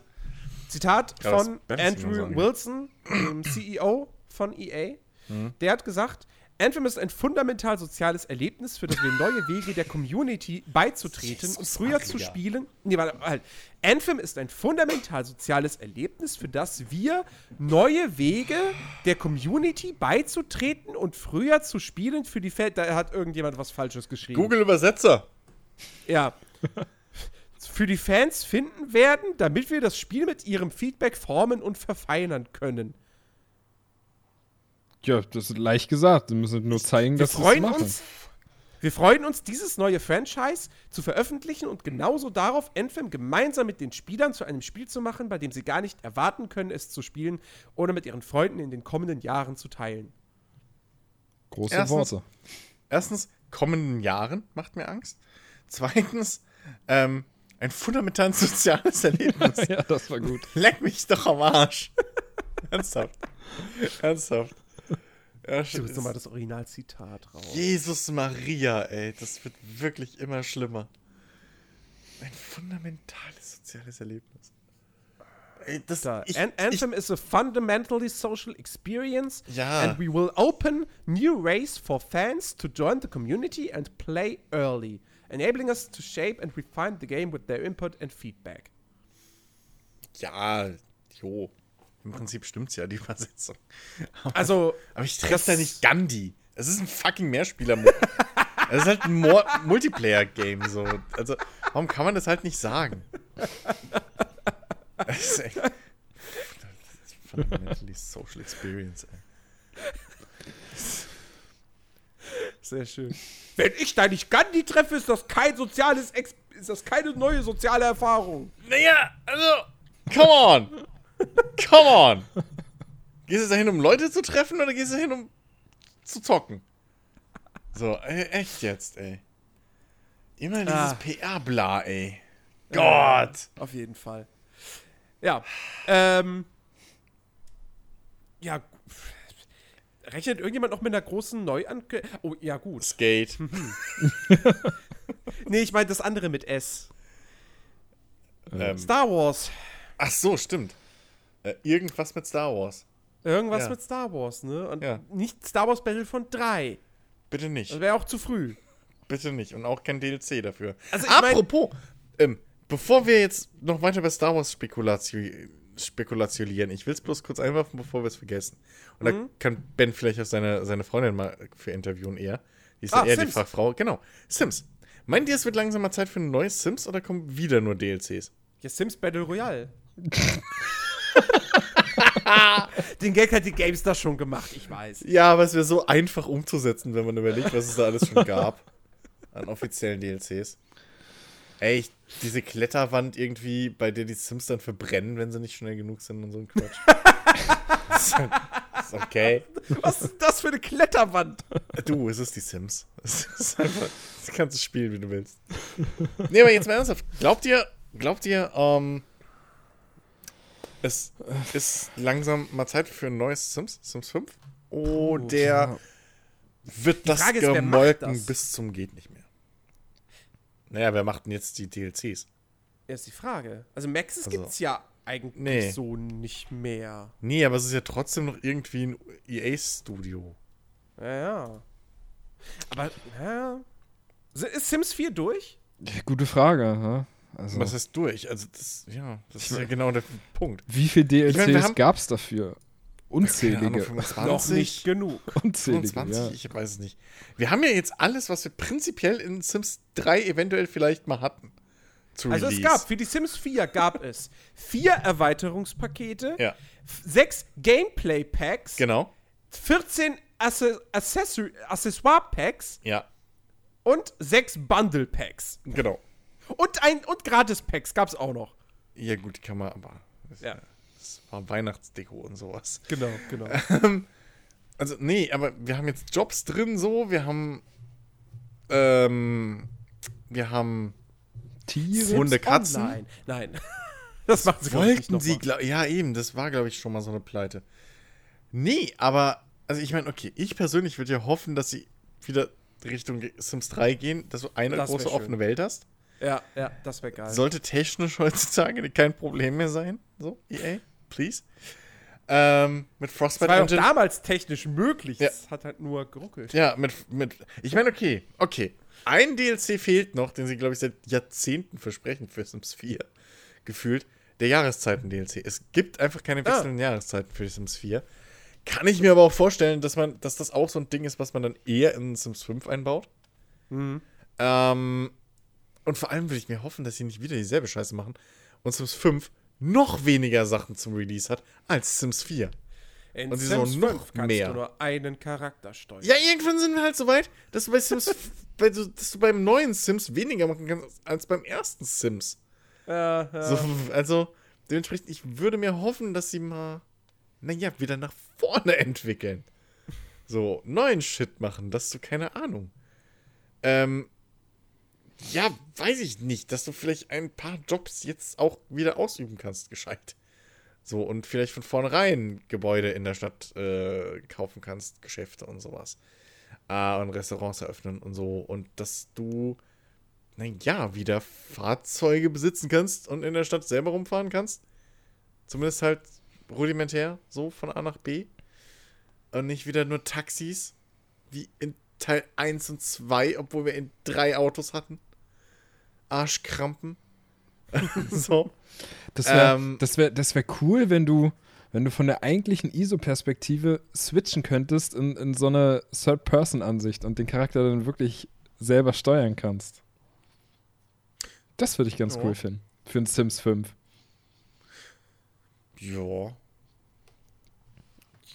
Zitat Ja, von Andrew. Wilson, dem CEO von EA. Mhm. Der hat gesagt, Anthem ist ein fundamental soziales Erlebnis, für das wir neue Wege der Community beizutreten und früher zu spielen. Nee, warte, halt. Anthem ist ein fundamental soziales Erlebnis, für das wir neue Wege der Community beizutreten und früher zu spielen für die Fans. Da hat irgendjemand was Falsches geschrieben. Google-Übersetzer. Ja. Für die Fans finden werden, damit wir das Spiel mit ihrem Feedback formen und verfeinern können. Ja, das ist leicht gesagt. Sie müssen nur zeigen, Wir dass sie es freuen machen. uns. Wir freuen uns, dieses neue Franchise zu veröffentlichen und genauso darauf, Anthem gemeinsam mit den Spielern zu einem Spiel zu machen, bei dem sie gar nicht erwarten können, es zu spielen oder mit ihren Freunden in den kommenden Jahren zu teilen. Große Erstens- Worte. Erstens, kommenden Jahren macht mir Angst. Zweitens, ähm, ein fundamental soziales *laughs* Erlebnis. ja, das war gut. Leck mich doch am Arsch. *laughs* Ernsthaft. Ernsthaft. Ja, Ich suche jetzt nochmal das Originalzitat raus. Jesus Maria, ey, das wird wirklich immer schlimmer. Ein fundamentales soziales Erlebnis. Ey, das, Da. ich, An Anthem is a fundamentally social experience, Ja. and we will open new ways for fans to join the community and play early, enabling us to shape and refine the game with their input and feedback. ja, jo. Im Prinzip stimmt's ja, die Übersetzung. *laughs* Also, Aber ich treffe da nicht Gandhi. Es ist ein fucking Mehrspieler. *laughs* Es ist halt ein Mo Multiplayer-Game so. Also, warum kann man das halt nicht sagen? *laughs* Das ist echt. Das ist fundamentally social experience, ey. Sehr schön. Wenn ich da nicht Gandhi treffe, ist das kein soziales, Ex ist das keine neue soziale Erfahrung. Naja, also. Come on! Come on! Gehst du da hin, um Leute zu treffen oder gehst du hin, um zu zocken? So, ey, echt jetzt, ey. Immer dieses Ah. PR-Bla, ey. Gott! Auf jeden Fall. Ja. Ähm. Ja. Rechnet irgendjemand noch mit einer großen Neuankündigung? Oh, ja, gut. Skate. Nee, ich meine das andere mit S. ähm, Star Wars. ach so, stimmt. Äh, irgendwas mit Star Wars. Irgendwas Ja. mit Star Wars, ne? Und Ja. nicht Star Wars Battlefront 3. Bitte nicht. Das wäre auch zu früh. Bitte nicht. Und auch kein DLC dafür. Also Apropos, ähm, bevor wir jetzt noch weiter bei Star Wars spekulati spekulationieren, ich will es bloß kurz einwerfen, bevor wir es vergessen. Und Mhm. da kann Ben vielleicht auch seine, seine Freundin mal für interviewen eher. Die ist Ah, ja eher die Sims. Fachfrau. Genau. Sims. Meint ihr, es wird langsam mal Zeit für ein neues Sims oder kommen wieder nur DLCs? Ja, Sims Battle Royale. *laughs* *laughs* Den Gag hat die GameStar schon gemacht, ich weiß. Ja, aber es wäre so einfach umzusetzen, wenn man überlegt, was es da alles schon gab an offiziellen DLCs. Ey, ich, diese Kletterwand irgendwie, bei der die Sims dann verbrennen, wenn sie nicht schnell genug sind und so ein Quatsch. *laughs* ist, ist okay. Was ist das für eine Kletterwand? Du, es ist die Sims. Es ist einfach, das kannst du spielen, wie du willst. Nee, aber jetzt mal ernsthaft. Glaubt ihr, glaubt ihr, ähm, es ist langsam mal Zeit für ein neues Sims? Sims 5? Oder wird das Frage ist, wer macht gemolken das? bis zum geht nicht mehr? Naja, wer macht denn jetzt die DLCs? Ja, ist die Frage. Also Maxis Also, gibt's ja eigentlich nee. so nicht mehr. Nee, aber es ist ja trotzdem noch irgendwie ein EA-Studio. Ja, ja. Aber, ja. Ist Sims 4 durch? Gute Frage. Ja? Also, Was heißt durch? Also, das, ja, das ist ja genau der Punkt. wie viele DLCs gab es dafür? Unzählige. Ahnung, 25? Noch nicht genug. *laughs* Unzählige, 25? ja. Ich weiß es nicht. Wir haben ja jetzt alles, was wir prinzipiell in Sims 3 eventuell vielleicht mal hatten. Zu Also es gab, für die Sims 4 gab *laughs* es vier Erweiterungspakete, Ja, sechs Gameplay-Packs, genau. 14 Asse Accessor- Accessoire-Packs Ja, und sechs Bundle-Packs. genau. Und, ein, und Gratis-Packs gab es auch noch. Ja, gut, kann man aber. Das, Ja. Das war Weihnachtsdeko und sowas. Genau, genau. *laughs* Also, nee, aber wir haben jetzt Jobs drin, so. Wir haben. Ähm. Wir haben. Tiere. Hunde, Katzen. Nein, nein. *laughs* Das machen sie Wollten sie, glaub, ja eben, das war, glaube ich, schon mal so eine Pleite. Nee, aber, also ich meine, okay, ich persönlich würde ja hoffen, dass sie wieder Richtung Sims 3 gehen, dass du eine Das große offene Welt hast. Ja, ja, das wäre geil. Sollte technisch *laughs* heutzutage kein Problem mehr sein. So, EA, please. Ähm, mit das Frostbite war ja auch Engine. damals technisch möglich. Ja. Es hat halt nur geruckelt. Ja, mit, mit ich meine, okay, okay. Ein DLC fehlt noch, den sie, glaube ich, seit Jahrzehnten versprechen für Sims 4. Gefühlt. Der Jahreszeiten-DLC. Es gibt einfach keine Ah. wechselnden Jahreszeiten für Sims 4. Kann ich mir aber auch vorstellen, dass man, dass das auch so ein Ding ist, was man dann eher in Sims 5 einbaut. Mhm. Ähm, und vor allem würde ich mir hoffen, dass sie nicht wieder dieselbe Scheiße machen und Sims 5 noch weniger Sachen zum Release hat als Sims 4. In Und sie Sims so noch 5 kannst mehr. du nur einen Charakter steuern. Ja, irgendwann sind wir halt so weit, dass du bei Sims, *laughs* bei, so- dass du beim neuen Sims weniger machen kannst als beim ersten Sims. Ja, ja. So, also, dementsprechend, ich würde mir hoffen, dass sie mal, naja, wieder nach vorne *laughs* entwickeln. So, neuen Shit machen, dass du, keine Ahnung. Ähm, ja, weiß ich nicht, dass du vielleicht ein paar Jobs jetzt auch wieder ausüben kannst, gescheit. So, und vielleicht von vornherein Gebäude in der Stadt äh, kaufen kannst, Geschäfte und sowas. Äh, und Restaurants eröffnen und so. Und dass du, naja, wieder Fahrzeuge besitzen kannst und in der Stadt selber rumfahren kannst. Zumindest halt rudimentär, so von A nach B. Und nicht wieder nur Taxis, wie in Teil 1 und 2, obwohl wir in drei Autos hatten. Arschkrampen. *laughs* so. Das wäre Ähm, das wär, das wär cool, wenn du, wenn du von der eigentlichen ISO-Perspektive switchen könntest in, in so eine Third-Person-Ansicht und den Charakter dann wirklich selber steuern kannst. Das würde ich ganz Ja. cool finden. Für ein Sims 5. Ja.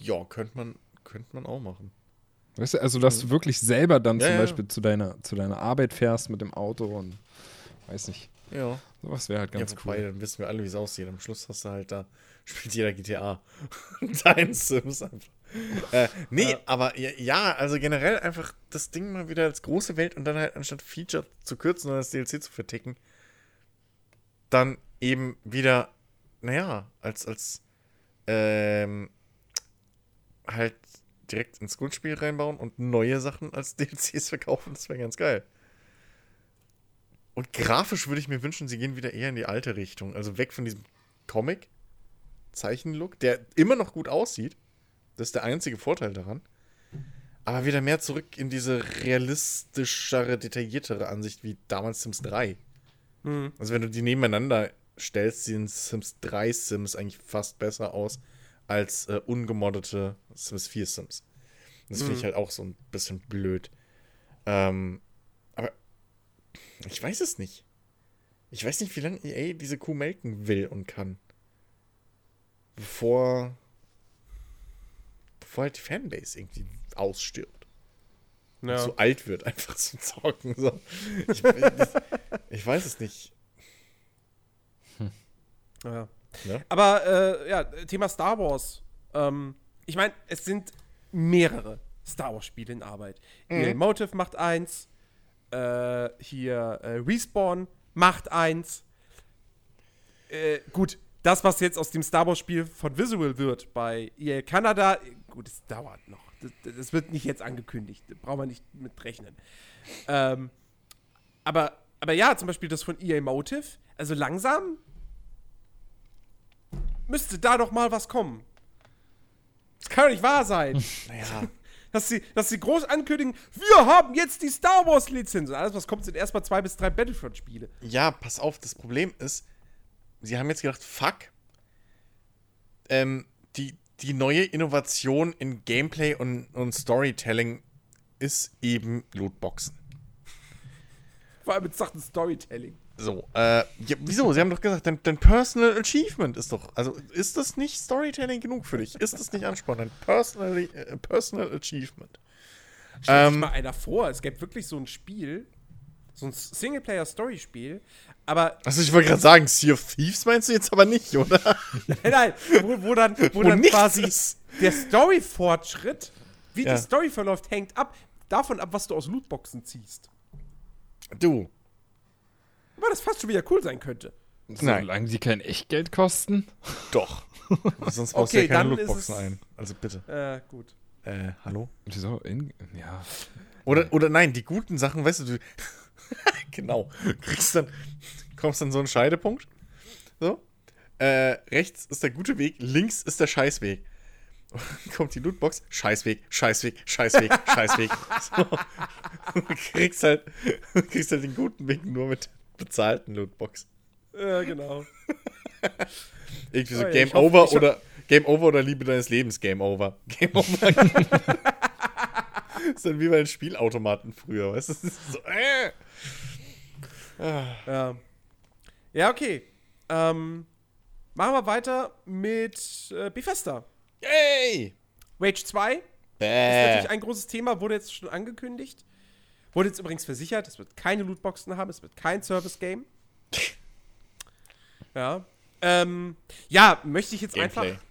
Ja, könnte man, könnte man auch machen. Weißt du, also dass du wirklich selber dann Ja, zum ja. Beispiel zu deiner, zu deiner Arbeit fährst mit dem Auto und weiß nicht. Ja. Sowas wäre halt Ja, ganz wobei, cool. dann wissen wir alle, wie es aussieht. Am Schluss hast du halt da, *laughs* spielt jeder GTA. *laughs* Dein Sims einfach. Äh, nee, aber ja, ja, also generell einfach das Ding mal wieder als große Welt und dann halt anstatt Feature zu kürzen und das DLC zu verticken, dann eben wieder, naja, als, als, ähm, halt direkt ins Grundspiel reinbauen und neue Sachen als DLCs verkaufen, das wäre ganz geil. Und grafisch würde ich mir wünschen, sie gehen wieder eher in die alte Richtung. Also weg von diesem Comic-Zeichenlook, der immer noch gut aussieht. Das ist der einzige Vorteil daran. Aber wieder mehr zurück in diese realistischere, detailliertere Ansicht wie damals Sims 3. Mhm. Also wenn du die nebeneinander stellst, sehen Sims 3 Sims eigentlich fast besser aus als äh, ungemoddete Sims 4 Sims. Das finde ich halt auch so ein bisschen blöd. Ähm, ich weiß es nicht. Ich weiß nicht, wie lange EA diese Kuh melken will und kann. Bevor. Bevor halt die Fanbase irgendwie ausstirbt. Ja. Zu alt wird, *laughs* einfach zu zocken. So. Ich, ich, ich weiß es nicht. Ja. Ne? Aber äh, ja, Thema Star Wars. Ähm, ich meine, es sind mehrere Star Wars-Spiele in Arbeit. EA Motive macht eins, äh, hier äh, Respawn macht eins. Äh, gut, das, was jetzt aus dem Star Wars-Spiel von Visual wird bei EA Kanada, äh, gut, es dauert noch. Das, das wird nicht jetzt angekündigt. Braucht man nicht mit rechnen. Ähm, aber, aber ja, zum Beispiel das von EA Motive, also langsam müsste da doch mal was kommen. Das kann doch nicht wahr sein. *laughs* Naja. Dass, sie, dass sie groß ankündigen, wir haben jetzt die Star Wars-Lizenz. Und alles, was kommt, sind erstmal zwei bis drei Battlefront-Spiele. Ja, pass auf, das Problem ist, sie haben jetzt gedacht, fuck, ähm, die, die neue Innovation in Gameplay und, und Storytelling ist eben Lootboxen. Vor allem mit Sachen Storytelling. So, äh, ja, wieso? Sie haben doch gesagt, dein, dein Personal Achievement ist doch, also ist das nicht Storytelling genug für dich? Ist das nicht Ansporn? Dein Personal, äh, Personal Achievement. Stell sich Ähm, mal einer vor, es gäbe wirklich so ein Spiel, so ein Singleplayer-Story-Spiel, aber Also ich wollte gerade sagen, Sea of Thieves meinst du jetzt aber nicht, oder? *laughs* nein, nein, wo, wo dann, wo Wo dann quasi ist. der Story-Fortschritt, wie Ja. die Story verläuft, hängt ab davon ab, was du aus Lootboxen ziehst. Du. Aber das fast schon wieder cool sein könnte. Nein. Solange die kein Echtgeld kosten. *laughs* Doch. *laughs* Sonst baust Okay, du ja keine Lootboxen ein. Also bitte. Äh, gut. Äh, hallo? Wieso? In, ja. Oder, oder nein, die guten Sachen, weißt du, du *laughs* genau, kriegst dann, kommst dann so einen Scheidepunkt. So. Äh, rechts ist der gute Weg, links ist der Scheißweg. Kommt die Lootbox, Scheißweg, Scheißweg, Scheißweg, Scheißweg. So. Du kriegst halt, du kriegst halt den guten Weg nur mit bezahlten Lootbox. Ja, genau. *laughs* Irgendwie so Oh ja, Game hoffe- Over oder Game Over oder Liebe deines Lebens, Game Over. *laughs* Game Over. *laughs* ist dann wie bei den Spielautomaten früher, weißt du? Das ist so, äh. Ja. Ja, okay. Ähm, machen wir weiter mit äh, Bethesda. Yay! Rage 2 ist natürlich ein großes Thema, wurde jetzt schon angekündigt. Wurde jetzt übrigens versichert, es wird keine Lootboxen haben, es wird kein Service-Game. ja. Ähm, ja, möchte ich jetzt Gameplay. einfach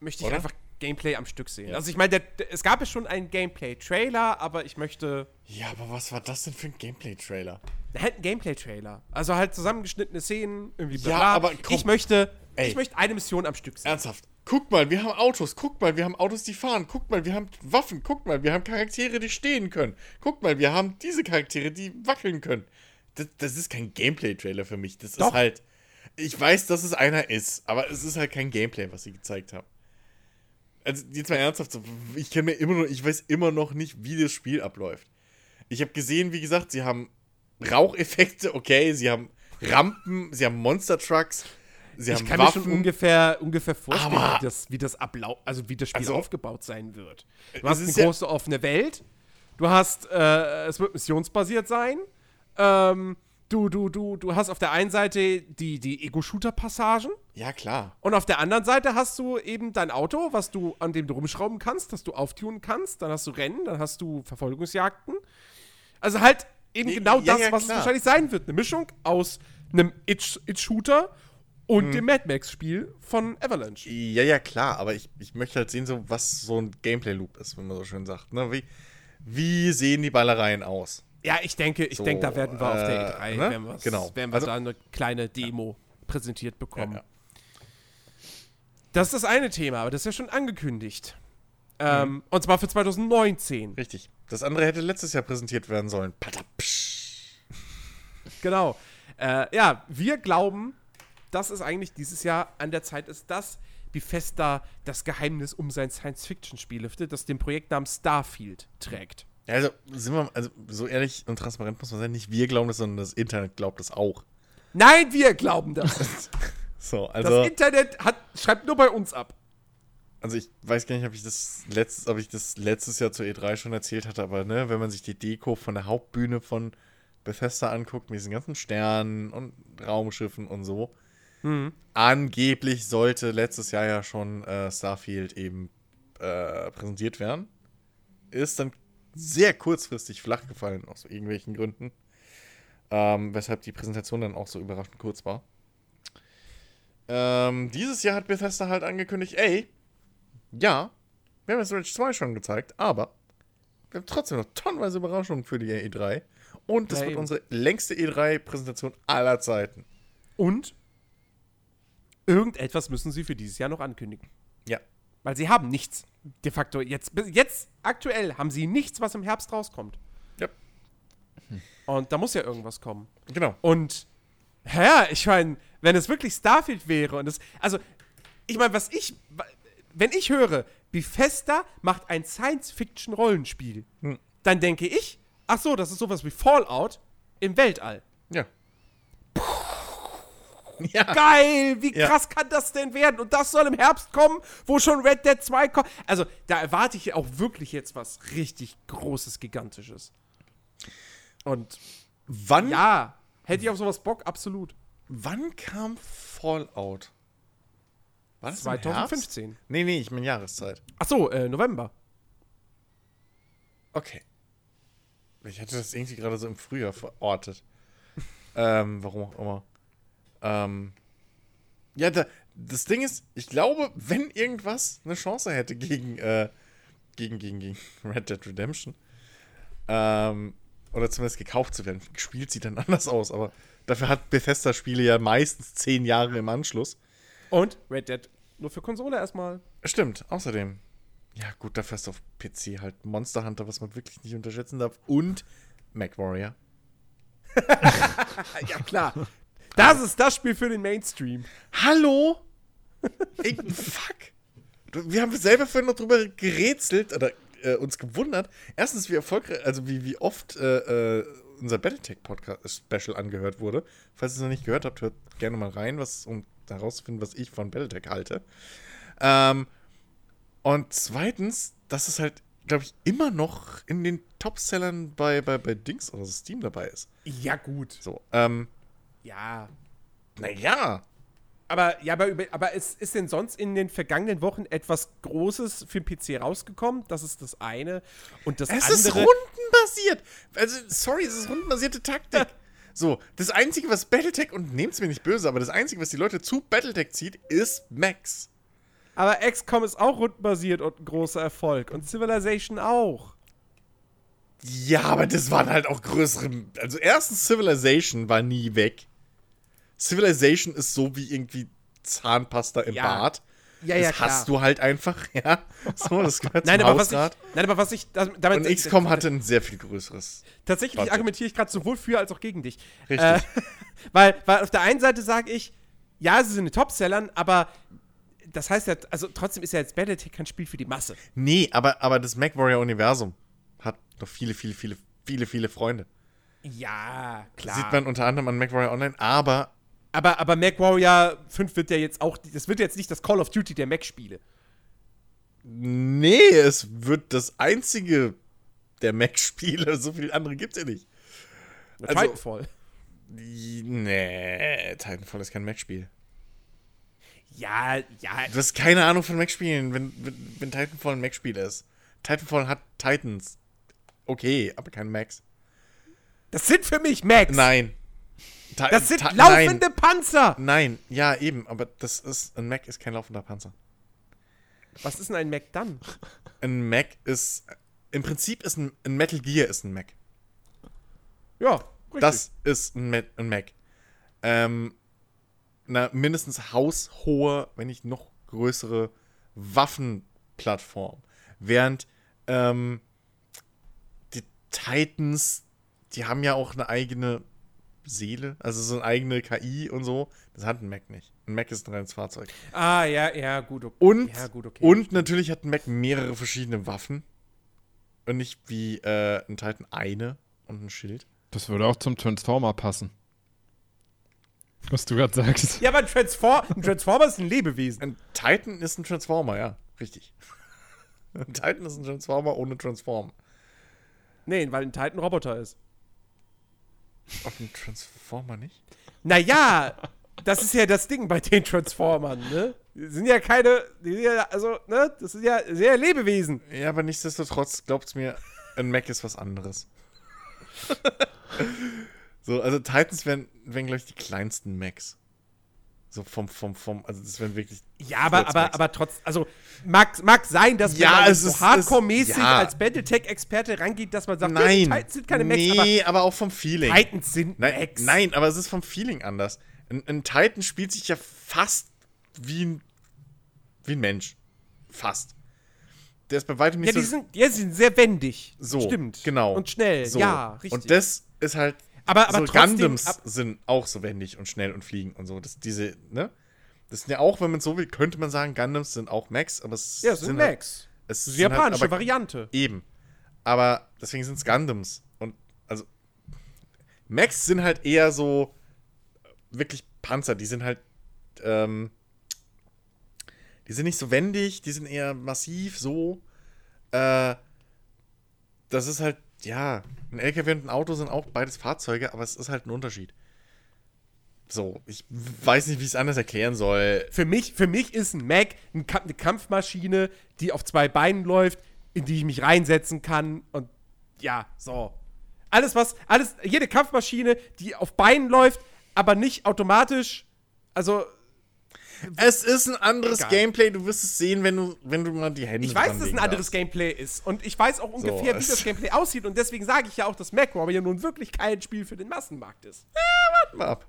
möchte ich Oder? einfach Gameplay am Stück sehen. Ja. Also ich meine, es gab ja schon einen Gameplay-Trailer, aber ich möchte Ja, aber was war das denn für ein Gameplay-Trailer? halt einen Gameplay-Trailer. Also halt zusammengeschnittene Szenen, irgendwie bla Ja, aber komm. ich möchte Ey. ich möchte eine Mission am Stück sehen. Ernsthaft. Guck mal, wir haben Autos. Guck mal, wir haben Autos, die fahren. Guck mal, wir haben Waffen. Guck mal, wir haben Charaktere, die stehen können. Guck mal, wir haben diese Charaktere, die wackeln können. Das, das ist kein Gameplay-Trailer für mich. Das Doch. ist halt. Ich weiß, dass es einer ist, aber es ist halt kein Gameplay, was sie gezeigt haben. Also, jetzt mal ernsthaft, so, ich kenne mir immer noch, ich weiß immer noch nicht, wie das Spiel abläuft. Ich habe gesehen, wie gesagt, sie haben Raucheffekte, okay, sie haben Rampen, sie haben Monster-Trucks, sie Ich kann mir Waffen. schon ungefähr, ungefähr vorstellen, Aber- wie das, wie das Ablau also wie das Spiel Also- aufgebaut sein wird. Du hast eine ist ja- große offene Welt. Du hast, äh, es wird missionsbasiert sein. Ähm, du, du, du, du hast auf der einen Seite die, die Ego-Shooter-Passagen Ja, klar. und auf der anderen Seite hast du eben dein Auto, was du, an dem du rumschrauben kannst, das du auftunen kannst. Dann hast du Rennen, dann hast du Verfolgungsjagden. Also halt eben Ja, genau ja, das, ja, was klar. es wahrscheinlich sein wird. Eine Mischung aus einem It-Shooter und dem Mad Max-Spiel von Avalanche. Ja, ja, klar, aber ich, ich möchte halt sehen, so, was so ein Gameplay-Loop ist, wenn man so schön sagt. Ne? Wie, wie sehen die Ballereien aus? Ja, ich denke, ich So, denke, da werden wir auf der äh, E3, ne? werden, Genau. werden wir Also- da eine kleine Demo präsentiert bekommen. Ja, ja. Das ist das eine Thema, aber das ist ja schon angekündigt. Mhm. Ähm, und zwar für 2019. Richtig. Das andere hätte letztes Jahr präsentiert werden sollen. Patapsch. Genau. Äh, ja, wir glauben, dass es eigentlich dieses Jahr an der Zeit ist, dass Bethesda das Geheimnis um sein Science-Fiction-Spiel lüftet, das den Projektnamen Starfield trägt. Also, sind wir, also, so ehrlich und transparent muss man sein, nicht wir glauben das, sondern das Internet glaubt das auch. Nein, wir glauben das. *laughs* So, Das also, Internet hat, schreibt nur bei uns ab. also ich weiß gar nicht, ob ich das letztes, ob ich das letztes Jahr zur E3 schon erzählt hatte, aber ne, wenn man sich die Deko von der Hauptbühne von Bethesda anguckt, mit diesen ganzen Sternen und Raumschiffen und so, angeblich sollte letztes Jahr ja schon äh, Starfield eben äh, präsentiert werden. Ist dann sehr kurzfristig flach gefallen, aus irgendwelchen Gründen. Ähm, weshalb die Präsentation dann auch so überraschend kurz war. Ähm, dieses Jahr hat Bethesda halt angekündigt, ey, ja, wir haben jetzt Rage 2 schon gezeigt, aber wir haben trotzdem noch tonnenweise Überraschungen für die E3. Und das Ja, wird eben. unsere längste E3-Präsentation aller Zeiten. Und irgendetwas müssen sie für dieses Jahr noch ankündigen. Ja. Weil sie haben nichts. De facto, jetzt, jetzt aktuell haben sie nichts, was im Herbst rauskommt. Ja. Und da muss ja irgendwas kommen. Genau. Und, ja, ich meine, wenn es wirklich Starfield wäre und es, also, ich meine, was ich, wenn ich höre, Bethesda macht ein Science-Fiction-Rollenspiel, Hm. dann denke ich, ach so, das ist sowas wie Fallout im Weltall. Ja. *laughs* Ja. Geil, wie Ja. krass kann das denn werden? Und das soll im Herbst kommen, wo schon Red Dead 2 kommt. Also, da erwarte ich auch wirklich jetzt was richtig Großes, Gigantisches. Und Wann, ja, hätte ich auf sowas Bock, absolut. wann kam Fallout? War das im Herbst? 2015. Nee, nee, ich meine Jahreszeit. Ach so, äh, November. Okay. Ich hatte das irgendwie gerade so im Frühjahr verortet. *laughs* ähm, warum auch immer. Ähm, ja, da, das Ding ist, ich glaube, wenn irgendwas eine Chance hätte gegen, äh, gegen, gegen, gegen *laughs* Red Dead Redemption, ähm, oder zumindest gekauft zu werden, gespielt sieht dann *laughs* anders aus, aber dafür hat Bethesda-Spiele ja meistens zehn Jahre im Anschluss. Und Red Dead nur für Konsole erstmal. Stimmt, außerdem. Ja, gut, dafür hast du auf PC halt Monster Hunter, was man wirklich nicht unterschätzen darf, und MacWarrior. *laughs* Ja, klar. Das ist das Spiel für den Mainstream. Hallo? Ey, fuck. Wir haben selber vorhin noch drüber gerätselt oder äh, uns gewundert. Erstens, wie erfolgreich, also wie, wie oft äh, äh, unser Battletech-Podcast-Special angehört wurde. Falls ihr es noch nicht gehört habt, hört gerne mal rein, was, um herauszufinden, was ich von Battletech halte. Ähm, und zweitens, dass es halt, glaube ich, immer noch in den Topsellern bei, bei, bei Dings oder Steam dabei ist. Ja, gut. So, ähm, Ja. naja. Aber, ja, aber, aber ist, ist denn sonst in den vergangenen Wochen etwas Großes für den PC rausgekommen? Das ist das eine. Und das Es andere. ist rundenbasiert. Also, sorry, es ist rundenbasierte Taktik. So, das Einzige, was Battletech, und nehmt's mir nicht böse, aber das Einzige, was die Leute zu Battletech zieht, ist Max. aber XCOM ist auch rundenbasiert und ein großer Erfolg. Und Civilization auch. Ja, aber das waren halt auch größere. Also, erstens, Civilization war nie weg. Civilization ist so wie irgendwie Zahnpasta im Ja. Bad. Ja, das ja, klar. hast du halt einfach, *laughs* ja. So, das gehört Nein, aber was ich, Hausrat. nein, aber was ich das, damit Und XCOM hatte ein sehr viel größeres. tatsächlich Warte. argumentiere ich gerade sowohl für als auch gegen dich. Richtig. Äh, *laughs* weil, weil auf der einen Seite sage ich, ja, sie sind Topsellern, aber das heißt ja, also trotzdem ist ja jetzt Battletech kein Spiel für die Masse. Nee, aber, aber das MacWarrior-Universum hat noch viele, viele, viele, viele, viele Freunde. Ja, klar. Sieht man unter anderem an MacWarrior Online, aber aber, aber MacWarrior 5 wird ja jetzt auch, das wird jetzt nicht das Call of Duty der Mac-Spiele. nee, es wird das einzige der Mac-Spiele. So viele andere gibt's ja nicht. Also- Titanfall. Nee, Titanfall ist kein Mac-Spiel. Ja, ja, Du hast keine Ahnung von Mac-Spielen, wenn, wenn, wenn Titanfall ein Mac-Spiel ist. Titanfall hat Titans. Okay, aber kein Macs. das sind für mich Macs. Nein. Ta- Das sind laufende Nein, Panzer. nein, ja, eben, aber das ist, ein Mac ist kein laufender Panzer. Was ist denn ein Mac dann? Ein Mac ist, im Prinzip ist ein, ein Metal Gear ist ein Mac. Ja, richtig. Das ist ein, Ma- ein Mac. Ähm, eine mindestens haushohe, wenn nicht noch größere Waffenplattform. Während ähm, Titans, die haben ja auch eine eigene Seele, also so eine eigene KI und so. Das hat ein Mac nicht. Ein Mac ist ein reines Fahrzeug. ah, ja, ja, gut. Okay. Und, ja, gut, okay. und natürlich hat ein Mac mehrere verschiedene Waffen. Und nicht wie äh, ein Titan eine und ein Schild. Das würde auch zum Transformer passen. Was du gerade sagst. Ja, aber ein, Transfor ein Transformer ist ein Lebewesen. Ein Titan ist ein Transformer, ja, richtig. *laughs* Ein Titan ist ein Transformer ohne Transform. Nee, weil ein Titan ein Roboter ist. Auf ein Transformer nicht? Naja, das ist ja das Ding bei den Transformern, ne? Die sind ja keine, die sind ja, also, ne? Das sind ja sehr Lebewesen. Ja, aber nichtsdestotrotz glaubt's mir, ein Mac ist was anderes. *laughs* so, also Titans wären, wären glaube ich, die kleinsten Macs. So vom, vom, vom, also das wären wirklich. Ja, aber, aber, Max. aber trotz, also mag, mag sein, dass Ja, man so hardcore-mäßig ja. als Battletech-Experte rangeht, dass man sagt, Nein. die Titans sind keine aber nee, aber, auch vom Feeling. Titans sind Nein, Macs. nein, aber es ist vom Feeling anders. Ein, ein Titan spielt sich ja fast wie ein, wie ein Mensch. Fast. Der ist bei weitem nicht Ja, die so, sind, ja, sie sind sehr wendig. so. Stimmt. Genau. Und schnell. So. Ja, richtig. Und das ist halt. Aber, aber so trotzdem, Gundams ab, sind auch so wendig und schnell und fliegen und so. Das, diese, ne? Das sind ja auch, wenn man so will, könnte man sagen, Gundams sind auch Max, aber es ja, es sind halt, Macs. es Das ist die sind halt japanische aber- Variante. Eben. Aber deswegen sind es Gundams. Und also Max sind halt eher so äh, wirklich Panzer. Die sind halt, ähm, die sind nicht so wendig, die sind eher massiv, so. Äh, das ist halt, ja, ein LKW und ein Auto sind auch beides Fahrzeuge, aber es ist halt ein Unterschied. So, ich weiß nicht, wie ich es anders erklären soll. Für mich, für mich ist ein Mac eine Kampfmaschine, die auf zwei Beinen läuft, in die ich mich reinsetzen kann und ja, so. Alles was, alles, jede Kampfmaschine, die auf Beinen läuft, aber nicht automatisch, also *laughs* Es ist ein anderes Egal. Gameplay, du wirst es sehen, wenn du, wenn du mal die Hände ich weiß, dass es ein anderes darfst. Gameplay ist und ich weiß auch ungefähr, wie es- das Gameplay aussieht und deswegen sage ich ja auch, dass Mac Warrior nun wirklich kein Spiel für den Massenmarkt ist. Warten wir ab.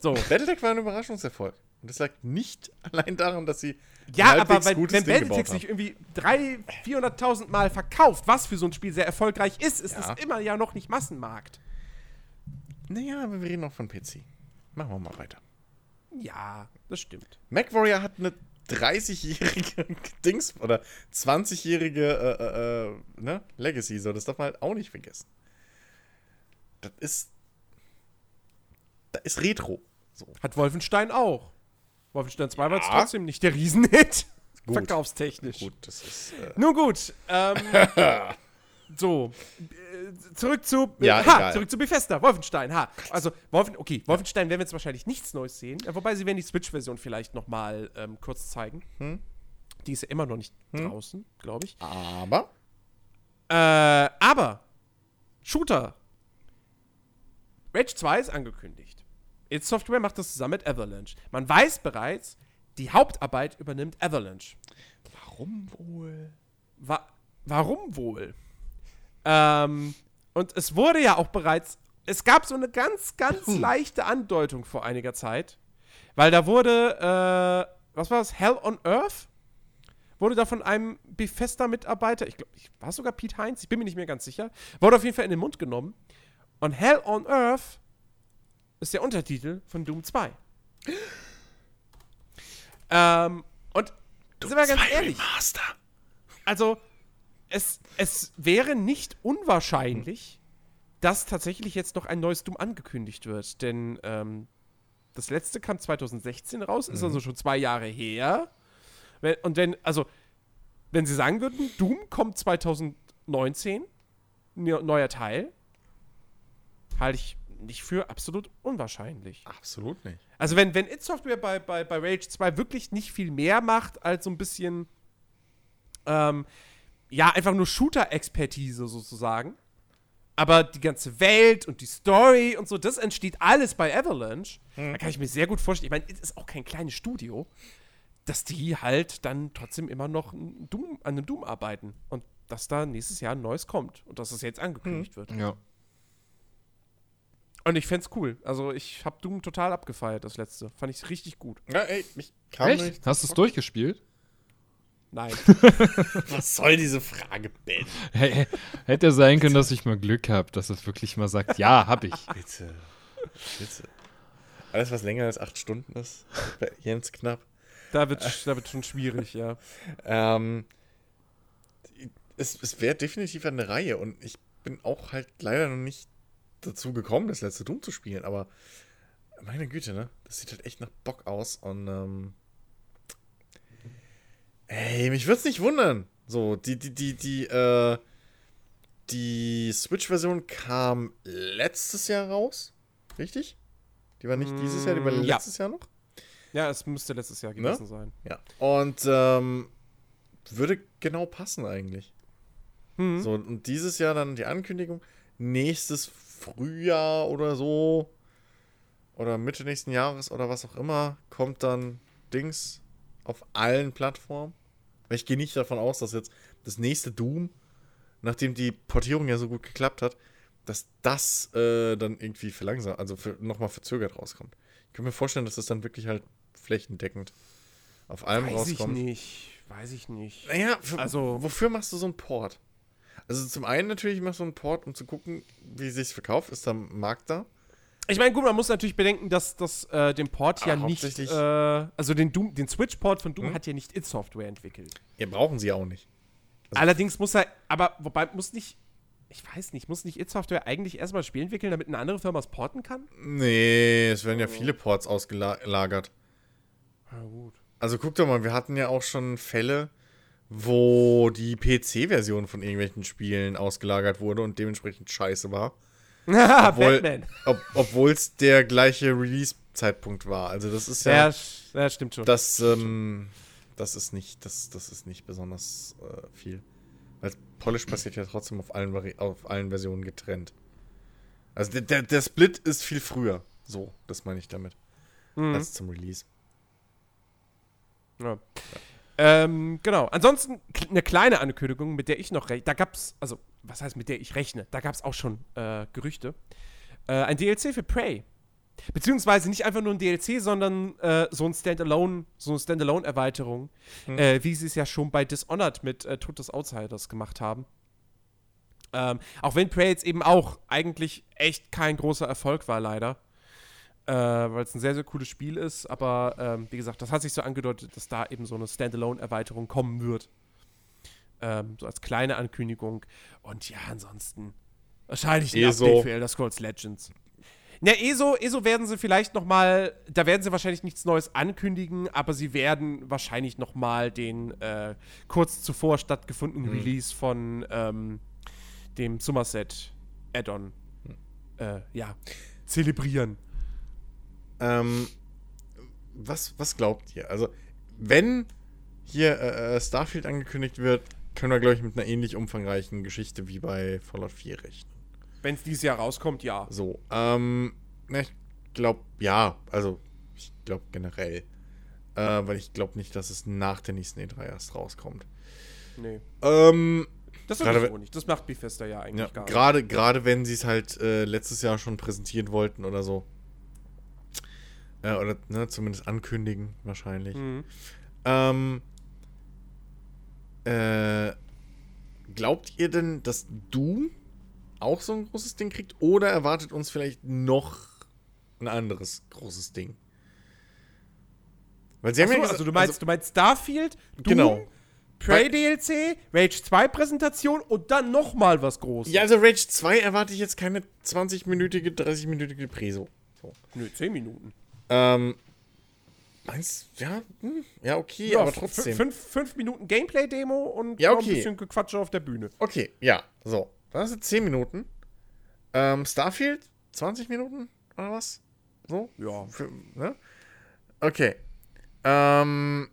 So. Battletech war ein Überraschungserfolg. Und das lag nicht *laughs* allein daran, dass sie Ja, aber halbwegs wenn, Battletech sich irgendwie 300.000, 400.000 Mal verkauft, was für so ein Spiel sehr erfolgreich ist, ist Ja. es immer ja noch nicht Massenmarkt. Naja, aber wir reden auch von PC. Machen wir mal weiter. Ja, das stimmt. MacWarrior hat eine 30-jährige *laughs* Dings oder 20-jährige äh, äh, äh, ne? Legacy, so das darf man halt auch nicht vergessen. Das ist. Das ist Retro. So. Hat Wolfenstein auch. Wolfenstein 2 war jetzt Ja. trotzdem nicht der Riesenhit. Gut. Verkaufstechnisch. Gut, das ist. Äh, Nun gut. Ähm, *laughs* so. Äh, Zurück zu. Ja, ha, egal. zurück zu Bethesda. Wolfenstein. Ha. Also, Wolfen, okay, Wolfenstein werden wir jetzt wahrscheinlich nichts Neues sehen. Wobei sie werden die Switch-Version vielleicht noch mal ähm, kurz zeigen. Hm? Die ist ja immer noch nicht draußen, glaube ich. aber. Äh, aber Shooter. Rage 2 ist angekündigt. Id Software macht das zusammen mit Avalanche. Man weiß bereits, die Hauptarbeit übernimmt Avalanche. Warum wohl? Wa warum wohl? Ähm, und es wurde ja auch bereits. Es gab so eine ganz, ganz leichte Andeutung vor einiger Zeit. Weil da wurde, äh, was war das? Hell on Earth? Wurde da von einem Bethesda-Mitarbeiter, ich glaube, war es sogar Pete Heinz, ich bin mir nicht mehr ganz sicher, wurde auf jeden Fall in den Mund genommen. Und Hell on Earth ist der Untertitel von Doom 2. *gasps* ähm, und sind wir ganz ehrlich, Master. also es, es wäre nicht unwahrscheinlich, dass tatsächlich jetzt noch ein neues Doom angekündigt wird. Denn ähm, das letzte kam 2016 raus, ist also schon zwei Jahre her. Wenn, und wenn, also, wenn sie sagen würden, Doom kommt 2019, ne- neuer Teil, halte ich nicht für absolut unwahrscheinlich. Absolut nicht. Also wenn, wenn It Software bei, bei, bei Rage 2 wirklich nicht viel mehr macht, als so ein bisschen, ähm, ja, einfach nur Shooter-Expertise sozusagen, Aber die ganze Welt und die Story und so, das entsteht alles bei Avalanche. Hm. Da kann ich mir sehr gut vorstellen. Ich meine, es ist auch kein kleines Studio, dass die halt dann trotzdem immer noch ein Doom, an einem Doom arbeiten. Und dass da nächstes Jahr ein neues kommt. Und dass es jetzt angekündigt wird. Ja. Und ich fänd's cool. Also ich habe Doom total abgefeiert, das letzte. Fand ich richtig gut. Ja, ey, ich kam Echt? nicht. Hast du es durchgespielt? Nein. *laughs* Was soll diese Frage, Ben? Hey, hätte ja sein können, dass ich mal Glück habe, dass es wirklich mal sagt, ja, hab ich. Bitte. Bitte. Alles, was länger als acht Stunden ist, bei Jens knapp. da wird da wird schon schwierig, ja. Ähm, es es wäre definitiv eine Reihe und ich bin auch halt leider noch nicht dazu gekommen, das letzte Doom zu spielen, aber meine Güte, ne? Das sieht halt echt nach Bock aus und ähm, ey, mich würde es nicht wundern. So, die, die, die, die, äh, die Switch-Version kam letztes Jahr raus, richtig? Die war nicht dieses Jahr, die war Mm, ja. letztes Jahr noch? Ja, es müsste letztes Jahr gewesen sein. Ja. Und ähm, würde genau passen eigentlich. Mhm. So, und dieses Jahr dann die Ankündigung, nächstes Frühjahr oder so, oder Mitte nächsten Jahres oder was auch immer, kommt dann Dings auf allen Plattformen. Weil ich gehe nicht davon aus, dass jetzt das nächste Doom, nachdem die Portierung ja so gut geklappt hat, dass das äh, dann irgendwie verlangsamt, also nochmal verzögert rauskommt. Ich kann mir vorstellen, dass das dann wirklich halt flächendeckend auf allem Weiß ich rauskommt. nicht. Weiß ich nicht. Naja, für, Also- wofür machst du so einen Port? Also zum einen natürlich machst du einen Port, um zu gucken, wie sich's verkauft. Ist da ein Markt da? Ich meine, gut, man muss natürlich bedenken, dass das äh, den Port ja Ah, nicht, äh, also den Doom, den Switch-Port von Doom Hm? hat ja nicht id Software entwickelt. Ja, brauchen sie auch nicht. Also- Allerdings muss er, aber wobei muss nicht, ich weiß nicht, muss nicht id Software eigentlich erstmal Spiel entwickeln, damit eine andere Firma es porten kann? Nee, es Oh. werden ja viele Ports ausgelagert. Na gut. Also guck doch mal, wir hatten ja auch schon Fälle, wo die PC-Version von irgendwelchen Spielen ausgelagert wurde und dementsprechend scheiße war. *laughs* Obwohl- Batman. Ob, Obwohl es der gleiche Release-Zeitpunkt war. Also das ist Ja, ja. ja, stimmt schon. Das, ähm, das ist nicht, das, das ist nicht besonders äh, viel. Weil Polish passiert ja trotzdem auf allen, Vari auf allen Versionen getrennt. Also der, der, der Split ist viel früher. So, das meine ich damit. Mhm. Als zum Release. Ja. Ähm, genau. Ansonsten eine kleine Ankündigung, mit der ich noch rechne. Da gab's, also, was heißt mit der ich rechne? Da gab's auch schon äh, Gerüchte. Äh, ein DLC für Prey. Beziehungsweise nicht einfach nur ein DLC, sondern äh, so ein Standalone, so eine Standalone-Erweiterung, Hm. äh, wie sie es ja schon bei Dishonored mit äh, Tod des Outsiders gemacht haben. Ähm, auch wenn Prey jetzt eben auch eigentlich echt kein großer Erfolg war, leider. Äh, weil es ein sehr, sehr cooles Spiel ist. Aber ähm, wie gesagt, das hat sich so angedeutet, dass da eben so eine Standalone-Erweiterung kommen wird. Ähm, so als kleine Ankündigung. Und ja, ansonsten wahrscheinlich ein ESO. Update für Elder Scrolls Legends. Na, ESO, ESO werden sie vielleicht noch mal, da werden sie wahrscheinlich nichts Neues ankündigen, aber sie werden wahrscheinlich noch mal den äh, kurz zuvor stattgefundenen Mhm. Release von ähm, dem Somerset Add-on äh, ja, zelebrieren. Ähm, was, was glaubt ihr? Also, wenn hier äh, äh, Starfield angekündigt wird, können wir, glaube ich, mit einer ähnlich umfangreichen Geschichte wie bei Fallout 4 rechnen. Wenn es dieses Jahr rauskommt, ja. So, ähm, na, ich glaube, ja, also, ich glaube generell. Äh, weil ich glaube nicht, dass es nach der nächsten E3 erst rauskommt. Nee. Ähm, Das Gerade sowieso nicht. Das macht Bethesda ja eigentlich ja, gar nicht. gerade, gerade wenn sie es halt äh, letztes Jahr schon präsentieren wollten oder so. Äh, oder ne, zumindest ankündigen, wahrscheinlich. Mhm. Ähm, äh, glaubt ihr denn, dass Doom auch so ein großes Ding kriegt? Oder erwartet uns vielleicht noch ein anderes großes Ding? Weil sie haben Achso, ja gesagt, also du meinst, du meinst Starfield, Doom, Genau. Prey DLC, Rage 2 Präsentation und dann noch mal was Großes. ja, also Rage 2 erwarte ich jetzt keine 20-minütige, 30-minütige Preso. So. Nö, 10 Minuten. Ähm, meinst ja, hm, ja, okay, aber f- trotzdem. Fünf, fünf Minuten Gameplay-Demo und Ja, okay. ein bisschen Gequatsche auf der Bühne. Okay, ja, so. Das sind 10 Minuten. Ähm, Starfield, 20 Minuten oder was? So? Ja. Für, ne? Okay. Ähm,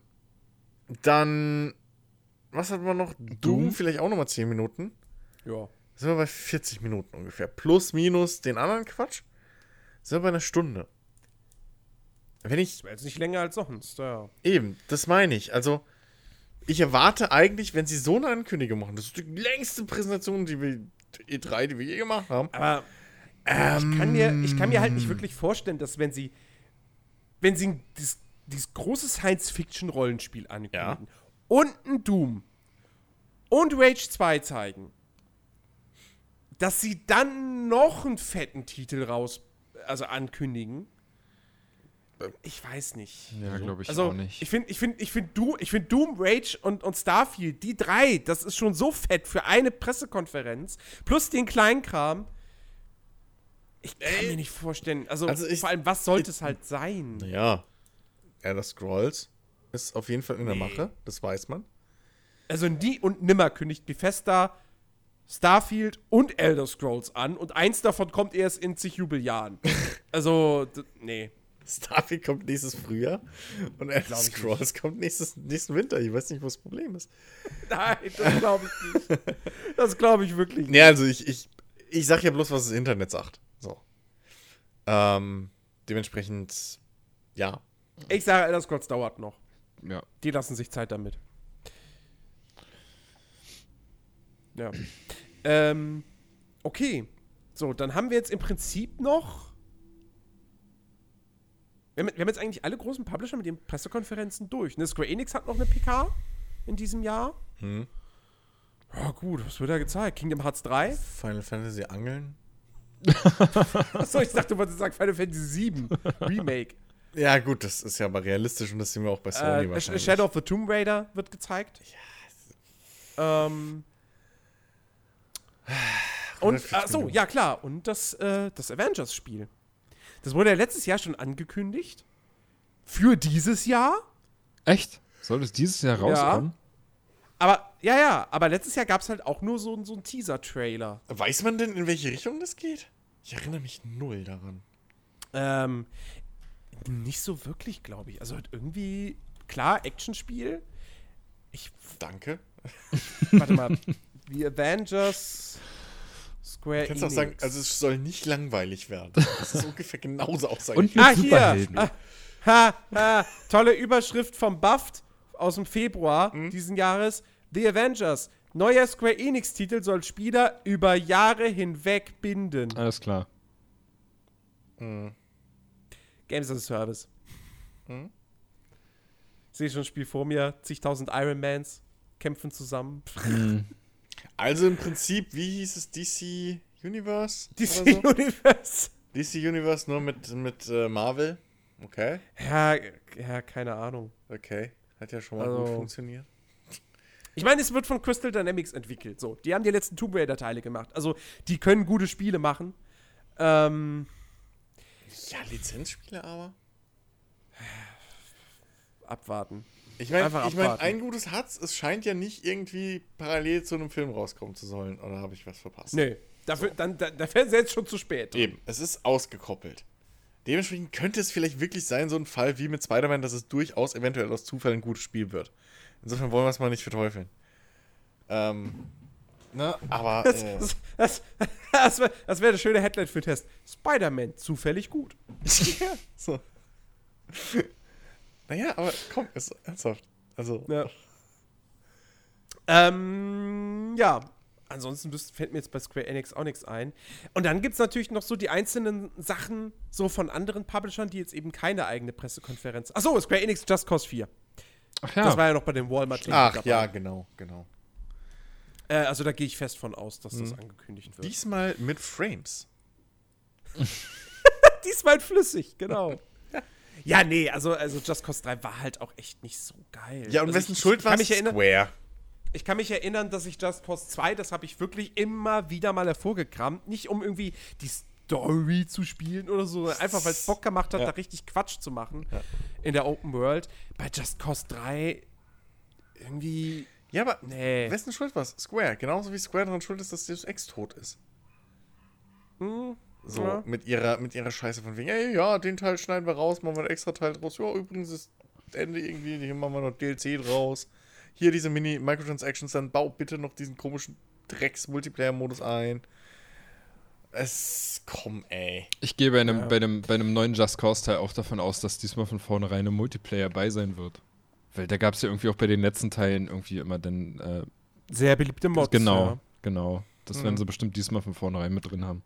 dann, was hatten wir noch? Doom, Doom? vielleicht auch nochmal 10 Minuten. Ja. Sind wir bei 40 Minuten ungefähr. Plus, minus den anderen Quatsch. Sind wir bei einer Stunde. Wenn ich. Wäre jetzt nicht länger als sonst, ja. Eben, das meine ich. Also, ich erwarte eigentlich, wenn sie so eine Ankündigung machen, das ist die längste Präsentation, die wir. E3, die wir je gemacht haben. Aber ich, kann mir, ich kann mir halt nicht wirklich vorstellen, dass wenn sie, wenn sie dieses, dieses große Science-Fiction-Rollenspiel ankündigen und ein Doom und Rage 2 zeigen, dass sie dann noch einen fetten Titel raus, also ankündigen. Ich weiß nicht. Ja, glaube ich Also, auch nicht. ich finde, ich finde, ich finde Doom, ich find Doom, Rage und, und Starfield, die drei, das ist schon so fett für eine Pressekonferenz, plus den Kleinkram. Ich kann mir nicht vorstellen, also, Also ich- vor allem, was sollte es halt sein? Naja. Elder Scrolls ist auf jeden Fall in der Mache, das weiß man. Also nie und nimmer kündigt Bethesda Starfield und Elder Scrolls an und eins davon kommt erst in zig Jubeljahren. *laughs* also, nee. Starfield kommt nächstes Frühjahr und Elder Scrolls kommt nächstes, nächsten Winter. Ich weiß nicht, wo das Problem ist. *laughs* Nein, das glaube ich nicht. Das glaube ich wirklich nicht. Nee, also ich, ich, ich sag ja bloß, was das Internet sagt. So. Ähm, dementsprechend, ja. Ich sage, Elder Scrolls dauert noch. Ja. Die lassen sich Zeit damit. Ja. ähm, okay. So, dann haben wir jetzt im Prinzip noch. Wir haben, wir haben jetzt eigentlich alle großen Publisher mit den Pressekonferenzen durch. Ne? Square Enix hat noch eine PK in diesem Jahr. Hm. Ja, gut, was wird da gezeigt? Kingdom Hearts 3? Final Fantasy Angeln. *laughs* Achso, ich dachte, du wolltest sagen Final Fantasy 7 Remake. Ja, gut, das ist ja aber realistisch und das sehen wir auch bei Sony Äh, wahrscheinlich. Shadow of the Tomb Raider wird gezeigt. Ähm. Und, 140 ach so, Minuten. ja klar, und das, äh, das Avengers-Spiel. Das wurde ja letztes Jahr schon angekündigt. Für dieses Jahr. Echt? Soll es dieses Jahr rauskommen? Aber, ja, ja, aber letztes Jahr gab es halt auch nur so, so einen Teaser-Trailer. Weiß man denn, in welche Richtung das geht? Ich erinnere mich null daran. Ähm, nicht so wirklich, glaube ich. Also halt irgendwie, klar, Actionspiel. Ich, Danke. *laughs* warte mal. The Avengers Square Du kannst auch Enix. sagen, also es soll nicht langweilig werden. *laughs* Das ist ungefähr genauso aussage. Und mit Ah, hier. Superhelden. Ah, ha, ha, tolle Überschrift vom Buffed aus dem Februar Hm? diesen Jahres. The Avengers. Neuer Square Enix-Titel soll Spieler über Jahre hinweg binden. Alles klar. Games as a Service. Hm? Ich sehe schon ein Spiel vor mir. Zigtausend Ironmans kämpfen zusammen. *laughs* Also im Prinzip, wie hieß es, DC Universe? DC so? Universe. DC Universe nur mit, mit äh, Marvel. Okay, Ja, ja, keine Ahnung. okay. Hat ja schon mal Also- gut funktioniert. Ich meine, es wird von Crystal Dynamics entwickelt. So, die haben die letzten Tomb Raider-Teile gemacht. Also, die können gute Spiele machen. Ähm, Ja, Lizenzspiele aber. abwarten. Ich meine, ich mein, ein gutes Hat's, es scheint ja nicht irgendwie parallel zu einem Film rauskommen zu sollen. Oder habe ich was verpasst? Nee, dafür, dann, da, dafür ist jetzt schon zu spät. Eben, es ist ausgekoppelt. Dementsprechend könnte es vielleicht wirklich sein, so ein Fall wie mit Spider-Man, dass es durchaus eventuell aus Zufall ein gutes Spiel wird. Insofern wollen wir es mal nicht verteufeln. Ähm, ne, aber. Das, Äh, das, das, das wäre das wär eine schöne Headline für den Test. Spider-Man, zufällig gut. *laughs* ja, so. Naja, aber komm, ist ernsthaft. Also, Ja. Ähm, ja. Ansonsten fällt mir jetzt bei Square Enix auch nichts ein. Und dann gibt es natürlich noch so die einzelnen Sachen so von anderen Publishern, die jetzt eben keine eigene Pressekonferenz. Achso, Square Enix Just Cause 4. Ach ja. Das war ja noch bei dem Walmart. ach ja, genau, genau. Äh, also da gehe ich fest von aus, dass das angekündigt wird. Diesmal mit Frames. *laughs* Diesmal flüssig, genau. *laughs* ja, nee, also, also Just Cause 3 war halt auch echt nicht so geil. Ja, und also wessen ich, Schuld war Square. Ich kann mich erinnern, dass ich Just Cause 2, das habe ich wirklich immer wieder mal hervorgekramt. Nicht um irgendwie die Story zu spielen oder so, sondern einfach weil es Bock gemacht hat, Ja. da richtig Quatsch zu machen in der Open World. Bei Just Cause 3 irgendwie. Ja, aber Nee. wessen Schuld war es? Square. Genauso wie Square daran schuld ist, dass Deus Ex tot ist. Hm, So, Ja. mit, ihrer, mit ihrer Scheiße von wegen, ey, ja, den Teil schneiden wir raus, machen wir einen extra Teil draus. Ja, übrigens ist Ende irgendwie, hier machen wir noch DLC draus. Hier diese Mini-Microtransactions, dann bau bitte noch diesen komischen Drecks-Multiplayer-Modus ein. Es, komm, ey. Ich gehe bei einem, Ja. bei einem, bei einem neuen Just Cause Teil auch davon aus, dass diesmal von vornherein ein Multiplayer bei sein wird. Weil da gab es ja irgendwie auch bei den letzten Teilen irgendwie immer dann, äh, Sehr beliebte Mods. genau, genau. Das Mhm. werden sie bestimmt diesmal von vornherein mit drin haben.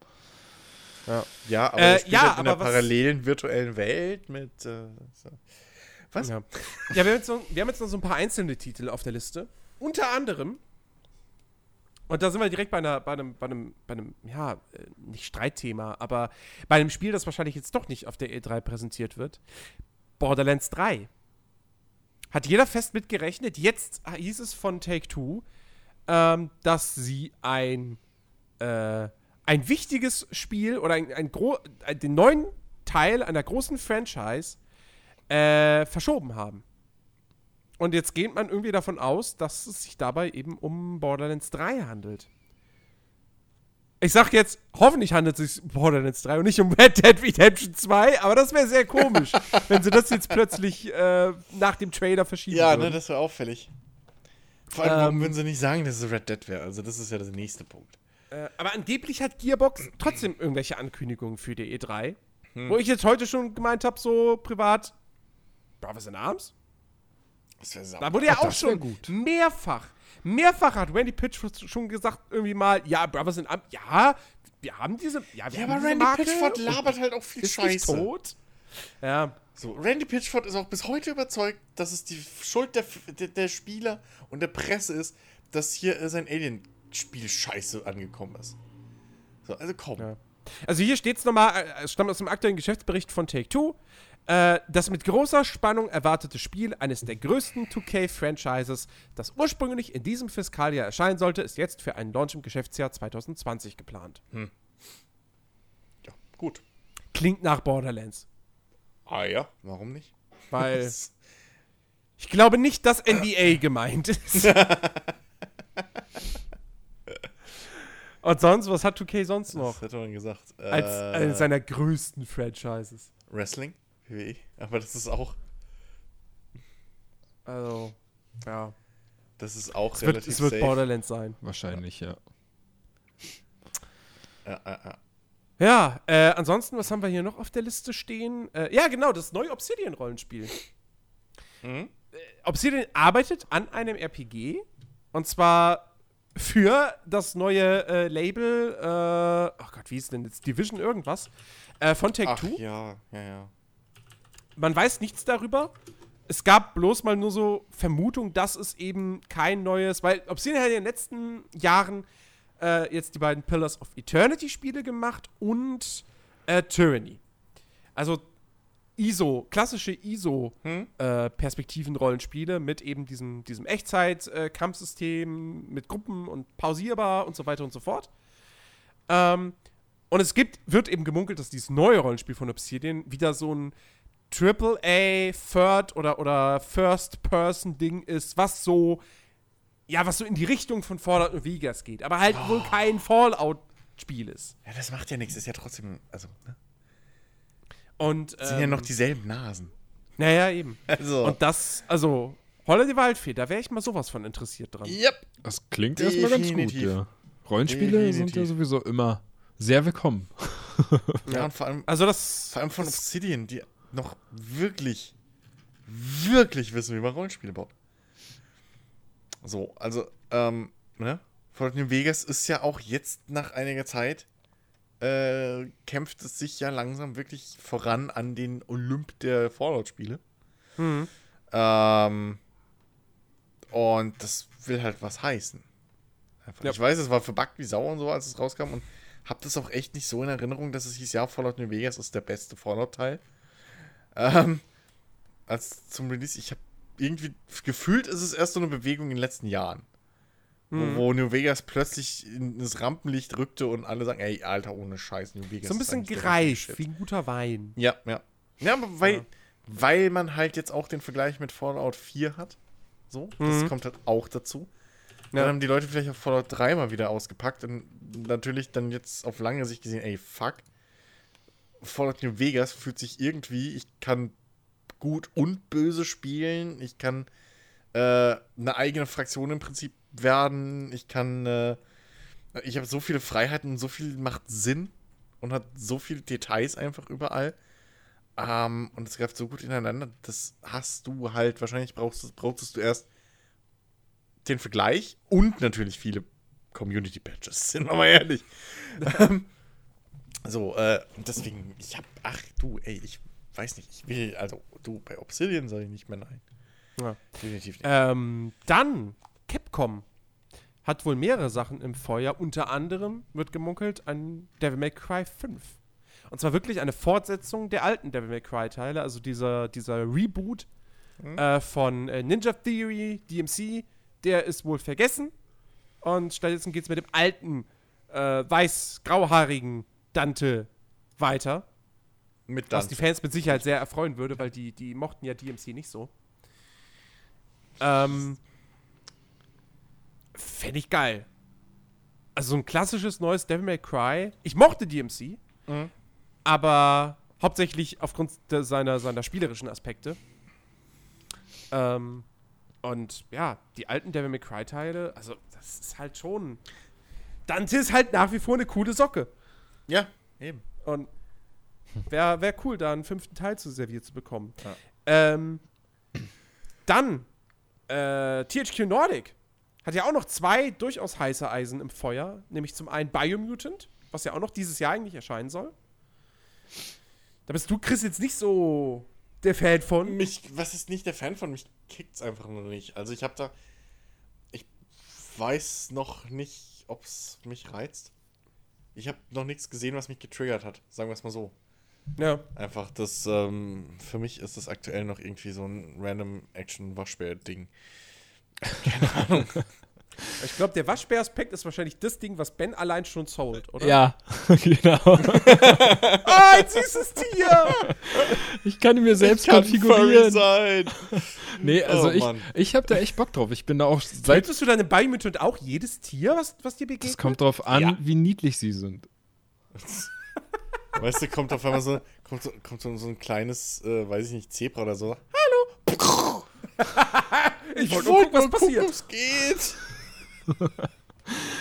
Ja. Ja, aber Äh, ja, halt in was- parallelen virtuellen Welt mit. Äh, so. Was? Ja, ja wir, haben jetzt noch, wir haben jetzt noch so ein paar einzelne Titel auf der Liste. Unter anderem, und da sind wir direkt bei, einer, bei, einem, bei, einem, bei einem, ja, äh, nicht Streitthema, aber bei einem Spiel, das wahrscheinlich jetzt doch nicht auf der E3 präsentiert wird. Borderlands 3. Hat jeder fest mitgerechnet. Jetzt hieß es von Take-Two, ähm, dass sie ein, äh, ein wichtiges Spiel oder ein, ein gro den neuen Teil einer großen Franchise äh, verschoben haben. Und jetzt geht man irgendwie davon aus, dass es sich dabei eben um Borderlands 3 handelt. Ich sag jetzt, hoffentlich handelt es sich um Borderlands 3 und nicht um Red Dead Redemption 2, aber das wäre sehr komisch, *laughs* wenn sie das jetzt plötzlich äh, nach dem Trailer verschieben Ja, würden. ne, das wäre auffällig. Vor allem, warum Ähm, würden sie nicht sagen, dass es Red Dead wäre? Also, das ist ja der nächste Punkt. Äh, aber angeblich hat Gearbox *clears throat* trotzdem irgendwelche Ankündigungen für die E3. Hm. Wo ich jetzt heute schon gemeint habe, so privat, Brothers in Arms? Das wäre Da wurde ja auch schon gut. mehrfach, mehrfach hat Randy Pitch schon gesagt, irgendwie mal, ja, Brothers in Arms, ja, wir haben diese, ja, wir Ja, haben aber diese Randy Marke Pitchford labert halt auch viel ist nicht Scheiße. tot. Ja, So, Randy Pitchford ist auch bis heute überzeugt, dass es die Schuld der, der, der Spieler und der Presse ist, dass hier äh, sein Alien-Spiel scheiße angekommen ist. So, also komm. Ja. Also hier steht es nochmal, äh, es stammt aus dem aktuellen Geschäftsbericht von Take-Two. Äh, das mit großer Spannung erwartete Spiel eines der größten 2K-Franchises, das ursprünglich in diesem Fiskaljahr erscheinen sollte, ist jetzt für einen Launch im Geschäftsjahr 2020 geplant. Ja, gut. Klingt nach Borderlands. Ah ja, warum nicht? Weil *laughs* ich glaube nicht, dass NBA gemeint ist. *laughs* Und sonst, was hat 2K sonst noch? Das hätte man gesagt. Als Äh, eine seiner größten Franchises. Wrestling? WWE. Aber das ist auch, Also, ja. das ist auch Es wird, relativ es wird safe. Borderlands sein. Wahrscheinlich, ja. Ja, ja, ja. Ja, äh, ansonsten, was haben wir hier noch auf der Liste stehen? Äh, ja, genau, das neue Obsidian-Rollenspiel. Mhm. Obsidian arbeitet an einem RPG. Und zwar für das neue äh, Label, äh, oh Gott, wie ist denn jetzt? Division irgendwas, äh, von Ach Take-Two. ja, ja, ja. Man weiß nichts darüber. Es gab bloß mal nur so Vermutung, dass es eben kein neues, weil Obsidian hat in den letzten Jahren äh, jetzt die beiden Pillars of Eternity Spiele gemacht und äh, Tyranny. Also ISO, klassische ISO Hm? äh, mit eben diesem, diesem Echtzeit-Kampfsystem, mit Gruppen und pausierbar und so weiter und so fort. Ähm, und es gibt, wird eben gemunkelt, dass dieses neue Rollenspiel von Obsidian wieder so ein AAA Third oder, oder First-Person-Ding ist, was so, ja, was so in die Richtung von Fallout New Vegas geht, aber halt wohl kein Fallout-Spiel ist. Ja, das macht ja nichts. Ist ja trotzdem, also, ne? Und, Das sind ja ähm, noch dieselben Nasen. Naja, eben. *laughs* Also. Und das, also, Holler die Waldfee, da wäre ich mal sowas von interessiert dran. Yep. Das klingt erstmal ganz gut, Definitiv. ja. Rollenspiele sind ja Definitiv. sowieso immer sehr willkommen. *laughs* Ja, und vor allem, Also das. vor allem von das, Obsidian, die noch wirklich, wirklich wissen, wie man Rollenspiele baut. So, also, ähm, ne? Fallout New Vegas ist ja auch jetzt nach einiger Zeit, äh, kämpft es sich ja langsam wirklich voran an den Olymp der Fallout-Spiele. hm. Ähm, und das will halt was heißen. Ja. Ich weiß, es war verbuggt wie Sau und so, als es rauskam und hab das auch echt nicht so in Erinnerung, dass es hieß, ja, Fallout New Vegas ist der beste Fallout-Teil. Ähm, als zum Release, ich habe irgendwie gefühlt, ist es erst so eine Bewegung in den letzten Jahren. Mhm. Wo, wo New Vegas plötzlich in das Rampenlicht rückte und alle sagen, ey, Alter, ohne Scheiß, New Vegas so ein bisschen Shit. wie ein guter Wein. Ja, ja. Ja, aber weil, Ja. weil man halt jetzt auch den Vergleich mit Fallout 4 hat. So, das Mhm. kommt halt auch dazu. Ja. Dann haben die Leute vielleicht auf Fallout 3 mal wieder ausgepackt und natürlich dann jetzt auf lange Sicht gesehen, ey, fuck. Fallout New Vegas fühlt sich irgendwie, ich kann gut und böse spielen, ich kann äh, eine eigene Fraktion im Prinzip werden, ich kann äh, Ich habe so viele Freiheiten, so viel macht Sinn und hat so viele Details einfach überall. Ähm, und es greift so gut ineinander. Das hast du halt, wahrscheinlich brauchst, brauchtest du erst den Vergleich und natürlich viele Community Patches, *laughs* sind wir mal ehrlich. Ähm, so, äh, und deswegen, ich hab, ach du, ey, ich weiß nicht, ich will, also du, bei Obsidian soll ich nicht mehr nein. Ja. Definitiv nicht. Ähm, dann, Capcom hat wohl mehrere Sachen im Feuer. Unter anderem wird gemunkelt an Devil May Cry 5. Und zwar wirklich eine Fortsetzung der alten Devil May Cry-Teile, also dieser, dieser Reboot äh, von äh, Ninja Theory, DMC, der ist wohl vergessen. Und stattdessen geht es mit dem alten, äh, weiß-grauhaarigen Dante weiter. Mit Was dann. die Fans mit Sicherheit sehr erfreuen würde, weil die, die mochten ja DMC nicht so. Ähm, Fände ich geil. Also so ein klassisches neues Devil May Cry. Ich mochte DMC, Mhm. aber hauptsächlich aufgrund de- seiner, seiner spielerischen Aspekte. Ähm, und ja, die alten Devil May Cry-Teile, also das ist halt schon. Dante ist halt nach wie vor eine coole Socke. Ja, eben. Und wäre wär cool, da einen fünften Teil zu serviert zu bekommen. Ja. Ähm, dann, äh, THQ Nordic hat ja auch noch zwei durchaus heiße Eisen im Feuer. Nämlich zum einen Biomutant, was ja auch noch dieses Jahr eigentlich erscheinen soll. Da bist du, Chris, jetzt nicht so der Fan von. Mich, was ist nicht der Fan von? Mich kickt's einfach nur nicht. Also ich habe da, ich weiß noch nicht, ob's mich reizt. Ich habe noch nichts gesehen, was mich getriggert hat. Sagen wir es mal so. Ja. Einfach das, ähm, für mich ist das aktuell noch irgendwie so ein random Action-Waschbär-Ding. Ich glaube, der Waschbär-Aspekt ist wahrscheinlich das Ding, was Ben allein schon sold, oder? Ja, *laughs* genau. Ah, ein süßes Tier! Ich kann ihn mir selbst Kann furry konfigurieren. sein. Nee, also Oh, ich, Mann. ich habe da echt Bock drauf. Ich bin da auch seit. Solltest du deine Biomutant auch jedes Tier, was, was dir begegnet? Es kommt drauf an, Ja. wie niedlich sie sind. Weißt du, kommt auf einmal so, kommt so, kommt so, ein kleines, äh, weiß ich nicht, Zebra oder so. Ich wollte nur gucken, was passiert. es geht. *laughs*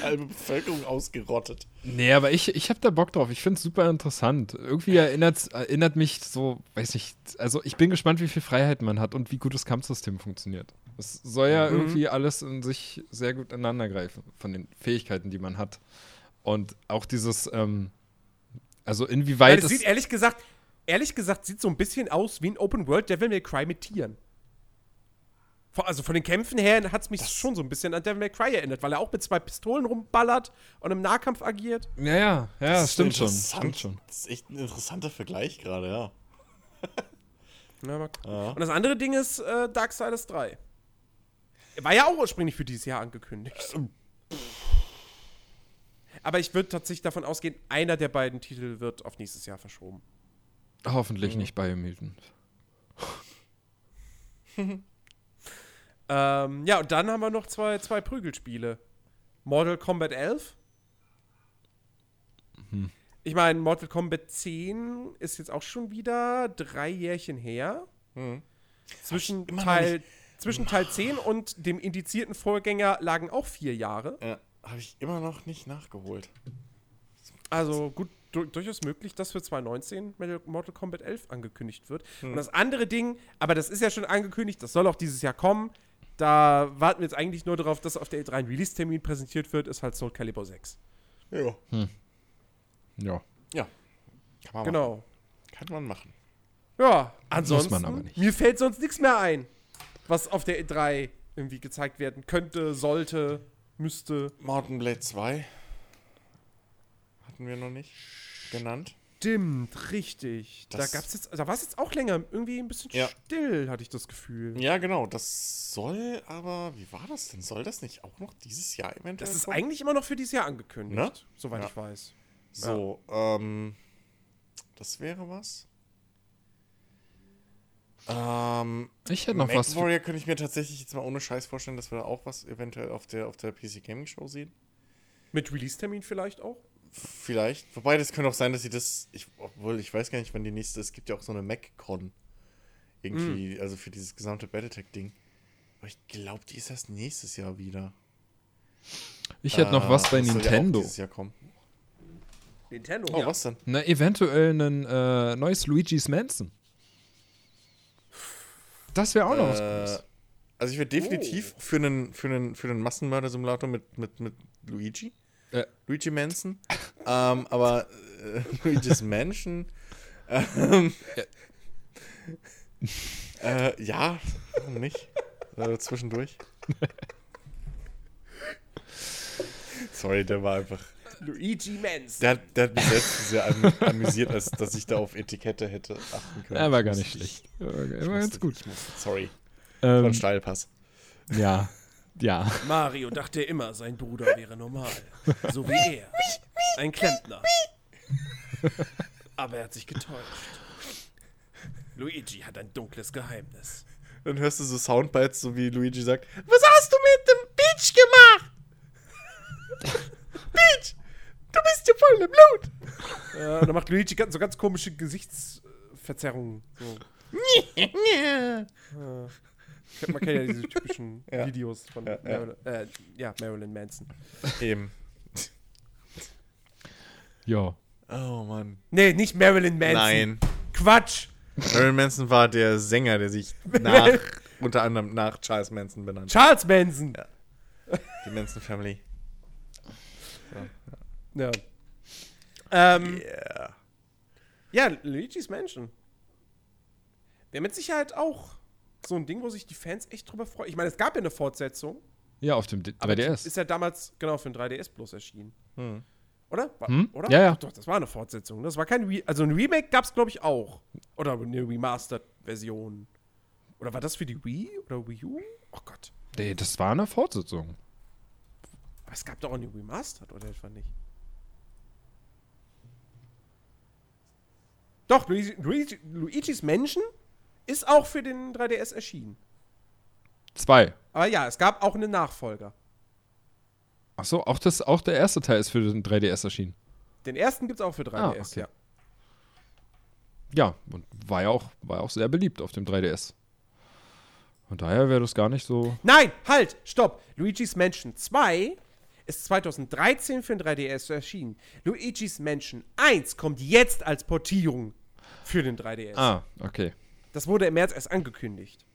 Halbe Bevölkerung ausgerottet. Nee, aber ich, ich habe da Bock drauf. Ich finde es super interessant. Irgendwie erinnert, erinnert mich so, weiß nicht, also ich bin gespannt, wie viel Freiheit man hat und wie gut das Kampfsystem funktioniert. Es soll ja Mhm. irgendwie alles in sich sehr gut ineinander greifen, von den Fähigkeiten, die man hat. Und auch dieses, ähm, also inwieweit es es. sieht ehrlich gesagt, ehrlich gesagt, sieht so ein bisschen aus wie ein Open World Devil May Cry mit Tieren. Also von den Kämpfen her hat es mich schon so ein bisschen an Devil May Cry erinnert, weil er auch mit zwei Pistolen rumballert und im Nahkampf agiert. ja, ja, ja, Das stimmt schon. Stimmt schon. Das ist echt ein interessanter Vergleich gerade, ja. *laughs* Ja. Ja. Und das andere Ding ist äh, Darksiders 3. War ja auch ursprünglich für dieses Jahr angekündigt. Aber ich würde tatsächlich davon ausgehen, einer der beiden Titel wird auf nächstes Jahr verschoben. Hoffentlich nicht Biomutant. *laughs* Ähm, ja, und dann haben wir noch zwei, zwei Prügelspiele. Mortal Kombat 11. Ich meine, Mortal Kombat 10 ist jetzt auch schon wieder drei Jährchen her. Hm. Zwischen, Teil, zwischen Teil 10 und dem indizierten Vorgänger lagen auch vier Jahre. Ja, habe ich immer noch nicht nachgeholt. Also gut, du, durchaus möglich, dass für 2019 Metal- Mortal Kombat 11 angekündigt wird. Hm. Und das andere Ding, aber das ist ja schon angekündigt, das soll auch dieses Jahr kommen. Da warten wir jetzt eigentlich nur darauf, dass auf der E3 ein Release-Termin präsentiert wird, ist halt Soul Calibur 6. Ja. Ja. Ja. Kann man Genau. machen. Kann man machen. Ja, ansonsten, man aber nicht. mir fällt sonst nichts mehr ein, was auf der E3 irgendwie gezeigt werden könnte, sollte, müsste. Mountain Blade 2 hatten wir noch nicht genannt. Stimmt, richtig. Das- da gab's jetzt, da war es jetzt auch länger irgendwie ein bisschen Ja. still, hatte ich das Gefühl. Ja, genau. Das soll aber, wie war das denn? Soll das nicht auch noch dieses Jahr eventuell Das ist kommen? eigentlich immer noch für dieses Jahr angekündigt, Ne? soweit Ja. ich weiß. So, ähm, das wäre was. Ähm, Ich hätte noch Mac was. Warrior könnte ich mir tatsächlich jetzt mal ohne Scheiß vorstellen, dass wir da auch was eventuell auf der, auf der PC Gaming Show sehen. Mit Release-Termin vielleicht auch? Vielleicht. Wobei, das könnte auch sein, dass sie das, ich, obwohl ich weiß gar nicht, wann die nächste, es gibt ja auch so eine Mac-Con. Irgendwie, also für dieses gesamte Battletech-Ding. Aber ich glaube, die ist erst nächstes Jahr wieder. Ich hätte noch was bei ja Nintendo. dieses Jahr kommen. Nintendo. Oh, was denn? Na, eventuell ein äh, neues Luigi's Mansion. Das wäre auch noch was Äh, Gutes. also ich wäre definitiv für einen für einen für einen Massenmörder-Simulator mit, mit, mit Luigi. Äh. Luigi Manson. *laughs* ähm, aber äh, *laughs* Luigi's Mansion. Ähm, *laughs* äh, ja, warum nicht? Äh, zwischendurch. Sorry, der war einfach. Luigi Manson. Der, hat- der hat mich selbst sehr am, amüsiert, als dass ich da auf Etikette hätte achten können. Er war gar Ich nicht schlecht. Er war, er ganz gut. Musste, sorry. Das war Ähm, ein Steilpass. ja. Ja. Mario dachte immer, sein Bruder wäre normal. So wie er. Ein Klempner. Aber er hat sich getäuscht. Luigi hat ein dunkles Geheimnis. Dann hörst du so Soundbites, so wie Luigi sagt: Was hast du mit dem Peach gemacht? *laughs* Peach, du bist ja voll im Blut. Ja, und dann macht Luigi ganz, so ganz komische Gesichtsverzerrungen. So. *laughs* Man kennt ja diese typischen *laughs* Ja. Videos von Ja, ja. Marilyn, äh, ja, Marilyn Manson. Eben. Ja. Oh Mann. Nee, nicht Marilyn Manson. Nein. Quatsch. Marilyn Manson war der Sänger, der sich *laughs* nach, unter anderem nach Charles Manson benannt. Charles Manson. Ja. Die Manson Family. Ja. Ähm, Yeah. Ja, Luigi's Mansion. Wäre mit Sicherheit auch so ein Ding, wo sich die Fans echt drüber freuen. Ich meine, es gab ja eine Fortsetzung. Ja, auf dem D aber 3DS. Ist ja damals genau für den 3DS bloß erschienen. Hm. Oder? War, Hm? Oder? Ja, ja. Doch, doch, das war eine Fortsetzung. Das war kein Re Also ein Remake gab es, glaube ich, auch. Oder eine Remastered-Version. Oder war das für die Wii oder Wii U? Oh Gott. Nee, das war eine Fortsetzung. Aber es gab doch auch eine Remastered, oder etwa nicht? Doch, Luigi, Luigi, Luigi's Mansion ist auch für den 3DS erschienen. Zwei. Aber ja, es gab auch einen Nachfolger. Achso, auch, das, auch der erste Teil ist für den 3DS erschienen. Den ersten gibt es auch für 3DS, Ah, okay. ja. Ja, und war ja auch, war ja auch sehr beliebt auf dem 3DS. Von daher wäre das gar nicht so. Nein, halt, stopp. Luigi's Mansion 2 ist 2013 für den 3DS erschienen. Luigi's Mansion 1 kommt jetzt als Portierung für den 3DS. Ah, okay. Das wurde im März erst angekündigt.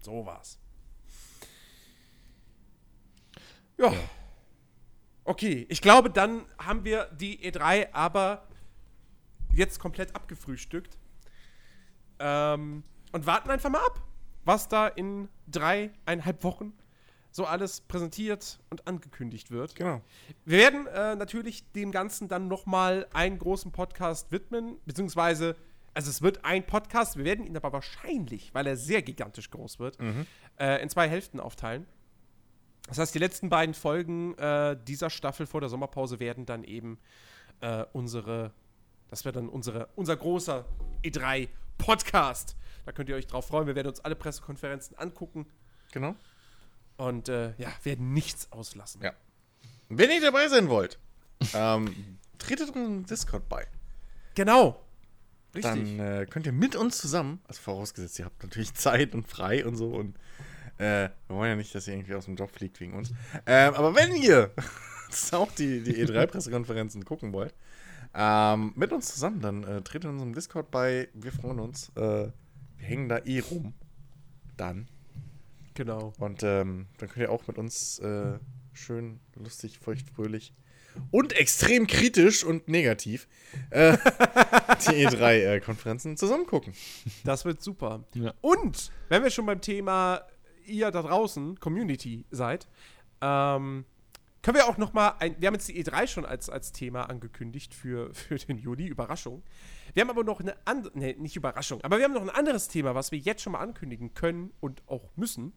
So war's. Ja. Okay, ich glaube, dann haben wir die E3 aber jetzt komplett abgefrühstückt. Ähm, und warten einfach mal ab, was da in dreieinhalb Wochen so alles präsentiert und angekündigt wird. Genau. Wir werden äh, natürlich dem Ganzen dann nochmal einen großen Podcast widmen, beziehungsweise, also es wird ein Podcast, wir werden ihn aber wahrscheinlich, weil er sehr gigantisch groß wird, äh, in zwei Hälften aufteilen. Das heißt, die letzten beiden Folgen äh, dieser Staffel vor der Sommerpause werden dann eben äh, unsere, das wird dann unsere, unser großer E3-Podcast. Da könnt ihr euch drauf freuen. Wir werden uns alle Pressekonferenzen angucken Genau. und äh, ja, werden nichts auslassen. Ja. Wenn ihr dabei sein wollt, *laughs* ähm, tretet unserem Discord bei. Genau. Richtig. Dann äh, könnt ihr mit uns zusammen, also vorausgesetzt, ihr habt natürlich *laughs* Zeit und frei und so und äh, wir wollen ja nicht, dass ihr irgendwie aus dem Job fliegt wegen uns. Ähm, aber wenn ihr *laughs* auch die, die E3-Pressekonferenzen *laughs* gucken wollt, ähm, mit uns zusammen, dann äh, tretet unserem Discord bei. Wir freuen uns. Äh, wir hängen da eh rum. Dann. genau. Und ähm, dann könnt ihr auch mit uns äh, schön, lustig, feuchtfröhlich und extrem kritisch und negativ äh, *laughs* die E3-Konferenzen zusammen gucken. Das wird super. Ja. Und wenn wir schon beim Thema ihr da draußen, Community seid, ähm, können wir auch noch mal, ein, wir haben jetzt die E3 schon als, als Thema angekündigt für, für den Juli, Überraschung. Wir haben aber noch eine andere, nee, nicht Überraschung, aber wir haben noch ein anderes Thema, was wir jetzt schon mal ankündigen können und auch müssen.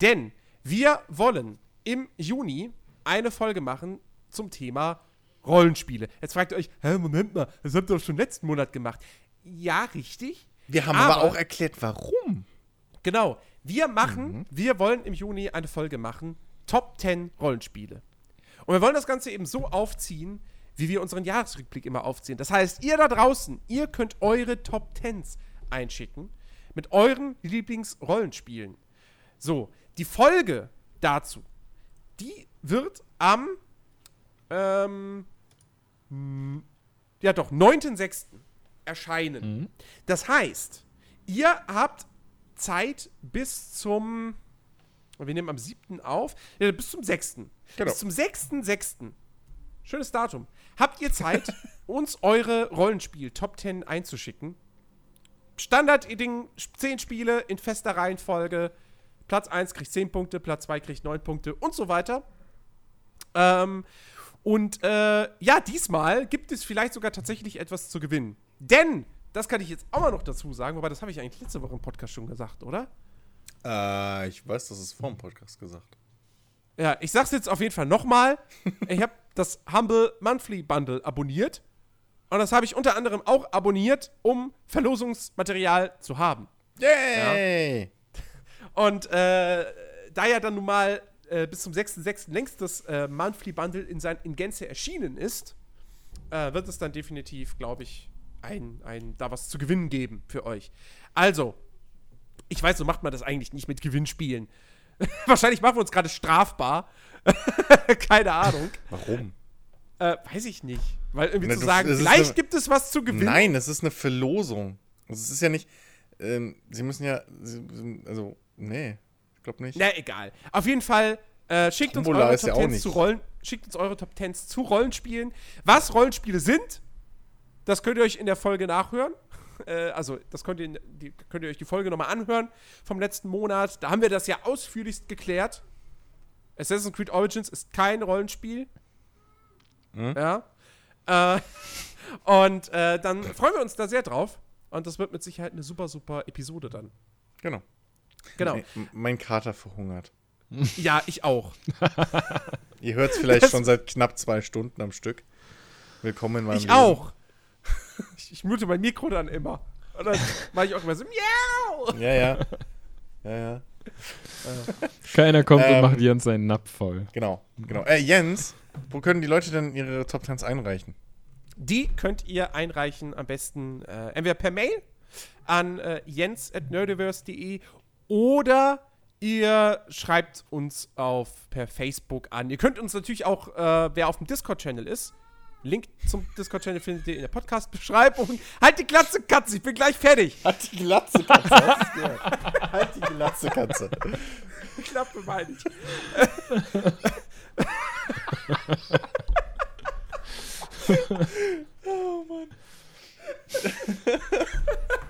Denn wir wollen im Juni eine Folge machen zum Thema Rollenspiele. Jetzt fragt ihr euch, hä, Moment mal, das habt ihr doch schon letzten Monat gemacht. Ja, richtig. Wir haben aber, Aber- auch erklärt, warum. Genau. Wir machen, wir wollen im Juni eine Folge machen, Top 10 Rollenspiele. Und wir wollen das Ganze eben so aufziehen, wie wir unseren Jahresrückblick immer aufziehen. Das heißt, ihr da draußen, ihr könnt eure Top 10s einschicken mit euren Lieblingsrollenspielen. So, die Folge dazu, die wird am ähm, ja doch, 9.6. erscheinen. Das heißt, ihr habt Zeit bis zum wir nehmen am 7. auf, ja, bis zum 6. Genau. Bis zum 6.6. Schönes Datum. Habt ihr Zeit, *laughs* uns eure Rollenspiel Top 10 einzuschicken? Standard-Ding, 10 Spiele in fester Reihenfolge. Platz 1 kriegt 10 Punkte, Platz 2 kriegt 9 Punkte und so weiter. Ähm, und äh, ja, diesmal gibt es vielleicht sogar tatsächlich etwas zu gewinnen. Denn, das kann ich jetzt auch mal noch dazu sagen, wobei das habe ich eigentlich letzte Woche im Podcast schon gesagt, oder? Äh, ich weiß, das ist vor dem Podcast gesagt. Ja, ich sag's jetzt auf jeden Fall nochmal. *laughs* ich habe das Humble Monthly Bundle abonniert. Und das habe ich unter anderem auch abonniert, um Verlosungsmaterial zu haben. Yay! Und äh, da ja dann nun mal äh, bis zum 6.6. längst das äh, Monthly Bundle in, sein, in Gänze erschienen ist, äh, wird es dann definitiv, glaube ich, ein, ein, da was zu gewinnen geben für euch. Also, ich weiß, so macht man das eigentlich nicht mit Gewinnspielen. *laughs* Wahrscheinlich machen wir uns gerade strafbar. *laughs* Keine Ahnung. Warum? Äh, weiß ich nicht. Weil irgendwie Na, zu du- sagen, vielleicht eine- gibt es was zu gewinnen. Nein, es ist eine Verlosung. Also, Es ist ja nicht. Ähm, sie müssen ja. Sie, also, nee, glaube nicht. Na, egal. Auf jeden Fall, äh, schickt uns Tombola eure Top ja auch 10 nicht. zu Rollen, schickt uns eure Top 10 zu Rollenspielen. Was Rollenspiele sind, das könnt ihr euch in der Folge nachhören. *laughs* Äh, also, das könnt ihr, die, könnt ihr euch die Folge nochmal anhören vom letzten Monat. Da haben wir das ja ausführlichst geklärt. Assassin's Creed Origins ist kein Rollenspiel. Hm? Ja. Äh, *laughs* und äh, dann freuen wir uns da sehr drauf. Und das wird mit Sicherheit eine super, super Episode dann. Genau. Genau. Nee, m- mein Kater verhungert. Ja, ich auch. *laughs* Ihr hört es vielleicht schon seit knapp zwei Stunden am Stück. Willkommen in meinem Ich Leben. auch. Ich, ich mute mein Mikro dann immer. Und dann mache ich auch immer so, miau. Ja, ja. Ja, ja. Keiner kommt Ähm, und macht Jens seinen Napf voll. Genau, genau. Äh, Jens, wo können die Leute denn ihre Top Tens einreichen? Die könnt ihr einreichen am besten äh, entweder per Mail an äh, jens.nerdiverse.de oder ihr schreibt uns auf per Facebook an. Ihr könnt uns natürlich auch, äh, wer auf dem Discord-Channel ist, Link zum Discord-Channel findet ihr in der Podcast-Beschreibung. Halt die Glatze, Katze, ich bin gleich fertig. Halt die Glatze, Katze. Halt die Glatze, Katze. Klappe meine ich. *laughs*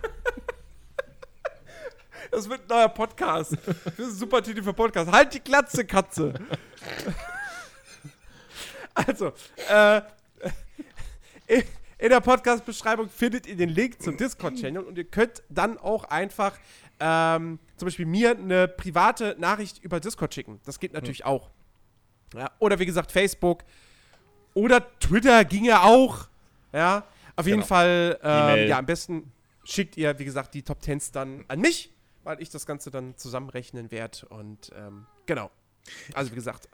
Das wird ein neuer Podcast. Das ist ein super Titel für Podcast. Halt die Glatze, Katze. Also, äh, in- in der Podcast-Beschreibung findet ihr den Link zum Discord-Channel und ihr könnt dann auch einfach ähm, zum Beispiel mir eine private Nachricht über Discord schicken. Das geht natürlich auch. Ja, oder wie gesagt, Facebook. Oder Twitter ging ja auch. Ja, auf jeden Genau. Fall, ähm, ja, am besten schickt ihr, wie gesagt, die Top Tens dann an mich, weil ich das Ganze dann zusammenrechnen werde. Und ähm, genau. Also, wie gesagt,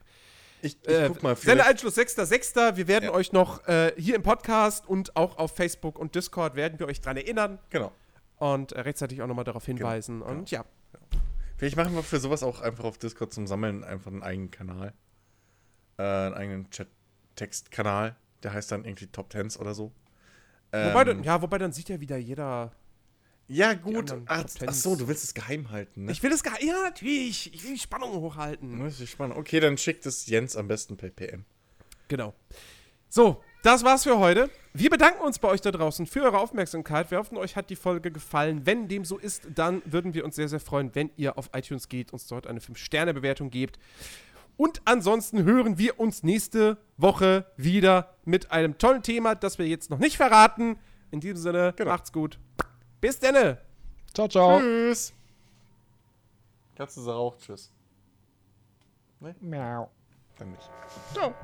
Ich, ich äh, guck mal, Sendeeinschluss 6.6. Wir werden Ja. euch noch äh, hier im Podcast und auch auf Facebook und Discord werden wir euch dran erinnern genau. und äh, rechtzeitig auch nochmal darauf hinweisen. genau. Und ja, Vielleicht machen wir für sowas auch einfach auf Discord zum Sammeln einfach einen eigenen Kanal. Äh, einen eigenen Chat-Text-Kanal. Der heißt dann irgendwie Top Tens oder so. wobei, Ähm, dann, ja, wobei dann sieht ja wieder jeder. Ja, die gut. Ach, ach so, du willst es geheim halten, ne? Ich will es gar. Ja, natürlich. Ich will die Spannung hochhalten. Das ist spannend. Okay, dann schickt es Jens am besten per PM. Genau. So, das war's für heute. Wir bedanken uns bei euch da draußen für eure Aufmerksamkeit. Wir hoffen, euch hat die Folge gefallen. Wenn dem so ist, dann würden wir uns sehr, sehr freuen, wenn ihr auf iTunes geht, uns dort eine 5-Sterne-Bewertung gebt. Und ansonsten hören wir uns nächste Woche wieder mit einem tollen Thema, das wir jetzt noch nicht verraten. In diesem Sinne, Genau. macht's gut. Bis denne. Ciao, ciao. Tschüss. Katze sagt auch Tschüss. Miau. Dann nicht. Ciao.